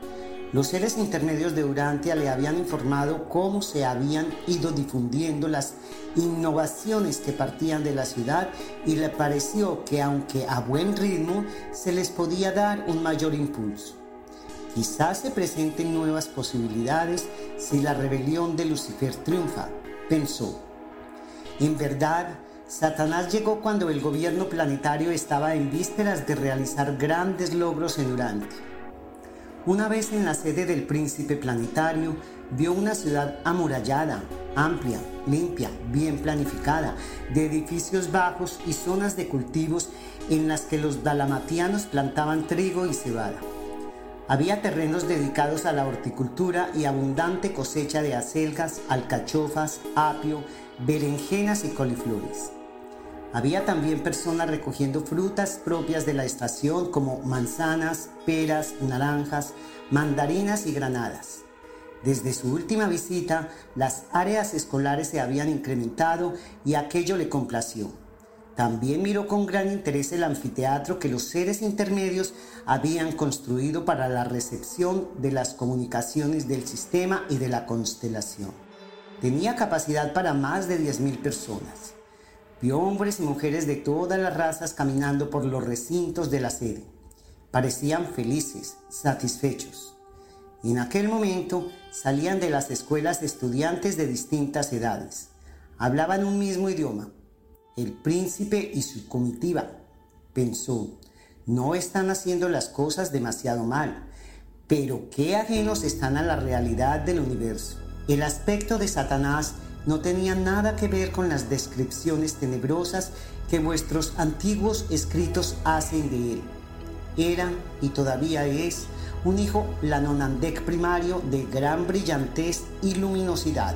Los seres intermedios de Urantia le habían informado cómo se habían ido difundiendo las innovaciones que partían de la ciudad y le pareció que aunque a buen ritmo, se les podía dar un mayor impulso. Quizás se presenten nuevas posibilidades si la rebelión de Lucifer triunfa, pensó. En verdad, Satanás llegó cuando el gobierno planetario estaba en vísperas de realizar grandes logros en Urante. Una vez en la sede del príncipe planetario, vio una ciudad amurallada, amplia, limpia, bien planificada, de edificios bajos y zonas de cultivos en las que los dalamatianos plantaban trigo y cebada. Había terrenos dedicados a la horticultura y abundante cosecha de acelgas, alcachofas, apio, berenjenas y coliflores. Había también personas recogiendo frutas propias de la estación como manzanas, peras, naranjas, mandarinas y granadas. Desde su última visita, las áreas escolares se habían incrementado y aquello le complació. También miró con gran interés el anfiteatro que los seres intermedios habían construido para la recepción de las comunicaciones del sistema y de la constelación. Tenía capacidad para más de 10.000 personas. Vio hombres y mujeres de todas las razas caminando por los recintos de la sede. Parecían felices, satisfechos. Y en aquel momento salían de las escuelas estudiantes de distintas edades. Hablaban un mismo idioma, el príncipe y su comitiva. Pensó, no están haciendo las cosas demasiado mal, pero qué ajenos están a la realidad del universo. El aspecto de Satanás no tenía nada que ver con las descripciones tenebrosas que vuestros antiguos escritos hacen de él. Era y todavía es un hijo Lanonandek primario de gran brillantez y luminosidad.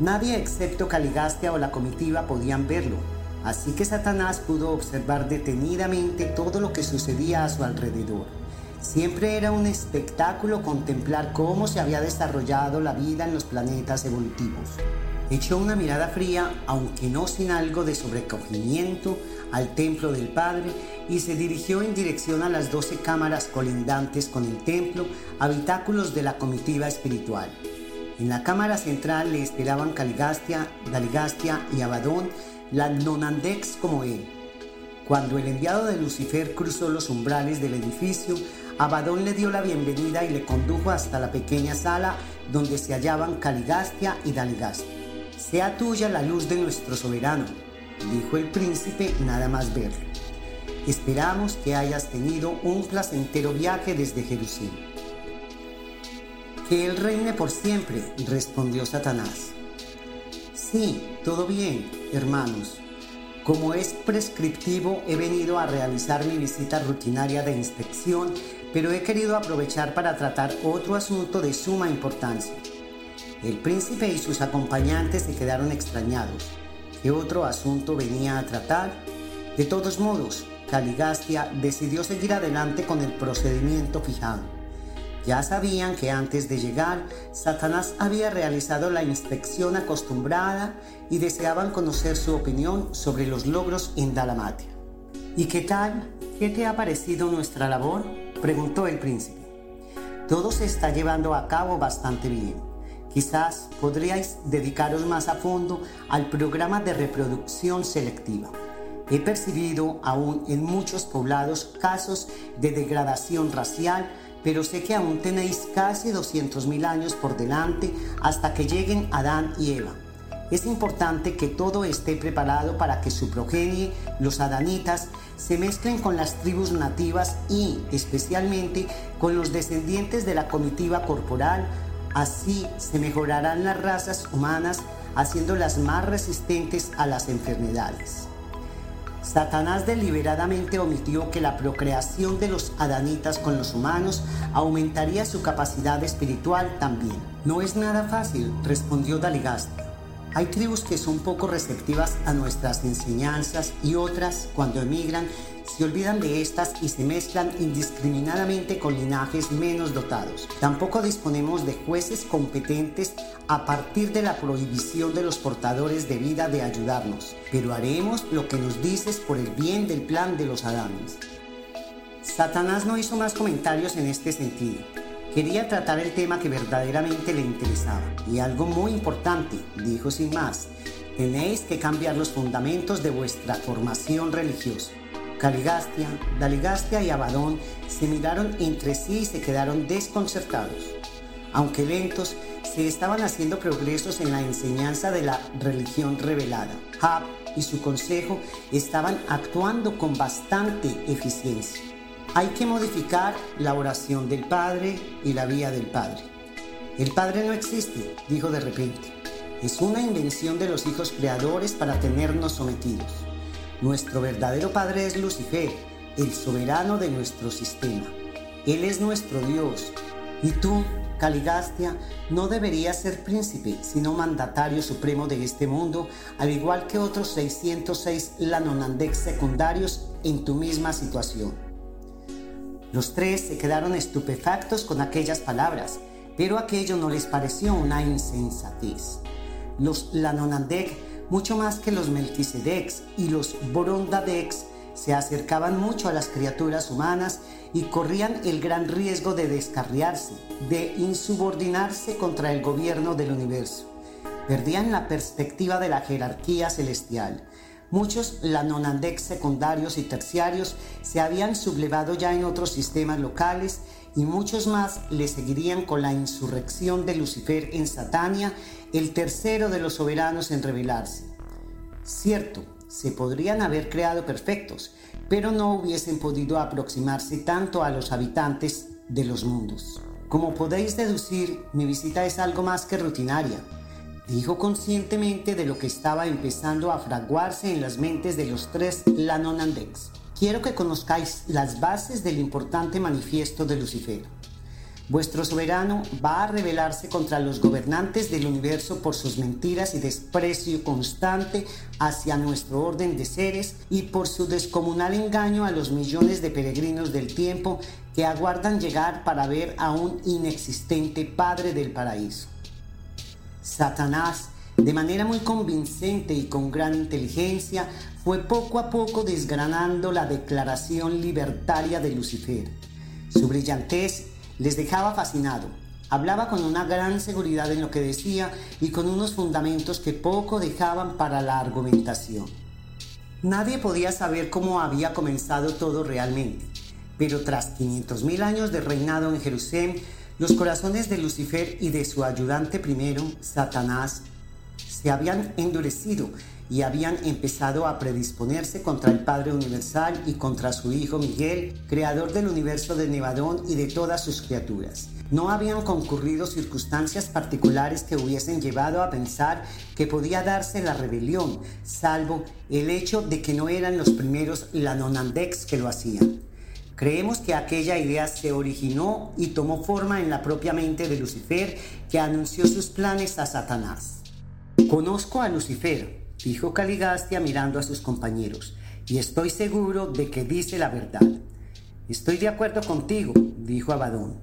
Nadie excepto Caligastia o la comitiva podían verlo, así que Satanás pudo observar detenidamente todo lo que sucedía a su alrededor. Siempre era un espectáculo contemplar cómo se había desarrollado la vida en los planetas evolutivos. Echó una mirada fría, aunque no sin algo de sobrecogimiento, al templo del Padre y se dirigió en dirección a las doce cámaras colindantes con el templo, habitáculos de la comitiva espiritual. En la cámara central le esperaban Caligastia, Daligastia y Abadón, la nonandex como él. Cuando el enviado de Lucifer cruzó los umbrales del edificio, Abadón le dio la bienvenida y le condujo hasta la pequeña sala donde se hallaban Caligastia y Daligastia. Sea tuya la luz de nuestro soberano, dijo el príncipe nada más verlo. Esperamos que hayas tenido un placentero viaje desde Jerusalén. Que Él reine por siempre, respondió Satanás. Sí, todo bien, hermanos. Como es prescriptivo, he venido a realizar mi visita rutinaria de inspección, pero he querido aprovechar para tratar otro asunto de suma importancia. El príncipe y sus acompañantes se quedaron extrañados. ¿Qué otro asunto venía a tratar? De todos modos, Caligastia decidió seguir adelante con el procedimiento fijado. Ya sabían que antes de llegar, Satanás había realizado la inspección acostumbrada y deseaban conocer su opinión sobre los logros en Dalamatia. ¿Y qué tal? ¿Qué te ha parecido nuestra labor? Preguntó el príncipe. Todo se está llevando a cabo bastante bien. Quizás podríais dedicaros más a fondo al programa de reproducción selectiva. He percibido aún en muchos poblados casos de degradación racial pero sé que aún tenéis casi 200.000 años por delante hasta que lleguen Adán y Eva. Es importante que todo esté preparado para que su progenie, los adanitas, se mezclen con las tribus nativas y, especialmente, con los descendientes de la comitiva corporal. Así se mejorarán las razas humanas, haciéndolas más resistentes a las enfermedades. Satanás deliberadamente omitió que la procreación de los adanitas con los humanos aumentaría su capacidad espiritual también. No es nada fácil, respondió Daligasta. Hay tribus que son poco receptivas a nuestras enseñanzas y otras, cuando emigran, se olvidan de estas y se mezclan indiscriminadamente con linajes menos dotados. Tampoco disponemos de jueces competentes a partir de la prohibición de los portadores de vida de ayudarnos, pero haremos lo que nos dices por el bien del plan de los Adanes. Satanás no hizo más comentarios en este sentido. Quería tratar el tema que verdaderamente le interesaba. Y algo muy importante, dijo sin más, tenéis que cambiar los fundamentos de vuestra formación religiosa. Caligastia, Daligastia y Abadón se miraron entre sí y se quedaron desconcertados. Aunque lentos, se estaban haciendo progresos en la enseñanza de la religión revelada. Hab y su consejo estaban actuando con bastante eficiencia. Hay que modificar la oración del Padre y la vía del Padre. El Padre no existe, dijo de repente. Es una invención de los hijos creadores para tenernos sometidos. Nuestro verdadero Padre es Lucifer, el soberano de nuestro sistema. Él es nuestro Dios. Y tú, Caligastia, no deberías ser príncipe, sino mandatario supremo de este mundo, al igual que otros 606 Lanonandex secundarios en tu misma situación. Los tres se quedaron estupefactos con aquellas palabras, pero aquello no les pareció una insensatez. Los Lanonandek, mucho más que los Melquisedecs y los Borondadecs, se acercaban mucho a las criaturas humanas y corrían el gran riesgo de descarriarse, de insubordinarse contra el gobierno del universo. Perdían la perspectiva de la jerarquía celestial. Muchos Lanonandecs secundarios y terciarios se habían sublevado ya en otros sistemas locales y muchos más le seguirían con la insurrección de Lucifer en Satania, el tercero de los soberanos en rebelarse. Cierto, se podrían haber creado perfectos, pero no hubiesen podido aproximarse tanto a los habitantes de los mundos. Como podéis deducir, mi visita es algo más que rutinaria. Dijo conscientemente de lo que estaba empezando a fraguarse en las mentes de los tres Lanonandex. Quiero que conozcáis las bases del importante manifiesto de Lucifer. Vuestro soberano va a rebelarse contra los gobernantes del universo por sus mentiras y desprecio constante hacia nuestro orden de seres y por su descomunal engaño a los millones de peregrinos del tiempo que aguardan llegar para ver a un inexistente Padre del Paraíso. Satanás, de manera muy convincente y con gran inteligencia, fue poco a poco desgranando la declaración libertaria de Lucifer. Su brillantez les dejaba fascinado. Hablaba con una gran seguridad en lo que decía y con unos fundamentos que poco dejaban para la argumentación. Nadie podía saber cómo había comenzado todo realmente, pero tras 500.000 años de reinado en Jerusalén, los corazones de Lucifer y de su ayudante primero, Satanás, se habían endurecido y habían empezado a predisponerse contra el Padre Universal y contra su Hijo Miguel, creador del universo de Nevadón y de todas sus criaturas. No habían concurrido circunstancias particulares que hubiesen llevado a pensar que podía darse la rebelión, salvo el hecho de que no eran los primeros Lanonandex que lo hacían. Creemos que aquella idea se originó y tomó forma en la propia mente de Lucifer, que anunció sus planes a Satanás. Conozco a Lucifer, dijo Caligastia mirando a sus compañeros, y estoy seguro de que dice la verdad. Estoy de acuerdo contigo, dijo Abadón,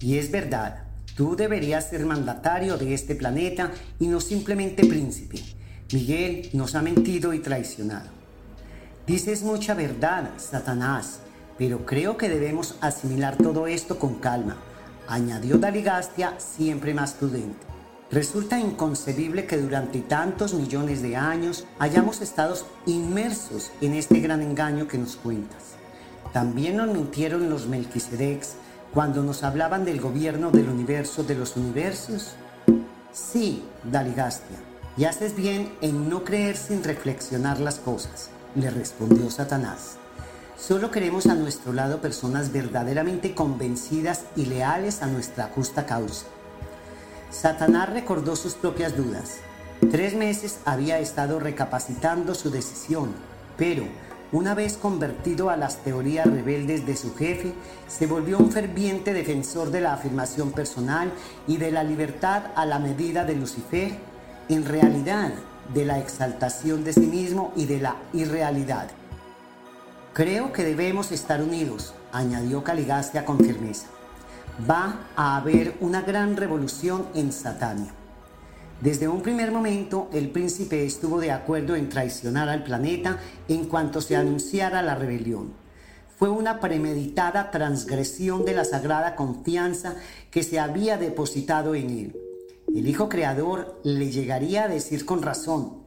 y es verdad, tú deberías ser mandatario de este planeta y no simplemente príncipe. Miguel nos ha mentido y traicionado. Dices mucha verdad, Satanás, pero creo que debemos asimilar todo esto con calma, añadió Daligastia siempre más prudente. Resulta inconcebible que durante tantos millones de años hayamos estado inmersos en este gran engaño que nos cuentas. También nos mintieron los Melquisedecs cuando nos hablaban del gobierno del universo de los universos. Sí, Daligastia, y haces bien en no creer sin reflexionar las cosas, le respondió Satanás. Solo queremos a nuestro lado personas verdaderamente convencidas y leales a nuestra justa causa. Satanás recordó sus propias dudas. Tres meses había estado recapacitando su decisión, pero una vez convertido a las teorías rebeldes de su jefe, se volvió un ferviente defensor de la afirmación personal y de la libertad a la medida de Lucifer, en realidad de la exaltación de sí mismo y de la irrealidad. Creo que debemos estar unidos, añadió Caligastia con firmeza va a haber una gran revolución en Satania. Desde un primer momento, el príncipe estuvo de acuerdo en traicionar al planeta en cuanto se anunciara la rebelión. Fue una premeditada transgresión de la sagrada confianza que se había depositado en él. El Hijo Creador le llegaría a decir con razón,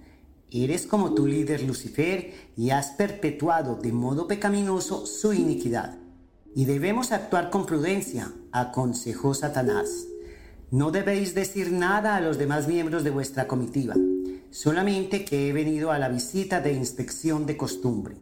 eres como tu líder Lucifer y has perpetuado de modo pecaminoso su iniquidad. Y debemos actuar con prudencia, aconsejó Satanás. No debéis decir nada a los demás miembros de vuestra comitiva, solamente que he venido a la visita de inspección de costumbre.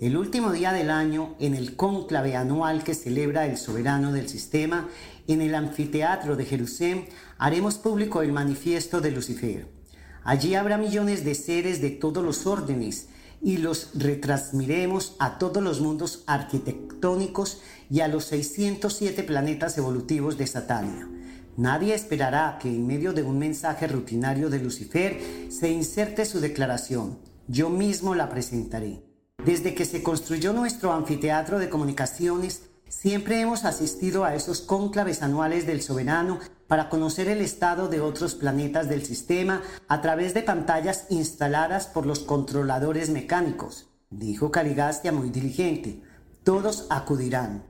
El último día del año, en el cónclave anual que celebra el soberano del sistema, en el anfiteatro de Jerusalén, haremos público el manifiesto de Lucifer. Allí habrá millones de seres de todos los órdenes y los retransmiremos a todos los mundos arquitectónicos y a los 607 planetas evolutivos de Satania. Nadie esperará que en medio de un mensaje rutinario de Lucifer se inserte su declaración. Yo mismo la presentaré. Desde que se construyó nuestro anfiteatro de comunicaciones, siempre hemos asistido a esos cónclaves anuales del soberano para conocer el estado de otros planetas del sistema a través de pantallas instaladas por los controladores mecánicos, dijo Caligastia muy diligente. Todos acudirán.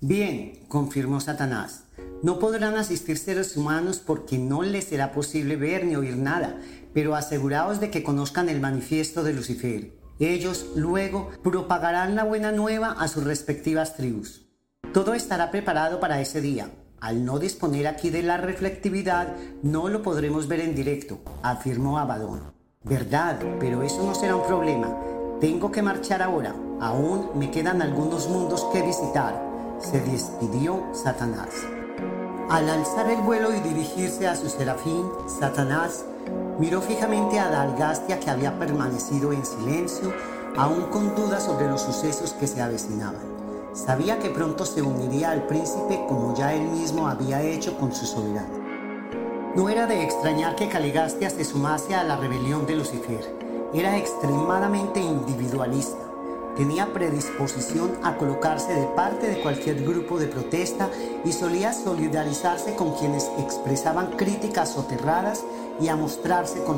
Bien, confirmó Satanás. No podrán asistir seres humanos porque no les será posible ver ni oír nada, pero aseguraos de que conozcan el manifiesto de Lucifer. Ellos luego propagarán la buena nueva a sus respectivas tribus. Todo estará preparado para ese día. Al no disponer aquí de la reflectividad, no lo podremos ver en directo, afirmó Abadón. Verdad, pero eso no será un problema. Tengo que marchar ahora. Aún me quedan algunos mundos que visitar. Se despidió Satanás. Al alzar el vuelo y dirigirse a su serafín, Satanás Miró fijamente a Dalgastia que había permanecido en silencio, aún con dudas sobre los sucesos que se avecinaban. Sabía que pronto se uniría al príncipe como ya él mismo había hecho con su soberano. No era de extrañar que Caligastia se sumase a la rebelión de Lucifer. Era extremadamente individualista. Tenía predisposición a colocarse de parte de cualquier grupo de protesta y solía solidarizarse con quienes expresaban críticas soterradas y a mostrarse con.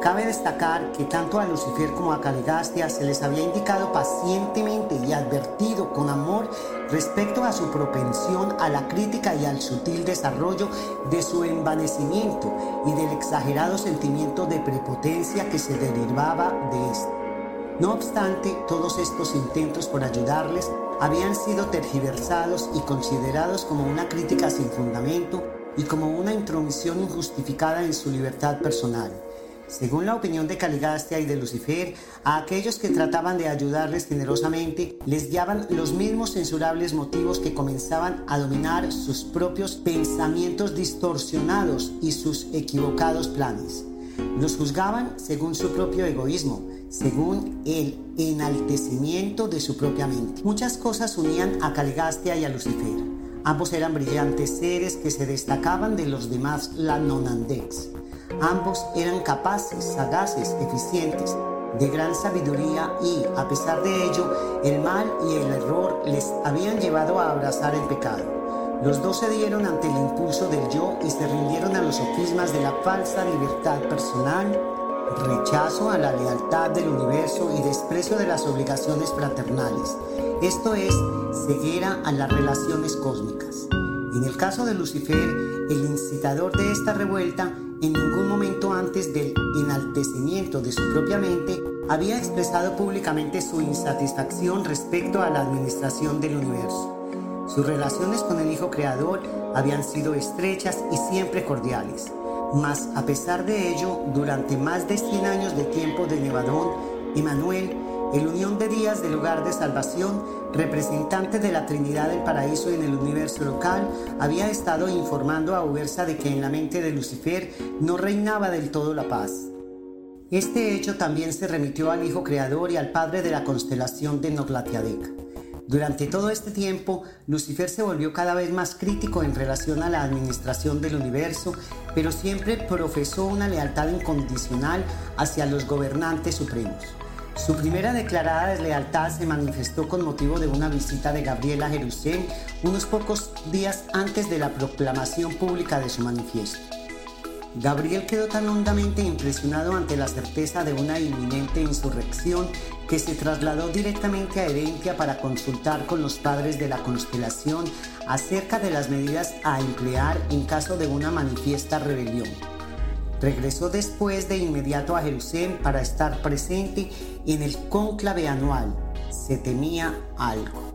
Cabe destacar que tanto a Lucifer como a Caligastia se les había indicado pacientemente y advertido con amor respecto a su propensión a la crítica y al sutil desarrollo de su envanecimiento y del exagerado sentimiento de prepotencia que se derivaba de esto. No obstante, todos estos intentos por ayudarles habían sido tergiversados y considerados como una crítica sin fundamento y como una intromisión injustificada en su libertad personal. Según la opinión de Caligastia y de Lucifer, a aquellos que trataban de ayudarles generosamente les guiaban los mismos censurables motivos que comenzaban a dominar sus propios pensamientos distorsionados y sus equivocados planes. Los juzgaban según su propio egoísmo, según el enaltecimiento de su propia mente. Muchas cosas unían a Caligastia y a Lucifer. Ambos eran brillantes seres que se destacaban de los demás Lanonandex. Ambos eran capaces, sagaces, eficientes, de gran sabiduría y, a pesar de ello, el mal y el error les habían llevado a abrazar el pecado. Los dos se dieron ante el impulso del yo y se rindieron a los sofismas de la falsa libertad personal, rechazo a la lealtad del universo y desprecio de las obligaciones fraternales. Esto es ceguera a las relaciones cósmicas. En el caso de Lucifer, el incitador de esta revuelta, en ningún momento antes del enaltecimiento de su propia mente, había expresado públicamente su insatisfacción respecto a la administración del universo. Sus relaciones con el Hijo Creador habían sido estrechas y siempre cordiales. Mas a pesar de ello, durante más de 100 años de tiempo de Nevadón, Emanuel el Unión de Días del Lugar de Salvación, representante de la Trinidad del Paraíso en el universo local, había estado informando a Ubersa de que en la mente de Lucifer no reinaba del todo la paz. Este hecho también se remitió al Hijo Creador y al Padre de la constelación de Noglatiadec. Durante todo este tiempo, Lucifer se volvió cada vez más crítico en relación a la administración del universo, pero siempre profesó una lealtad incondicional hacia los gobernantes supremos. Su primera declarada deslealtad se manifestó con motivo de una visita de Gabriel a Jerusalén unos pocos días antes de la proclamación pública de su manifiesto. Gabriel quedó tan hondamente impresionado ante la certeza de una inminente insurrección que se trasladó directamente a Herentia para consultar con los padres de la constelación acerca de las medidas a emplear en caso de una manifiesta rebelión. Regresó después de inmediato a Jerusalén para estar presente en el cónclave anual. Se temía algo.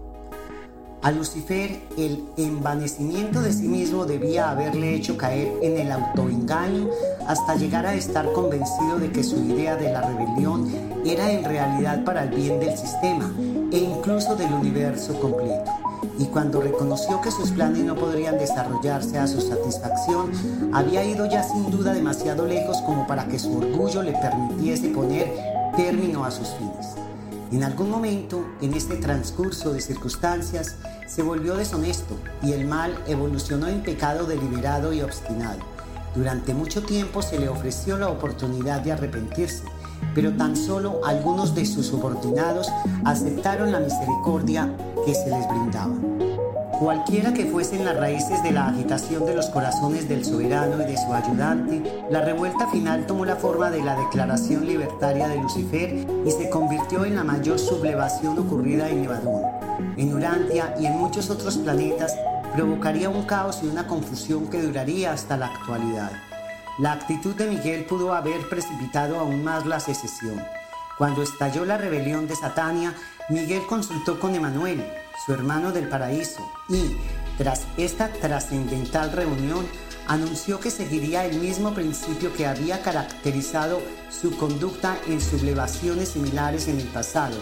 A Lucifer el envanecimiento de sí mismo debía haberle hecho caer en el autoengaño hasta llegar a estar convencido de que su idea de la rebelión era en realidad para el bien del sistema e incluso del universo completo. Y cuando reconoció que sus planes no podrían desarrollarse a su satisfacción, había ido ya sin duda demasiado lejos como para que su orgullo le permitiese poner término a sus fines. En algún momento, en este transcurso de circunstancias, se volvió deshonesto y el mal evolucionó en pecado deliberado y obstinado. Durante mucho tiempo se le ofreció la oportunidad de arrepentirse, pero tan solo algunos de sus subordinados aceptaron la misericordia que se les brindaba. Cualquiera que fuesen las raíces de la agitación de los corazones del soberano y de su ayudante, la revuelta final tomó la forma de la declaración libertaria de Lucifer y se convirtió en la mayor sublevación ocurrida en Nevadón. En Urantia y en muchos otros planetas provocaría un caos y una confusión que duraría hasta la actualidad. La actitud de Miguel pudo haber precipitado aún más la secesión. Cuando estalló la rebelión de Satania, Miguel consultó con Emanuel, su hermano del paraíso, y, tras esta trascendental reunión, anunció que seguiría el mismo principio que había caracterizado su conducta en sublevaciones similares en el pasado,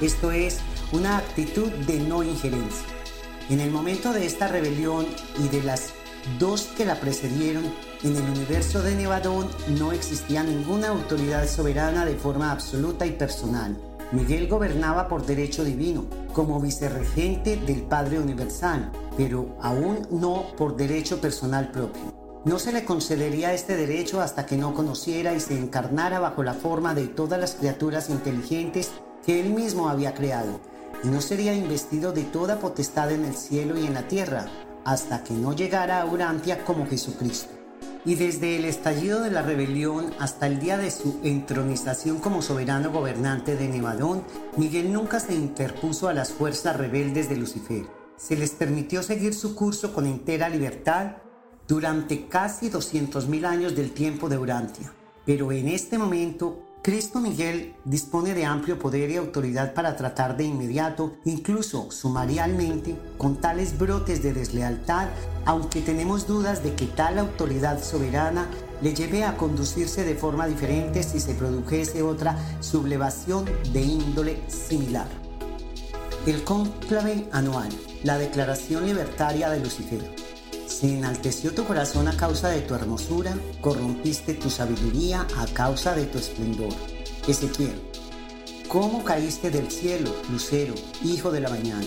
esto es, una actitud de no injerencia. En el momento de esta rebelión y de las dos que la precedieron, en el universo de Nevadón no existía ninguna autoridad soberana de forma absoluta y personal. Miguel gobernaba por derecho divino, como vicerregente del Padre Universal, pero aún no por derecho personal propio. No se le concedería este derecho hasta que no conociera y se encarnara bajo la forma de todas las criaturas inteligentes que él mismo había creado, y no sería investido de toda potestad en el cielo y en la tierra, hasta que no llegara a Urantia como Jesucristo. Y desde el estallido de la rebelión hasta el día de su entronización como soberano gobernante de Nevadón, Miguel nunca se interpuso a las fuerzas rebeldes de Lucifer. Se les permitió seguir su curso con entera libertad durante casi 200.000 años del tiempo de Urantia. Pero en este momento Cristo Miguel dispone de amplio poder y autoridad para tratar de inmediato, incluso sumarialmente, con tales brotes de deslealtad, aunque tenemos dudas de que tal autoridad soberana le lleve a conducirse de forma diferente si se produjese otra sublevación de índole similar. El cónclave anual, la declaración libertaria de Lucifer. Se enalteció tu corazón a causa de tu hermosura, corrompiste tu sabiduría a causa de tu esplendor. Ezequiel, ¿cómo caíste del cielo, lucero, hijo de la mañana?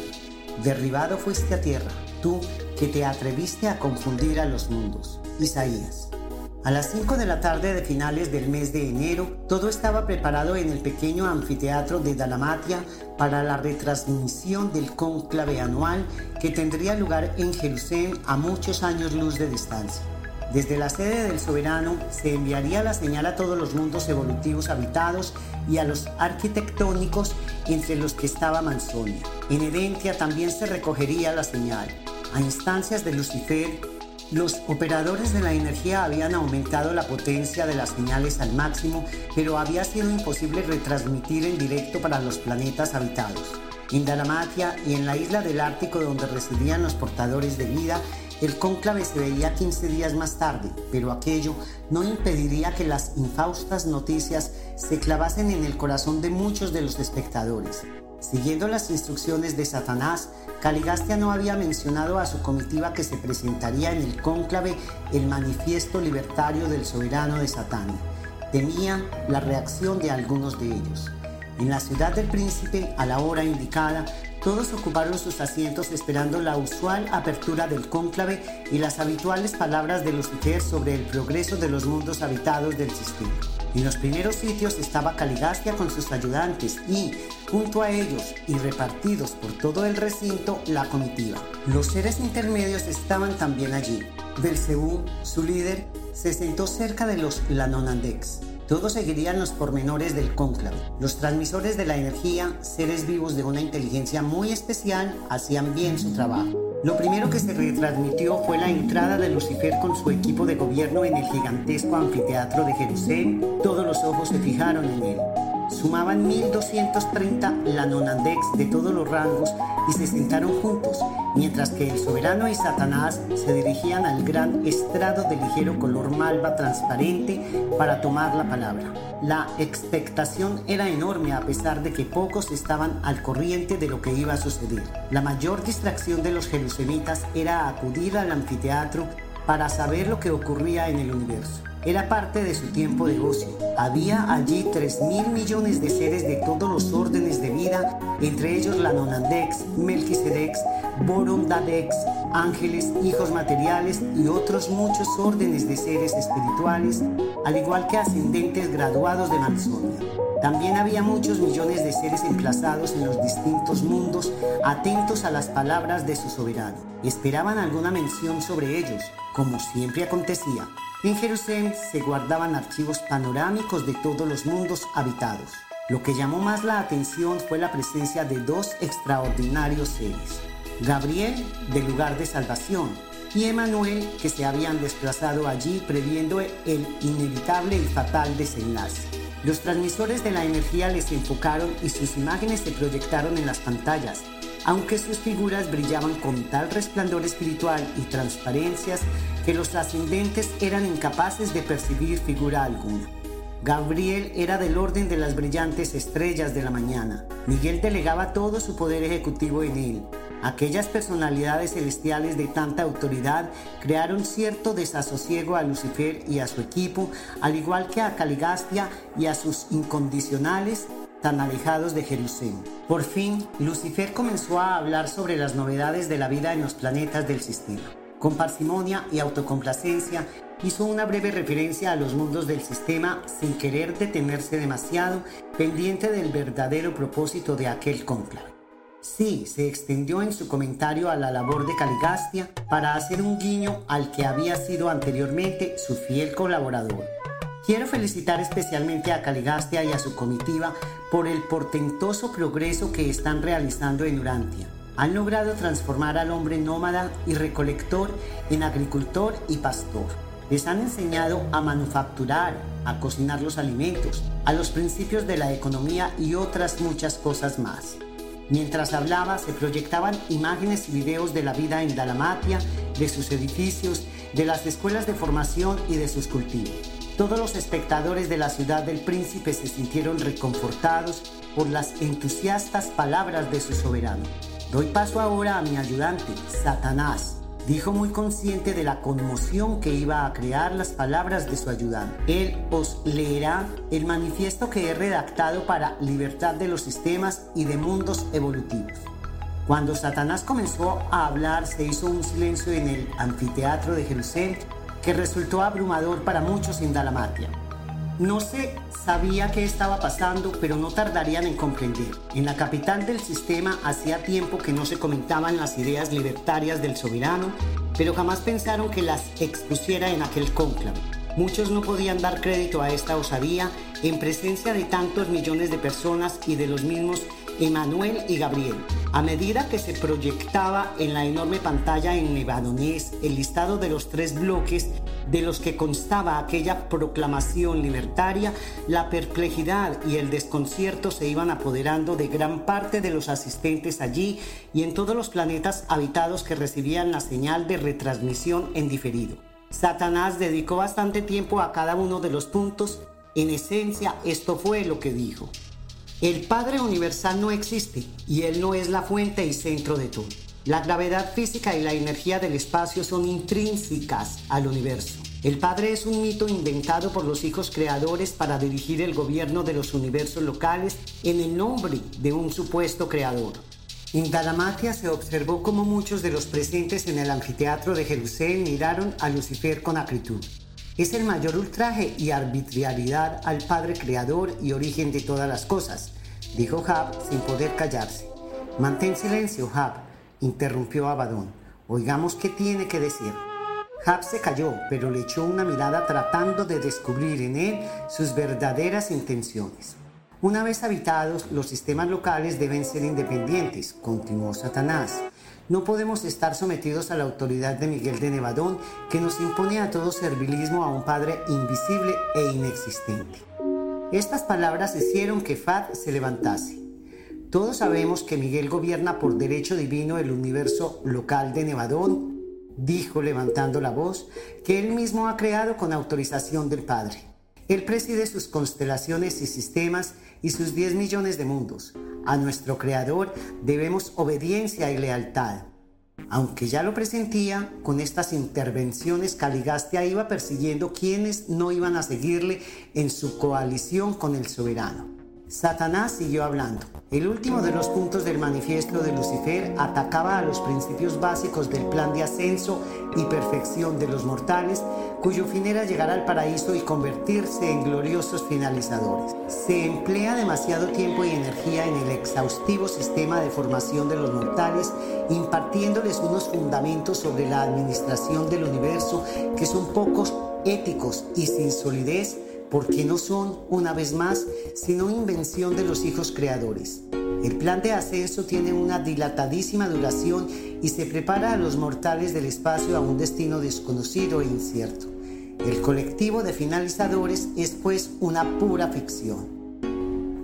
Derribado fuiste a tierra, tú que te atreviste a confundir a los mundos. Isaías. A las 5 de la tarde de finales del mes de enero, todo estaba preparado en el pequeño anfiteatro de Dalamatia para la retransmisión del cónclave anual que tendría lugar en Jerusalén a muchos años luz de distancia. Desde la sede del soberano se enviaría la señal a todos los mundos evolutivos habitados y a los arquitectónicos entre los que estaba Mansonia. En Edentia también se recogería la señal. A instancias de Lucifer, los operadores de la energía habían aumentado la potencia de las señales al máximo, pero había sido imposible retransmitir en directo para los planetas habitados. En Dalamatia y en la isla del Ártico donde residían los portadores de vida, el cónclave se veía 15 días más tarde, pero aquello no impediría que las infaustas noticias se clavasen en el corazón de muchos de los espectadores. Siguiendo las instrucciones de Satanás, Caligastia no había mencionado a su comitiva que se presentaría en el cónclave el manifiesto libertario del soberano de Satán. Temía la reacción de algunos de ellos. En la ciudad del príncipe, a la hora indicada, todos ocuparon sus asientos esperando la usual apertura del cónclave y las habituales palabras de Lucifer sobre el progreso de los mundos habitados del sistema. En los primeros sitios estaba Caligastia con sus ayudantes y, junto a ellos y repartidos por todo el recinto, la comitiva. Los seres intermedios estaban también allí. Belcebú, su líder, se sentó cerca de los Lanonandex. Todos seguirían los pormenores del cónclave. Los transmisores de la energía, seres vivos de una inteligencia muy especial, hacían bien su trabajo. Lo primero que se retransmitió fue la entrada de Lucifer con su equipo de gobierno en el gigantesco anfiteatro de Jerusalén. Todos los ojos se fijaron en él. Sumaban 1230 lanonandex de todos los rangos y se sentaron juntos, mientras que el soberano y Satanás se dirigían al gran estrado de ligero color malva transparente para tomar la palabra. La expectación era enorme a pesar de que pocos estaban al corriente de lo que iba a suceder. La mayor distracción de los jerusemitas era acudir al anfiteatro para saber lo que ocurría en el universo. Era parte de su tiempo de ocio. Había allí 3 mil millones de seres de todos los órdenes de vida, entre ellos la Nonandex, Melquisedex, Borondadex, ángeles, hijos materiales y otros muchos órdenes de seres espirituales, al igual que ascendentes graduados de Mansonia. También había muchos millones de seres emplazados en los distintos mundos, atentos a las palabras de su soberano. Esperaban alguna mención sobre ellos, como siempre acontecía. En Jerusalén se guardaban archivos panorámicos de todos los mundos habitados. Lo que llamó más la atención fue la presencia de dos extraordinarios seres. Gabriel, del lugar de salvación, y Emanuel, que se habían desplazado allí previendo el inevitable y fatal desenlace. Los transmisores de la energía les enfocaron y sus imágenes se proyectaron en las pantallas, aunque sus figuras brillaban con tal resplandor espiritual y transparencias que los ascendentes eran incapaces de percibir figura alguna. Gabriel era del orden de las brillantes estrellas de la mañana. Miguel delegaba todo su poder ejecutivo en él. Aquellas personalidades celestiales de tanta autoridad crearon cierto desasosiego a Lucifer y a su equipo, al igual que a Caligastia y a sus incondicionales tan alejados de Jerusalén. Por fin, Lucifer comenzó a hablar sobre las novedades de la vida en los planetas del sistema. Con parsimonia y autocomplacencia, hizo una breve referencia a los mundos del sistema sin querer detenerse demasiado, pendiente del verdadero propósito de aquel conclave. Sí, se extendió en su comentario a la labor de Caligastia para hacer un guiño al que había sido anteriormente su fiel colaborador. Quiero felicitar especialmente a Caligastia y a su comitiva por el portentoso progreso que están realizando en Urantia. Han logrado transformar al hombre nómada y recolector en agricultor y pastor. Les han enseñado a manufacturar, a cocinar los alimentos, a los principios de la economía y otras muchas cosas más. Mientras hablaba se proyectaban imágenes y videos de la vida en Dalamatia, de sus edificios, de las escuelas de formación y de sus cultivos. Todos los espectadores de la ciudad del príncipe se sintieron reconfortados por las entusiastas palabras de su soberano. Doy paso ahora a mi ayudante, Satanás, dijo muy consciente de la conmoción que iba a crear las palabras de su ayudante. Él os leerá el manifiesto que he redactado para libertad de los sistemas y de mundos evolutivos. Cuando Satanás comenzó a hablar, se hizo un silencio en el anfiteatro de Jerusalén que resultó abrumador para muchos en Dalamatia. No se sabía qué estaba pasando, pero no tardarían en comprender. En la capital del sistema hacía tiempo que no se comentaban las ideas libertarias del soberano, pero jamás pensaron que las expusiera en aquel cónclave. Muchos no podían dar crédito a esta osadía en presencia de tantos millones de personas y de los mismos Emanuel y Gabriel. A medida que se proyectaba en la enorme pantalla en nevadonés el listado de los tres bloques de los que constaba aquella proclamación libertaria, la perplejidad y el desconcierto se iban apoderando de gran parte de los asistentes allí y en todos los planetas habitados que recibían la señal de retransmisión en diferido. Satanás dedicó bastante tiempo a cada uno de los puntos. En esencia, esto fue lo que dijo. El Padre Universal no existe y Él no es la fuente y centro de todo. La gravedad física y la energía del espacio son intrínsecas al universo. El Padre es un mito inventado por los hijos creadores para dirigir el gobierno de los universos locales en el nombre de un supuesto creador. En Dalamatia se observó como muchos de los presentes en el anfiteatro de Jerusalén miraron a Lucifer con acritud. Es el mayor ultraje y arbitrariedad al Padre Creador y origen de todas las cosas, dijo Jab sin poder callarse. Mantén silencio, Jab, interrumpió Abadón. Oigamos qué tiene que decir. Jab se calló, pero le echó una mirada tratando de descubrir en él sus verdaderas intenciones. Una vez habitados, los sistemas locales deben ser independientes, continuó Satanás. No podemos estar sometidos a la autoridad de Miguel de Nevadón, que nos impone a todo servilismo a un Padre invisible e inexistente. Estas palabras hicieron que Fad se levantase. Todos sabemos que Miguel gobierna por derecho divino el universo local de Nevadón, dijo levantando la voz, que él mismo ha creado con autorización del Padre. Él preside sus constelaciones y sistemas y sus 10 millones de mundos. A nuestro Creador debemos obediencia y lealtad. Aunque ya lo presentía, con estas intervenciones Caligastia iba persiguiendo quienes no iban a seguirle en su coalición con el soberano. Satanás siguió hablando. El último de los puntos del manifiesto de Lucifer atacaba a los principios básicos del plan de ascenso y perfección de los mortales, cuyo fin era llegar al paraíso y convertirse en gloriosos finalizadores. Se emplea demasiado tiempo y energía en el exhaustivo sistema de formación de los mortales, impartiéndoles unos fundamentos sobre la administración del universo que son pocos éticos y sin solidez porque no son, una vez más, sino invención de los hijos creadores. El plan de ascenso tiene una dilatadísima duración y se prepara a los mortales del espacio a un destino desconocido e incierto. El colectivo de finalizadores es pues una pura ficción.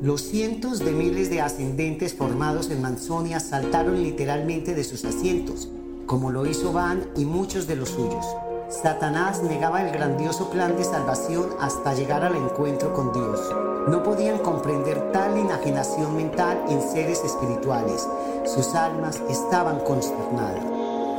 Los cientos de miles de ascendentes formados en Manzonia saltaron literalmente de sus asientos, como lo hizo Van y muchos de los suyos. Satanás negaba el grandioso plan de salvación hasta llegar al encuentro con Dios. No podían comprender tal enajenación mental en seres espirituales. Sus almas estaban consternadas.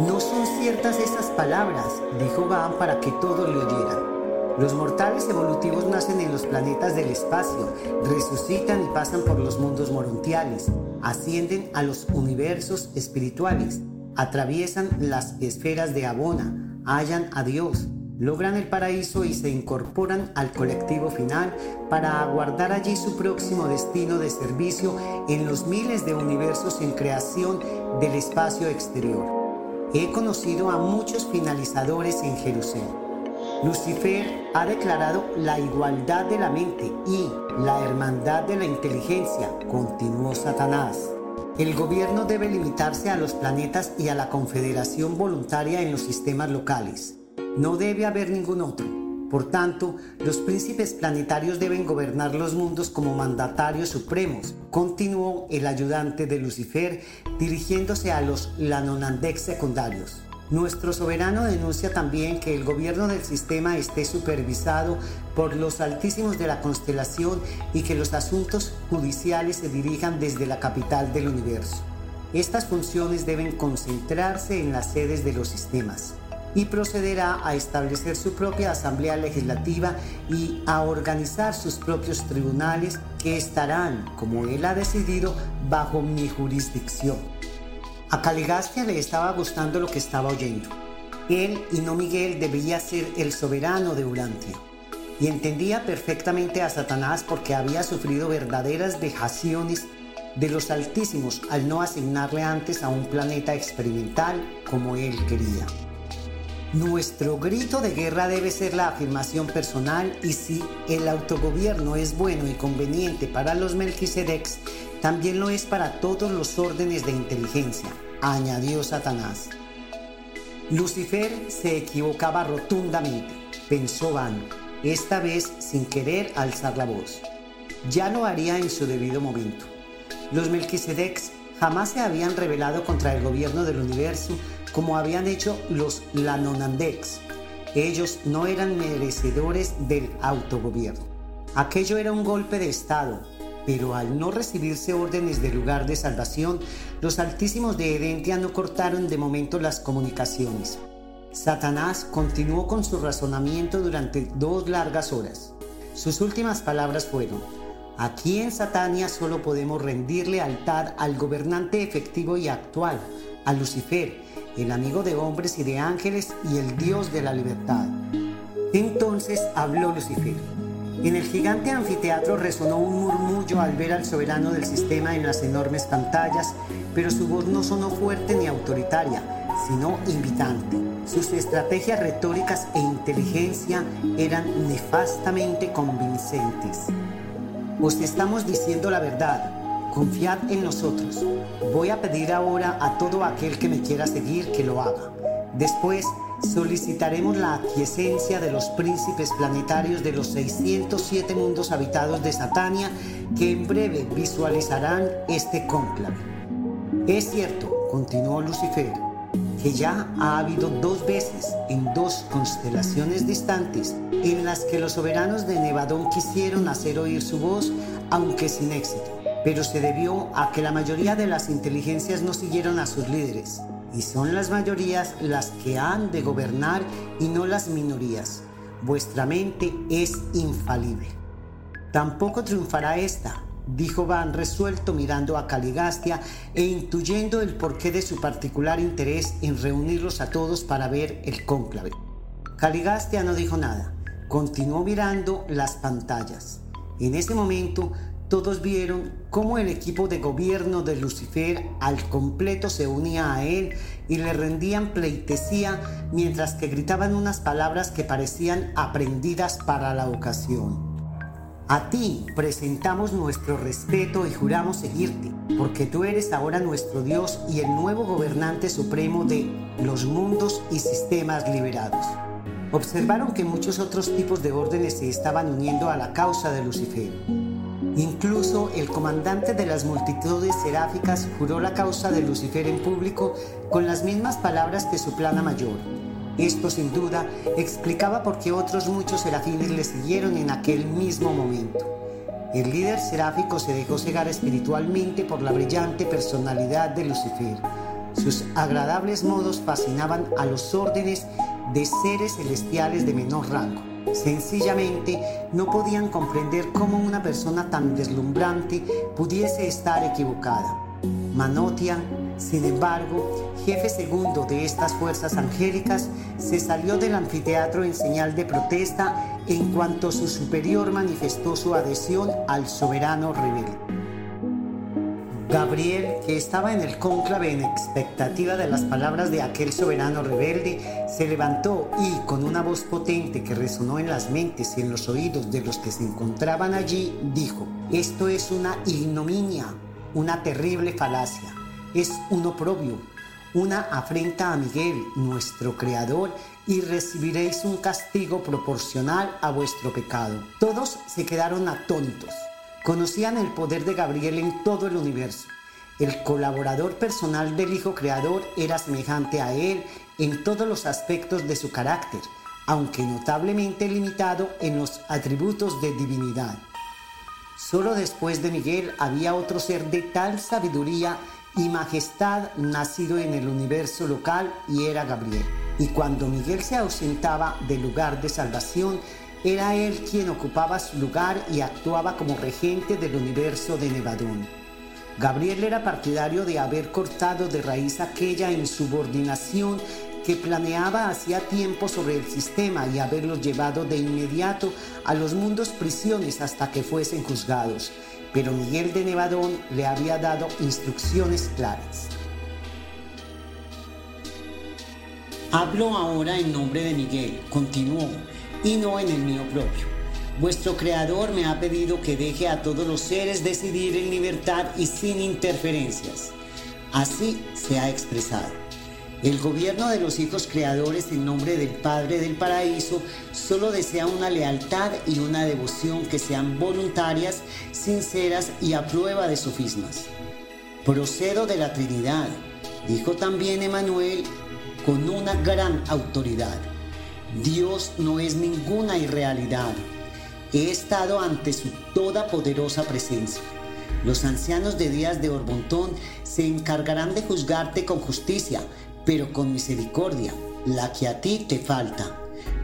No son ciertas esas palabras, dijo Van para que todos le oyeran. Los mortales evolutivos nacen en los planetas del espacio, resucitan y pasan por los mundos morontiales, ascienden a los universos espirituales, atraviesan las esferas de Abona, hallan a Dios, logran el paraíso y se incorporan al colectivo final para aguardar allí su próximo destino de servicio en los miles de universos en creación del espacio exterior. He conocido a muchos finalizadores en Jerusalén. Lucifer ha declarado la igualdad de la mente y la hermandad de la inteligencia, continuó Satanás. El gobierno debe limitarse a los planetas y a la confederación voluntaria en los sistemas locales. No debe haber ningún otro. Por tanto, los príncipes planetarios deben gobernar los mundos como mandatarios supremos, continuó el ayudante de Lucifer dirigiéndose a los Lanonandex secundarios. Nuestro soberano denuncia también que el gobierno del sistema esté supervisado por los altísimos de la constelación y que los asuntos judiciales se dirijan desde la capital del universo. Estas funciones deben concentrarse en las sedes de los sistemas y procederá a establecer su propia asamblea legislativa y a organizar sus propios tribunales que estarán, como él ha decidido, bajo mi jurisdicción. A Caligastia le estaba gustando lo que estaba oyendo. Él y no Miguel debía ser el soberano de Urantia. Y entendía perfectamente a Satanás porque había sufrido verdaderas vejaciones de los altísimos al no asignarle antes a un planeta experimental como él quería. Nuestro grito de guerra debe ser la afirmación personal y si el autogobierno es bueno y conveniente para los Melquisedecs, también lo es para todos los órdenes de inteligencia, añadió Satanás. Lucifer se equivocaba rotundamente, pensó Van, esta vez sin querer alzar la voz. Ya lo haría en su debido momento. Los Melquisedecs jamás se habían rebelado contra el gobierno del universo como habían hecho los Lanonandecs. Ellos no eran merecedores del autogobierno. Aquello era un golpe de Estado, pero al no recibirse órdenes de lugar de salvación, los altísimos de Edentia no cortaron de momento las comunicaciones. Satanás continuó con su razonamiento durante dos largas horas. Sus últimas palabras fueron, aquí en Satania solo podemos rendir lealtad al gobernante efectivo y actual, a Lucifer, el amigo de hombres y de ángeles y el Dios de la libertad. Entonces habló Lucifer. En el gigante anfiteatro resonó un murmullo al ver al soberano del sistema en las enormes pantallas, pero su voz no sonó fuerte ni autoritaria, sino invitante. Sus estrategias retóricas e inteligencia eran nefastamente convincentes. Os estamos diciendo la verdad. Confiad en nosotros. Voy a pedir ahora a todo aquel que me quiera seguir que lo haga. Después solicitaremos la aquiescencia de los príncipes planetarios de los 607 mundos habitados de Satania que en breve visualizarán este cónclave. Es cierto, continuó Lucifer, que ya ha habido dos veces en dos constelaciones distantes en las que los soberanos de Nevadón quisieron hacer oír su voz, aunque sin éxito, pero se debió a que la mayoría de las inteligencias no siguieron a sus líderes, y son las mayorías las que han de gobernar y no las minorías. Vuestra mente es infalible. Tampoco triunfará esta, dijo Van resuelto mirando a Caligastia e intuyendo el porqué de su particular interés en reunirlos a todos para ver el cónclave. Caligastia no dijo nada, continuó mirando las pantallas. En ese momento todos vieron cómo el equipo de gobierno de Lucifer al completo se unía a él y le rendían pleitesía mientras que gritaban unas palabras que parecían aprendidas para la ocasión. A ti presentamos nuestro respeto y juramos seguirte, porque tú eres ahora nuestro Dios y el nuevo gobernante supremo de los mundos y sistemas liberados. Observaron que muchos otros tipos de órdenes se estaban uniendo a la causa de Lucifer. Incluso el comandante de las multitudes seráficas juró la causa de Lucifer en público con las mismas palabras que su plana mayor esto sin duda explicaba por qué otros muchos serafines le siguieron en aquel mismo momento. El líder seráfico se dejó cegar espiritualmente por la brillante personalidad de Lucifer. Sus agradables modos fascinaban a los órdenes de seres celestiales de menor rango. Sencillamente no podían comprender cómo una persona tan deslumbrante pudiese estar equivocada. Manotia, sin embargo, jefe segundo de estas fuerzas angélicas, se salió del anfiteatro en señal de protesta en cuanto su superior manifestó su adhesión al soberano rebelde. Gabriel, que estaba en el cónclave en expectativa de las palabras de aquel soberano rebelde, se levantó y, con una voz potente que resonó en las mentes y en los oídos de los que se encontraban allí, dijo, esto es una ignominia, una terrible falacia es un oprobio, una afrenta a Miguel, nuestro Creador, y recibiréis un castigo proporcional a vuestro pecado. Todos se quedaron atónitos. Conocían el poder de Gabriel en todo el universo. El colaborador personal del Hijo Creador era semejante a él en todos los aspectos de su carácter, aunque notablemente limitado en los atributos de divinidad. Solo después de Miguel había otro ser de tal sabiduría y majestad nacido en el universo local y era Gabriel. Y cuando Miguel se ausentaba del lugar de salvación, era él quien ocupaba su lugar y actuaba como regente del universo de Nevadón. Gabriel era partidario de haber cortado de raíz aquella insubordinación que planeaba hacía tiempo sobre el sistema y haberlos llevado de inmediato a los mundos prisiones hasta que fuesen juzgados pero Miguel de Nevadón le había dado instrucciones claras. Hablo ahora en nombre de Miguel, continuó, y no en el mío propio. Vuestro creador me ha pedido que deje a todos los seres decidir en libertad y sin interferencias. Así se ha expresado. El gobierno de los hijos creadores en nombre del Padre del Paraíso solo desea una lealtad y una devoción que sean voluntarias, sinceras y a prueba de sofismas. Procedo de la Trinidad, dijo también Emanuel con una gran autoridad. Dios no es ninguna irrealidad. He estado ante su todopoderosa presencia. Los ancianos de días de Orbontón se encargarán de juzgarte con justicia, pero con misericordia, la que a ti te falta.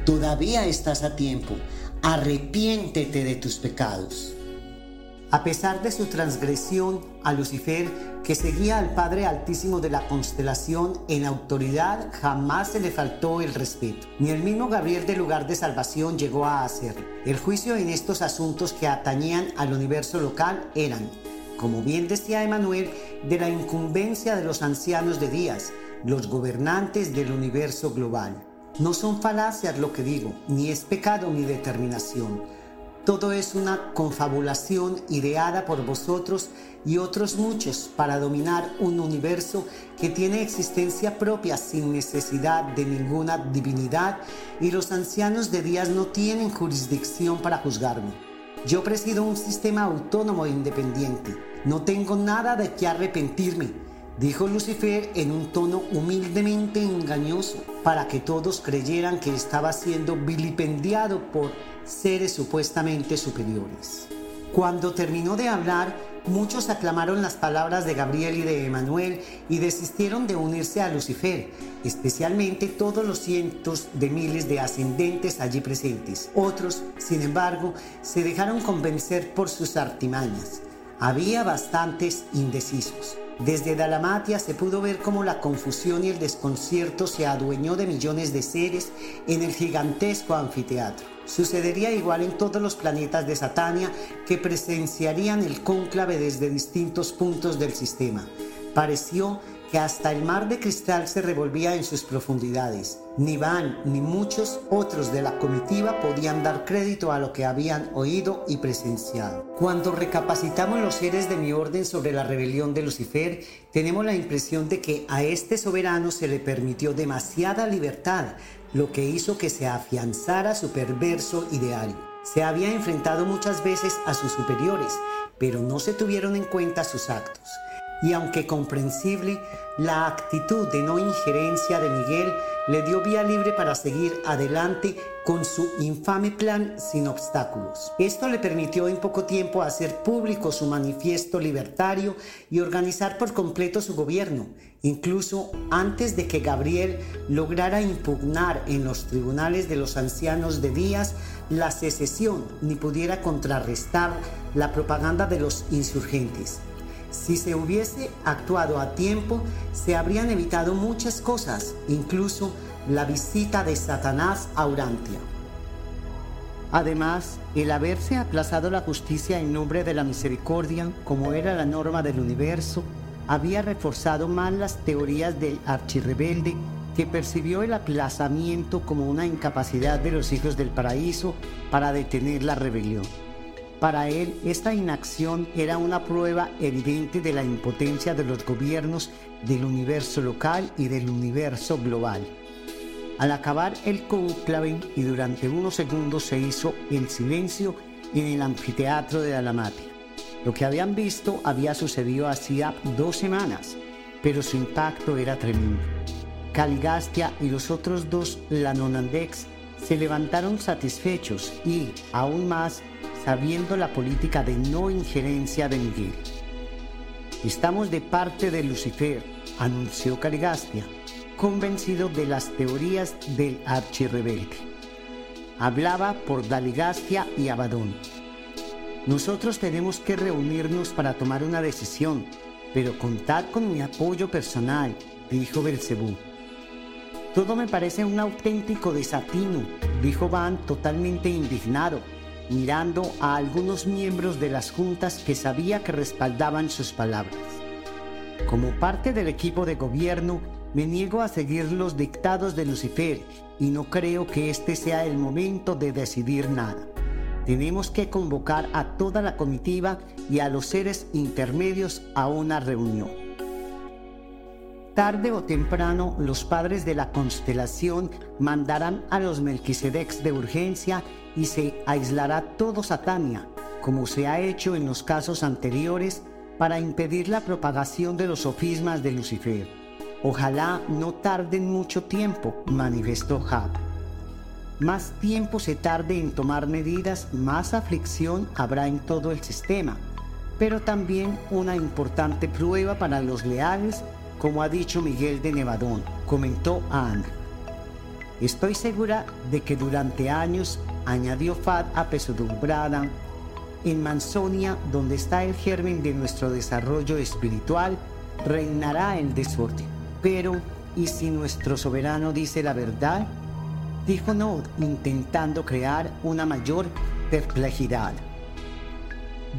Todavía estás a tiempo. Arrepiéntete de tus pecados. A pesar de su transgresión a Lucifer, que seguía al Padre Altísimo de la constelación en autoridad, jamás se le faltó el respeto. Ni el mismo Gabriel del lugar de salvación llegó a hacer. El juicio en estos asuntos que atañían al universo local eran, como bien decía Emanuel, de la incumbencia de los ancianos de días, los gobernantes del universo global. No son falacias lo que digo, ni es pecado mi determinación. Todo es una confabulación ideada por vosotros y otros muchos para dominar un universo que tiene existencia propia sin necesidad de ninguna divinidad y los ancianos de días no tienen jurisdicción para juzgarme. Yo presido un sistema autónomo e independiente. No tengo nada de qué arrepentirme, dijo Lucifer en un tono humildemente engañoso, para que todos creyeran que estaba siendo vilipendiado por seres supuestamente superiores. Cuando terminó de hablar, muchos aclamaron las palabras de Gabriel y de Emanuel y desistieron de unirse a Lucifer, especialmente todos los cientos de miles de ascendentes allí presentes. Otros, sin embargo, se dejaron convencer por sus artimañas. Había bastantes indecisos. Desde Dalamatia se pudo ver cómo la confusión y el desconcierto se adueñó de millones de seres en el gigantesco anfiteatro. Sucedería igual en todos los planetas de Satania que presenciarían el cónclave desde distintos puntos del sistema. Pareció que hasta el mar de cristal se revolvía en sus profundidades. Ni Van ni muchos otros de la comitiva podían dar crédito a lo que habían oído y presenciado. Cuando recapacitamos los seres de mi orden sobre la rebelión de Lucifer, tenemos la impresión de que a este soberano se le permitió demasiada libertad, lo que hizo que se afianzara su perverso ideal. Se había enfrentado muchas veces a sus superiores, pero no se tuvieron en cuenta sus actos y aunque comprensible, la actitud de no injerencia de Miguel le dio vía libre para seguir adelante con su infame plan sin obstáculos. Esto le permitió en poco tiempo hacer público su manifiesto libertario y organizar por completo su gobierno, incluso antes de que Gabriel lograra impugnar en los tribunales de los ancianos de Díaz la secesión ni pudiera contrarrestar la propaganda de los insurgentes. Si se hubiese actuado a tiempo, se habrían evitado muchas cosas, incluso la visita de Satanás a Urantia. Además, el haberse aplazado la justicia en nombre de la misericordia, como era la norma del universo, había reforzado más las teorías del archirrebelde que percibió el aplazamiento como una incapacidad de los hijos del paraíso para detener la rebelión. Para él, esta inacción era una prueba evidente de la impotencia de los gobiernos del universo local y del universo global. Al acabar el conclave y durante unos segundos se hizo el silencio en el anfiteatro de Alamatia. Lo que habían visto había sucedido hacía dos semanas, pero su impacto era tremendo. Caligastia y los otros dos Lanonandex se levantaron satisfechos y, aún más, sabiendo la política de no injerencia de Miguel. Estamos de parte de Lucifer, anunció Caligastia, convencido de las teorías del archirrebelde. Hablaba por Daligastia y Abadón. Nosotros tenemos que reunirnos para tomar una decisión, pero contad con mi apoyo personal, dijo Belcebú. Todo me parece un auténtico desatino, dijo Van totalmente indignado mirando a algunos miembros de las juntas que sabía que respaldaban sus palabras. Como parte del equipo de gobierno, me niego a seguir los dictados de Lucifer y no creo que este sea el momento de decidir nada. Tenemos que convocar a toda la comitiva y a los seres intermedios a una reunión. Tarde o temprano, los padres de la constelación mandarán a los Melquisedecs de urgencia y se aislará todo Satania, como se ha hecho en los casos anteriores, para impedir la propagación de los sofismas de Lucifer. Ojalá no tarden mucho tiempo, manifestó Hab. Más tiempo se tarde en tomar medidas, más aflicción habrá en todo el sistema, pero también una importante prueba para los leales, como ha dicho Miguel de Nevadón, comentó Ana. Estoy segura de que durante años añadió Fad apesadumbrada, en Manzonia, donde está el germen de nuestro desarrollo espiritual, reinará el desorden. Pero, ¿y si nuestro soberano dice la verdad? Dijo no, intentando crear una mayor perplejidad.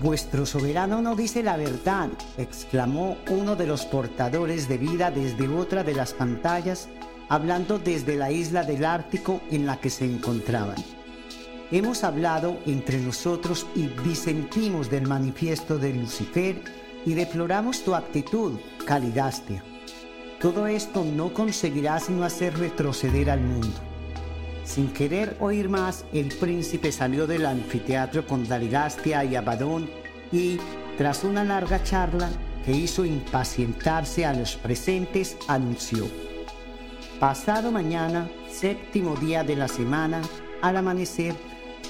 Vuestro soberano no dice la verdad, exclamó uno de los portadores de vida desde otra de las pantallas, hablando desde la isla del Ártico en la que se encontraban. hemos hablado entre nosotros y disentimos del manifiesto de Lucifer y deploramos tu actitud, Caligastia. Todo esto no conseguirá sino hacer retroceder al mundo. Sin querer oír más, el príncipe salió del anfiteatro con Caligastia y Abadón y, tras una larga charla que hizo impacientarse a los presentes, anunció. Pasado mañana, séptimo día de la semana, al amanecer,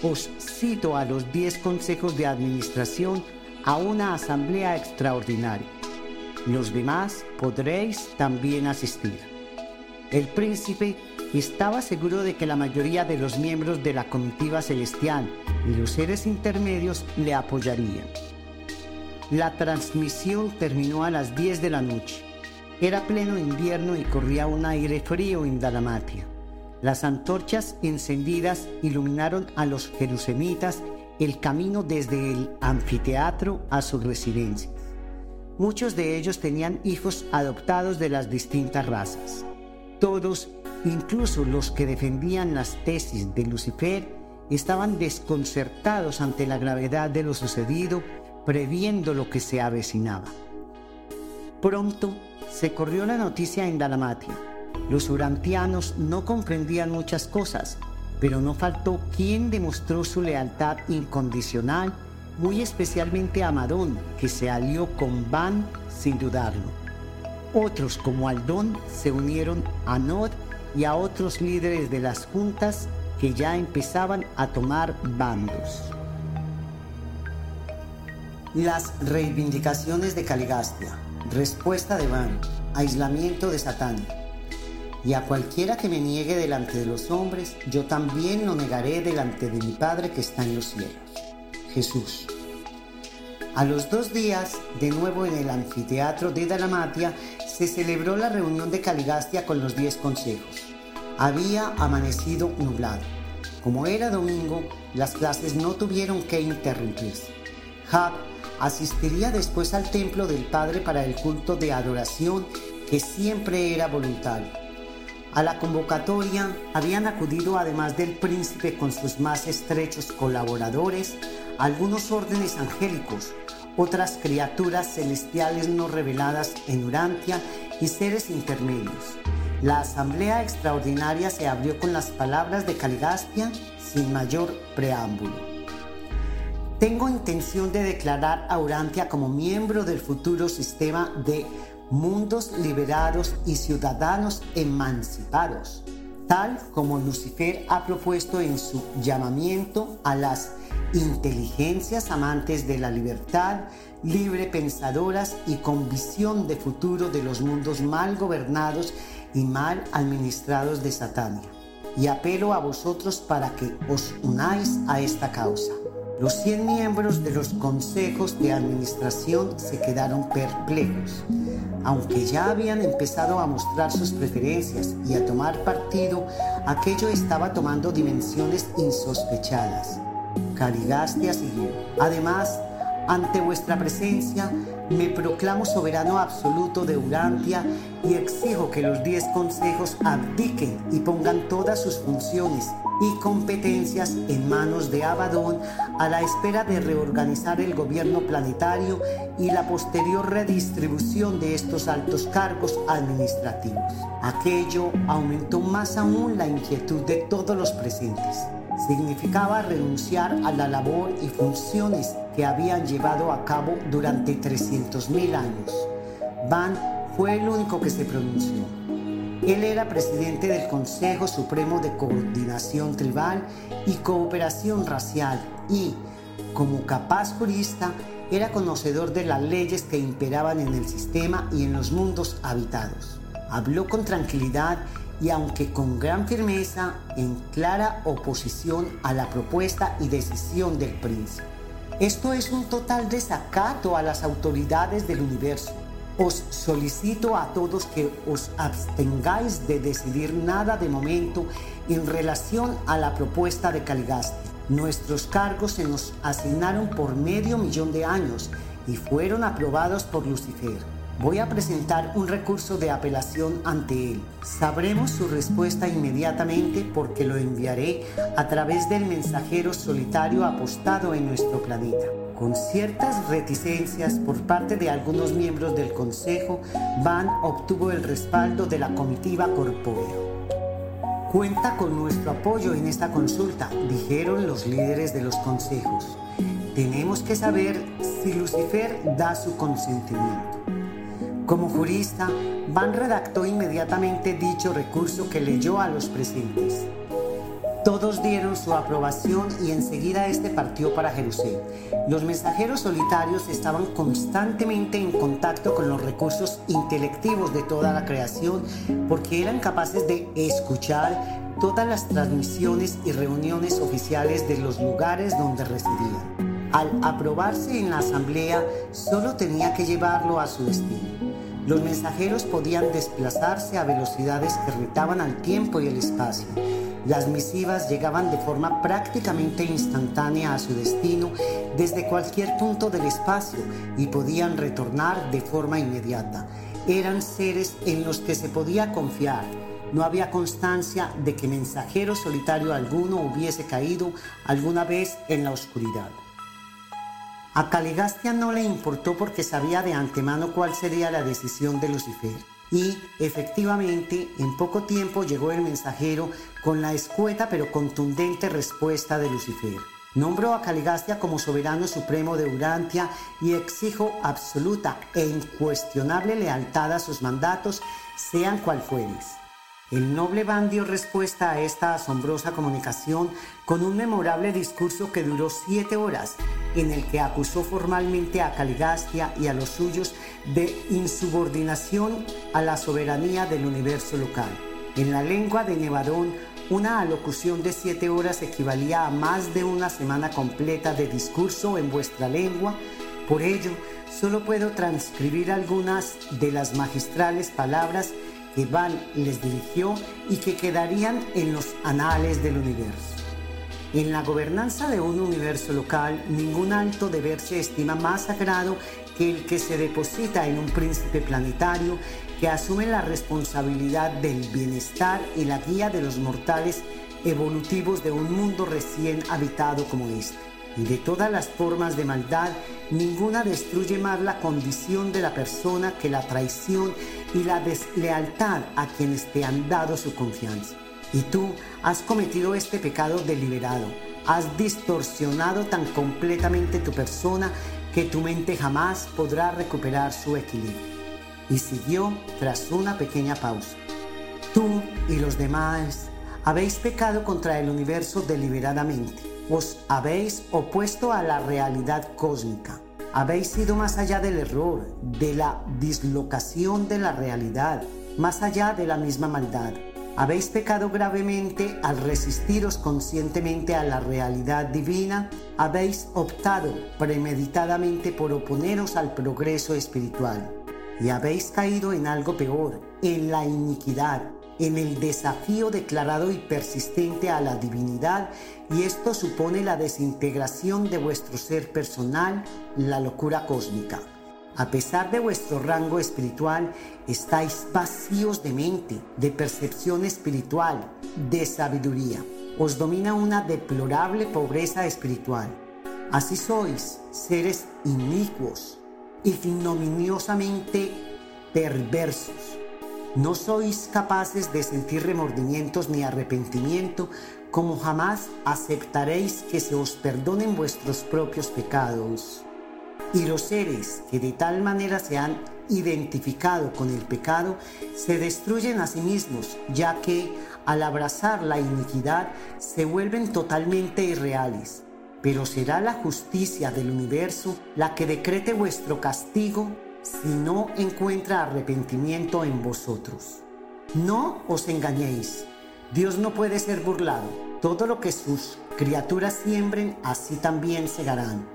os cito a los diez consejos de administración a una asamblea extraordinaria. Los demás podréis también asistir. El príncipe estaba seguro de que la mayoría de los miembros de la comitiva celestial y los seres intermedios le apoyarían. La transmisión terminó a las 10 de la noche. Era pleno invierno y corría un aire frío en Dalamatia. Las antorchas encendidas iluminaron a los jerusemitas el camino desde el anfiteatro a sus residencias. Muchos de ellos tenían hijos adoptados de las distintas razas. Todos, incluso los que defendían las tesis de Lucifer, estaban desconcertados ante la gravedad de lo sucedido, previendo lo que se avecinaba. Pronto se corrió la noticia en Dalmatia. Los urantianos no comprendían muchas cosas, pero no faltó quien demostró su lealtad incondicional, muy especialmente a Madón, que se alió con Van sin dudarlo. Otros como Aldón se unieron a Nod y a otros líderes de las juntas que ya empezaban a tomar bandos. Las reivindicaciones de Caligastia, respuesta de Van, aislamiento de Satán, y a cualquiera que me niegue delante de los hombres, yo también lo negaré delante de mi Padre que está en los cielos. Jesús. A los dos días, de nuevo en el anfiteatro de Dalamatia, se celebró la reunión de Caligastia con los diez consejos. Había amanecido nublado. Como era domingo, las clases no tuvieron que interrumpirse. Jab asistiría después al templo del Padre para el culto de adoración que siempre era voluntario. A la convocatoria habían acudido además del príncipe con sus más estrechos colaboradores, algunos órdenes angélicos, otras criaturas celestiales no reveladas en Urantia y seres intermedios. La asamblea extraordinaria se abrió con las palabras de Caligastia sin mayor preámbulo. Tengo intención de declarar a Urantia como miembro del futuro sistema de mundos liberados y ciudadanos emancipados, tal como Lucifer ha propuesto en su llamamiento a las inteligencias amantes de la libertad, libre pensadoras y con visión de futuro de los mundos mal gobernados y mal administrados de Satania. Y apelo a vosotros para que os unáis a esta causa. Los 100 miembros de los consejos de administración se quedaron perplejos aunque ya habían empezado a mostrar sus preferencias y a tomar partido, aquello estaba tomando dimensiones insospechadas. Caligastia siguió. Además, ante vuestra presencia, me proclamo soberano absoluto de Urantia y exijo que los diez consejos abdiquen y pongan todas sus funciones y competencias en manos de Abadón a la espera de reorganizar el gobierno planetario y la posterior redistribución de estos altos cargos administrativos. Aquello aumentó más aún la inquietud de todos los presentes. Significaba renunciar a la labor y funciones que habían llevado a cabo durante 300.000 años. Van fue el único que se pronunció. Él era presidente del Consejo Supremo de Coordinación Tribal y Cooperación Racial y, como capaz jurista, era conocedor de las leyes que imperaban en el sistema y en los mundos habitados. Habló con tranquilidad y aunque con gran firmeza, en clara oposición a la propuesta y decisión del príncipe. Esto es un total desacato a las autoridades del universo os solicito a todos que os abstengáis de decidir nada de momento en relación a la propuesta de Caligaste. Nuestros cargos se nos asignaron por medio millón de años y fueron aprobados por Lucifer. Voy a presentar un recurso de apelación ante él. Sabremos su respuesta inmediatamente porque lo enviaré a través del mensajero solitario apostado en nuestro planeta. Con ciertas reticencias por parte de algunos miembros del Consejo, Van obtuvo el respaldo de la comitiva corpórea. Cuenta con nuestro apoyo en esta consulta, dijeron los líderes de los consejos. Tenemos que saber si Lucifer da su consentimiento. Como jurista, Van redactó inmediatamente dicho recurso que leyó a los presentes. Todos dieron su aprobación y enseguida este partió para Jerusalén. Los mensajeros solitarios estaban constantemente en contacto con los recursos intelectivos de toda la creación porque eran capaces de escuchar todas las transmisiones y reuniones oficiales de los lugares donde residían. Al aprobarse en la asamblea, solo tenía que llevarlo a su destino. Los mensajeros podían desplazarse a velocidades que retaban al tiempo y el espacio las misivas llegaban de forma prácticamente instantánea a su destino desde cualquier punto del espacio y podían retornar de forma inmediata. Eran seres en los que se podía confiar. No había constancia de que mensajero solitario alguno hubiese caído alguna vez en la oscuridad. A Caligastia no le importó porque sabía de antemano cuál sería la decisión de Lucifer. Y efectivamente, en poco tiempo llegó el mensajero con la escueta pero contundente respuesta de Lucifer. Nombró a Caligastia como soberano supremo de Urantia y exijo absoluta e incuestionable lealtad a sus mandatos, sean cual fueres. El noble Van dio respuesta a esta asombrosa comunicación con un memorable discurso que duró siete horas, en el que acusó formalmente a Caligastia y a los suyos de insubordinación a la soberanía del universo local. En la lengua de Nevadón, una alocución de siete horas equivalía a más de una semana completa de discurso en vuestra lengua. Por ello, solo puedo transcribir algunas de las magistrales palabras que Van les dirigió y que quedarían en los anales del universo. En la gobernanza de un universo local, ningún alto deber se estima más sagrado que el que se deposita en un príncipe planetario que asume la responsabilidad del bienestar y la guía de los mortales evolutivos de un mundo recién habitado como este. Y de todas las formas de maldad, ninguna destruye más la condición de la persona que la traición y la deslealtad a quienes te han dado su confianza. Y tú has cometido este pecado deliberado, has distorsionado tan completamente tu persona que tu mente jamás podrá recuperar su equilibrio. Y siguió tras una pequeña pausa. Tú y los demás habéis pecado contra el universo deliberadamente os habéis opuesto a la realidad cósmica. Habéis ido más allá del error, de la dislocación de la realidad, más allá de la misma maldad. Habéis pecado gravemente al resistiros conscientemente a la realidad divina. Habéis optado premeditadamente por oponeros al progreso espiritual. Y habéis caído en algo peor, en la iniquidad, en el desafío declarado y persistente a la divinidad y esto supone la desintegración de vuestro ser personal, la locura cósmica. A pesar de vuestro rango espiritual, estáis vacíos de mente, de percepción espiritual, de sabiduría. Os domina una deplorable pobreza espiritual. Así sois, seres inicuos, ignominiosamente perversos no sois capaces de sentir remordimientos ni arrepentimiento, como jamás aceptaréis que se os perdonen vuestros propios pecados. Y los seres que de tal manera se han identificado con el pecado se destruyen a sí mismos, ya que al abrazar la iniquidad se vuelven totalmente irreales. Pero será la justicia del universo la que decrete vuestro castigo si no encuentra arrepentimiento en vosotros. No os engañéis, Dios no puede ser burlado. Todo lo que sus criaturas siembren, así también segarán.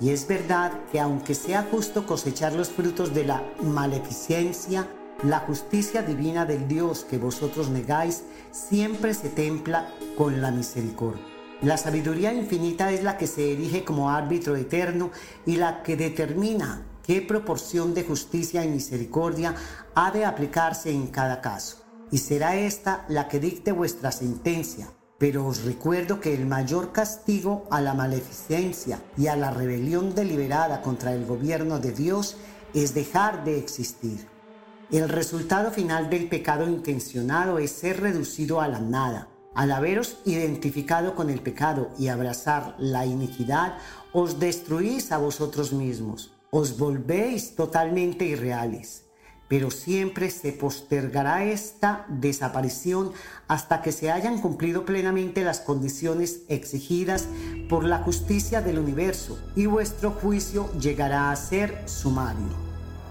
Y es verdad que aunque sea justo cosechar los frutos de la maleficencia, la justicia divina del Dios que vosotros negáis siempre se templa con la misericordia. La sabiduría infinita es la que se erige como árbitro eterno y la que determina qué proporción de justicia y misericordia ha de aplicarse en cada caso. Y será esta la que dicte vuestra sentencia. Pero os recuerdo que el mayor castigo a la maleficencia y a la rebelión deliberada contra el gobierno de Dios es dejar de existir. El resultado final del pecado intencionado es ser reducido a la nada. Al haberos identificado con el pecado y abrazar la iniquidad, os destruís a vosotros mismos, os volvéis totalmente irreales. Pero siempre se postergará esta desaparición hasta que se hayan cumplido plenamente las condiciones exigidas por la justicia del universo y vuestro juicio llegará a ser sumario.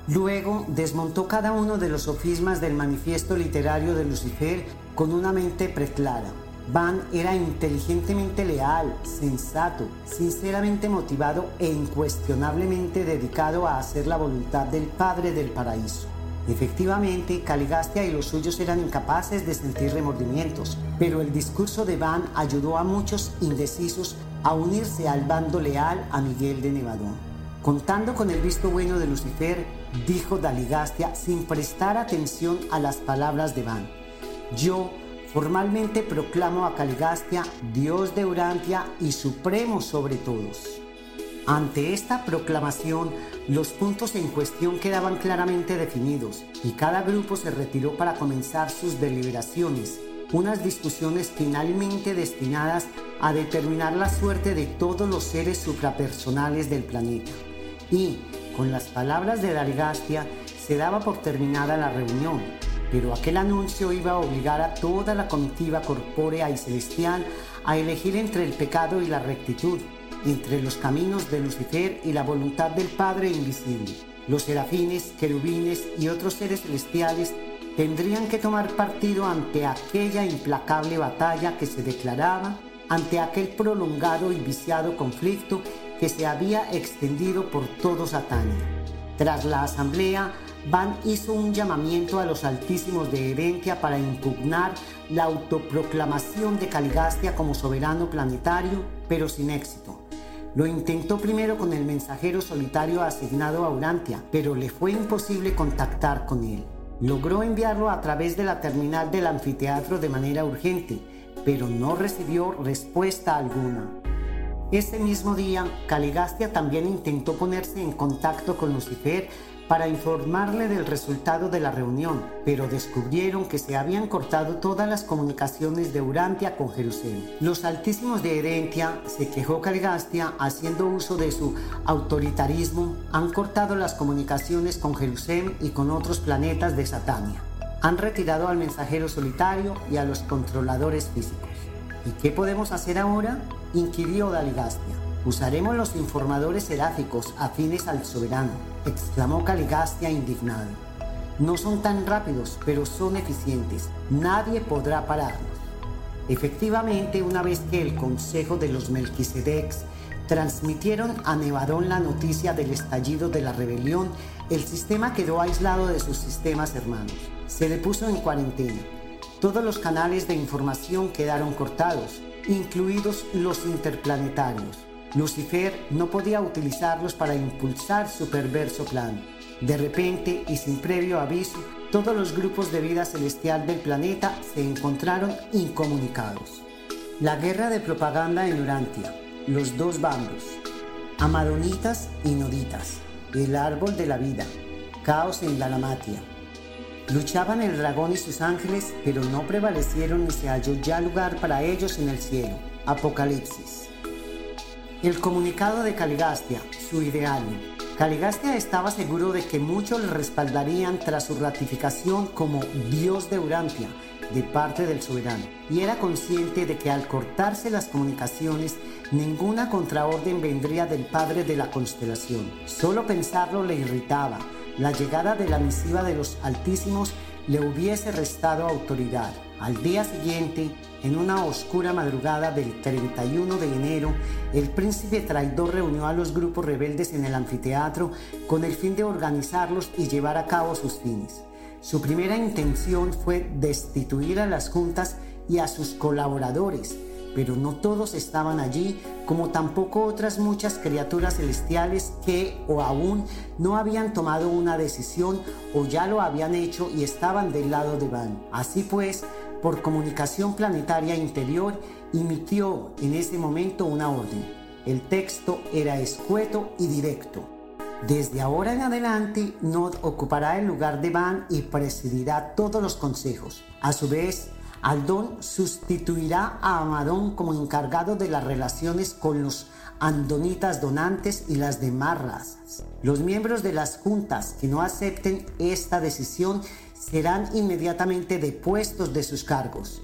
Luego desmontó cada uno de los sofismas del manifiesto literario de Lucifer con una mente preclara. Van era inteligentemente leal, sensato, sinceramente motivado e incuestionablemente dedicado a hacer la voluntad del Padre del Paraíso. Efectivamente, Caligastia y los suyos eran incapaces de sentir remordimientos, pero el discurso de Van ayudó a muchos indecisos a unirse al bando leal a Miguel de Nevadón. Contando con el visto bueno de Lucifer, dijo Daligastia sin prestar atención a las palabras de Van. Yo formalmente proclamo a Caligastia Dios de Urantia y supremo sobre todos. Ante esta proclamación, los puntos en cuestión quedaban claramente definidos y cada grupo se retiró para comenzar sus deliberaciones, unas discusiones finalmente destinadas a determinar la suerte de todos los seres suprapersonales del planeta. Y, con las palabras de Daligastia, se daba por terminada la reunión, pero aquel anuncio iba a obligar a toda la comitiva corpórea y celestial a elegir entre el pecado y la rectitud, entre los caminos de Lucifer y la voluntad del Padre invisible. Los serafines, querubines y otros seres celestiales tendrían que tomar partido ante aquella implacable batalla que se declaraba, ante aquel prolongado y viciado conflicto que se había extendido por todo Satania. Tras la asamblea, Van hizo un llamamiento a los altísimos de Herentia para impugnar la autoproclamación de Caligastia como soberano planetario, pero sin éxito. Lo intentó primero con el mensajero solitario asignado a Urantia, pero le fue imposible contactar con él. Logró enviarlo a través de la terminal del anfiteatro de manera urgente, pero no recibió respuesta alguna. Ese mismo día, Caligastia también intentó ponerse en contacto con Lucifer para informarle del resultado de la reunión, pero descubrieron que se habían cortado todas las comunicaciones de Urantia con Jerusalén. Los altísimos de Herentia, se quejó Caligastia, haciendo uso de su autoritarismo, han cortado las comunicaciones con Jerusalén y con otros planetas de Satania. Han retirado al mensajero solitario y a los controladores físicos. ¿Y qué podemos hacer ahora? inquirió Daligastia. Usaremos los informadores seráficos afines al soberano, exclamó Caligastia indignado. No son tan rápidos, pero son eficientes. Nadie podrá pararnos. Efectivamente, una vez que el Consejo de los Melquisedecs transmitieron a Nevadón la noticia del estallido de la rebelión, el sistema quedó aislado de sus sistemas hermanos. Se le puso en cuarentena. Todos los canales de información quedaron cortados incluidos los interplanetarios. Lucifer no podía utilizarlos para impulsar su perverso plan. De repente y sin previo aviso, todos los grupos de vida celestial del planeta se encontraron incomunicados. La guerra de propaganda en Urantia, los dos bandos, amadonitas y noditas, el árbol de la vida, caos en la Lamatia, Luchaban el dragón y sus ángeles, pero no prevalecieron ni se halló ya lugar para ellos en el cielo. Apocalipsis. El comunicado de Caligastia, su ideal. Caligastia estaba seguro de que muchos le respaldarían tras su ratificación como Dios de Urantia de parte del soberano y era consciente de que al cortarse las comunicaciones ninguna contraorden vendría del padre de la constelación. Solo pensarlo le irritaba la llegada de la misiva de los Altísimos le hubiese restado autoridad. Al día siguiente, en una oscura madrugada del 31 de enero, el príncipe traidor reunió a los grupos rebeldes en el anfiteatro con el fin de organizarlos y llevar a cabo sus fines. Su primera intención fue destituir a las juntas y a sus colaboradores, pero no todos estaban allí, como tampoco otras muchas criaturas celestiales que o aún no habían tomado una decisión o ya lo habían hecho y estaban del lado de Van. Así pues, por comunicación planetaria interior, emitió en ese momento una orden. El texto era escueto y directo. Desde ahora en adelante, Nod ocupará el lugar de Van y presidirá todos los consejos. A su vez, Aldón sustituirá a Amadón como encargado de las relaciones con los andonitas donantes y las demás razas. Los miembros de las juntas que no acepten esta decisión serán inmediatamente depuestos de sus cargos.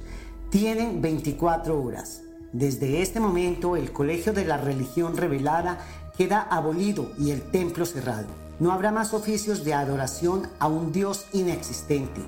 Tienen 24 horas. Desde este momento el colegio de la religión revelada queda abolido y el templo cerrado. No habrá más oficios de adoración a un Dios inexistente.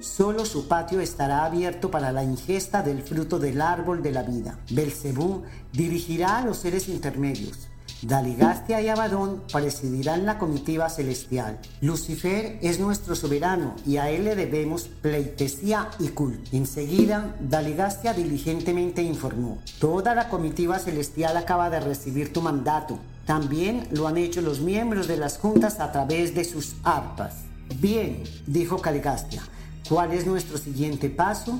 Solo su patio estará abierto para la ingesta del fruto del árbol de la vida. Belcebú dirigirá a los seres intermedios. Daligastia y Abadón presidirán la comitiva celestial. Lucifer es nuestro soberano y a él le debemos pleitesía y culto. Enseguida, Daligastia diligentemente informó: Toda la comitiva celestial acaba de recibir tu mandato. También lo han hecho los miembros de las juntas a través de sus arpas. Bien, dijo Caligastia. ¿Cuál es nuestro siguiente paso?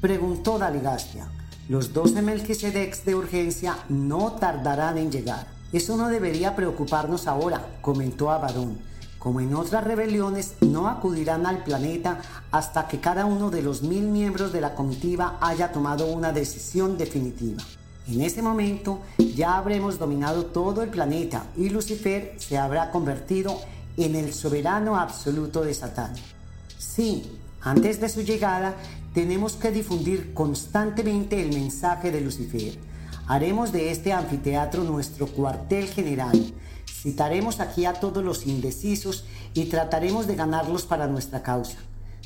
Preguntó Daligastia. Los doce Melquisedecs de urgencia no tardarán en llegar. Eso no debería preocuparnos ahora, comentó Abadón. Como en otras rebeliones, no acudirán al planeta hasta que cada uno de los mil miembros de la comitiva haya tomado una decisión definitiva. En ese momento ya habremos dominado todo el planeta y Lucifer se habrá convertido en el soberano absoluto de Satán. Sí, antes de su llegada, tenemos que difundir constantemente el mensaje de Lucifer. Haremos de este anfiteatro nuestro cuartel general. Citaremos aquí a todos los indecisos y trataremos de ganarlos para nuestra causa.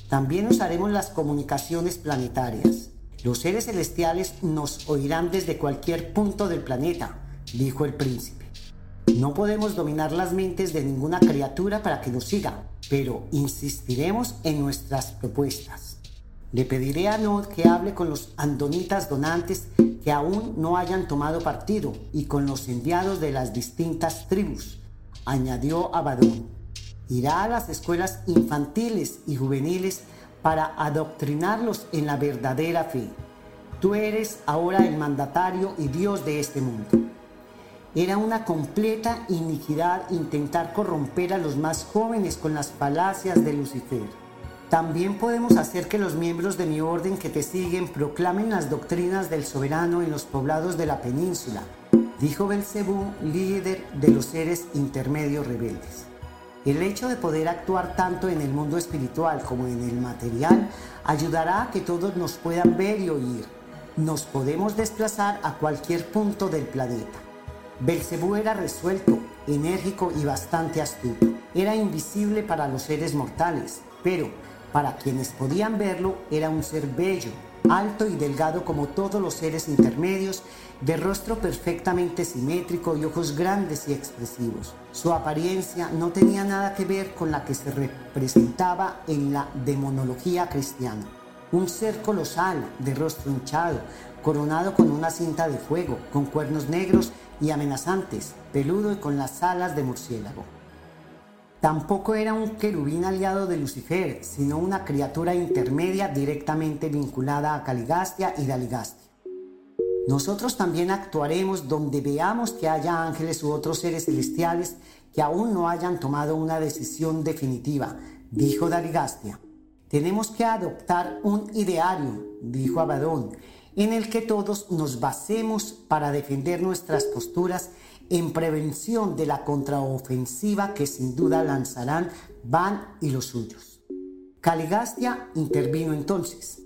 También usaremos las comunicaciones planetarias. Los seres celestiales nos oirán desde cualquier punto del planeta, dijo el príncipe. No podemos dominar las mentes de ninguna criatura para que nos siga, pero insistiremos en nuestras propuestas. Le pediré a Nod que hable con los andonitas donantes que aún no hayan tomado partido y con los enviados de las distintas tribus, añadió Abadón. Irá a las escuelas infantiles y juveniles para adoctrinarlos en la verdadera fe. Tú eres ahora el mandatario y Dios de este mundo. Era una completa iniquidad intentar corromper a los más jóvenes con las falacias de Lucifer. También podemos hacer que los miembros de mi orden que te siguen proclamen las doctrinas del soberano en los poblados de la península, dijo Belcebú, líder de los seres intermedios rebeldes. El hecho de poder actuar tanto en el mundo espiritual como en el material ayudará a que todos nos puedan ver y oír. Nos podemos desplazar a cualquier punto del planeta. Belcebú era resuelto, enérgico y bastante astuto. Era invisible para los seres mortales, pero para quienes podían verlo era un ser bello, alto y delgado como todos los seres intermedios, de rostro perfectamente simétrico y ojos grandes y expresivos. Su apariencia no tenía nada que ver con la que se representaba en la demonología cristiana. Un ser colosal, de rostro hinchado, coronado con una cinta de fuego, con cuernos negros y amenazantes, peludo y con las alas de murciélago. Tampoco era un querubín aliado de Lucifer, sino una criatura intermedia directamente vinculada a Caligastia y Daligastia. Nosotros también actuaremos donde veamos que haya ángeles u otros seres celestiales que aún no hayan tomado una decisión definitiva, dijo Daligastia. Tenemos que adoptar un ideario, dijo Abadón, en el que todos nos basemos para defender nuestras posturas en prevención de la contraofensiva que sin duda lanzarán Van y los suyos. Caligastia intervino entonces.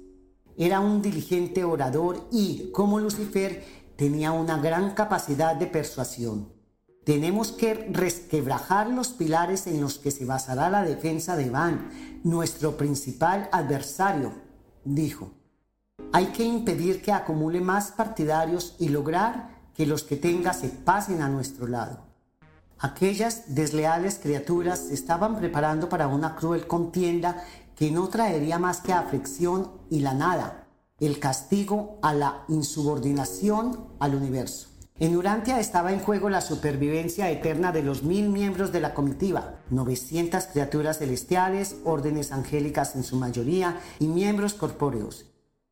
Era un diligente orador y, como Lucifer, tenía una gran capacidad de persuasión. Tenemos que resquebrajar los pilares en los que se basará la defensa de Van, nuestro principal adversario, dijo. Hay que impedir que acumule más partidarios y lograr que los que tenga se pasen a nuestro lado. Aquellas desleales criaturas se estaban preparando para una cruel contienda que no traería más que aflicción y la nada. el castigo a la insubordinación al universo. En Urantia estaba en juego la supervivencia eterna de los mil miembros de la comitiva, 900 criaturas celestiales, órdenes angélicas en su mayoría y miembros corpóreos,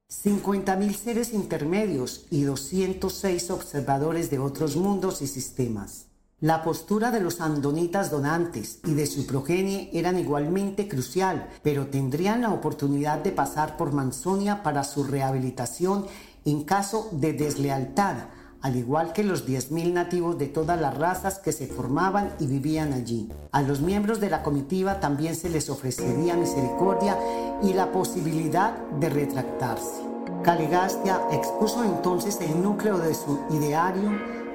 50.000 seres intermedios y 206 observadores de otros mundos y sistemas. La postura de los andonitas donantes y de su progenie eran igualmente crucial, pero tendrían la oportunidad de pasar por Mansonia para su rehabilitación en caso de deslealtad, al igual que los 10.000 nativos de todas las razas que se formaban y vivían allí. A los miembros de la comitiva también se les ofrecería misericordia y la posibilidad de retractarse. Caligastia expuso entonces el núcleo de su ideario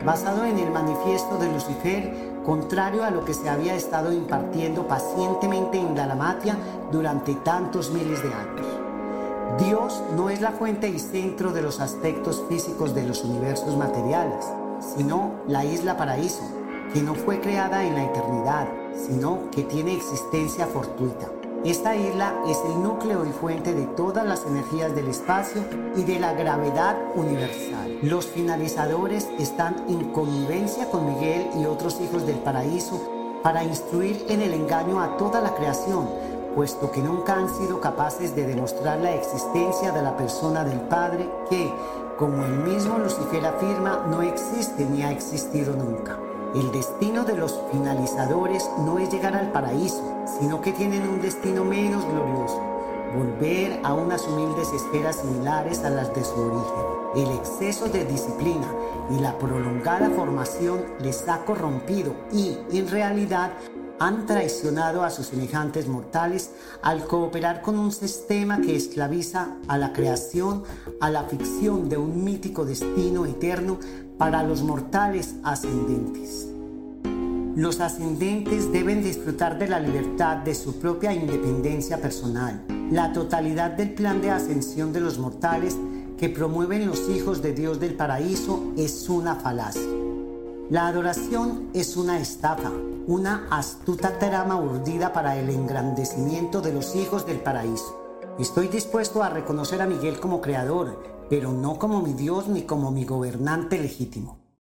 basado en el manifiesto de Lucifer, contrario a lo que se había estado impartiendo pacientemente en Dalamatia durante tantos miles de años. Dios no es la fuente y centro de los aspectos físicos de los universos materiales, sino la isla paraíso, que no fue creada en la eternidad, sino que tiene existencia fortuita. Esta isla es el núcleo y fuente de todas las energías del espacio y de la gravedad universal. Los finalizadores están en convivencia con Miguel y otros hijos del paraíso para instruir en el engaño a toda la creación, puesto que nunca han sido capaces de demostrar la existencia de la persona del Padre que, como el mismo Lucifer afirma, no existe ni ha existido nunca. El destino de los finalizadores no es llegar al paraíso, sino que tienen un destino menos glorioso, volver a unas humildes esferas similares a las de su origen. El exceso de disciplina y la prolongada formación les ha corrompido y, en realidad, han traicionado a sus semejantes mortales al cooperar con un sistema que esclaviza a la creación a la ficción de un mítico destino eterno para los mortales ascendentes. Los ascendentes deben disfrutar de la libertad de su propia independencia personal. La totalidad del plan de ascensión de los mortales que promueven los hijos de Dios del paraíso es una falacia. La adoración es una estafa, una astuta trama urdida para el engrandecimiento de los hijos del paraíso. Estoy dispuesto a reconocer a Miguel como creador, pero no como mi Dios ni como mi gobernante legítimo.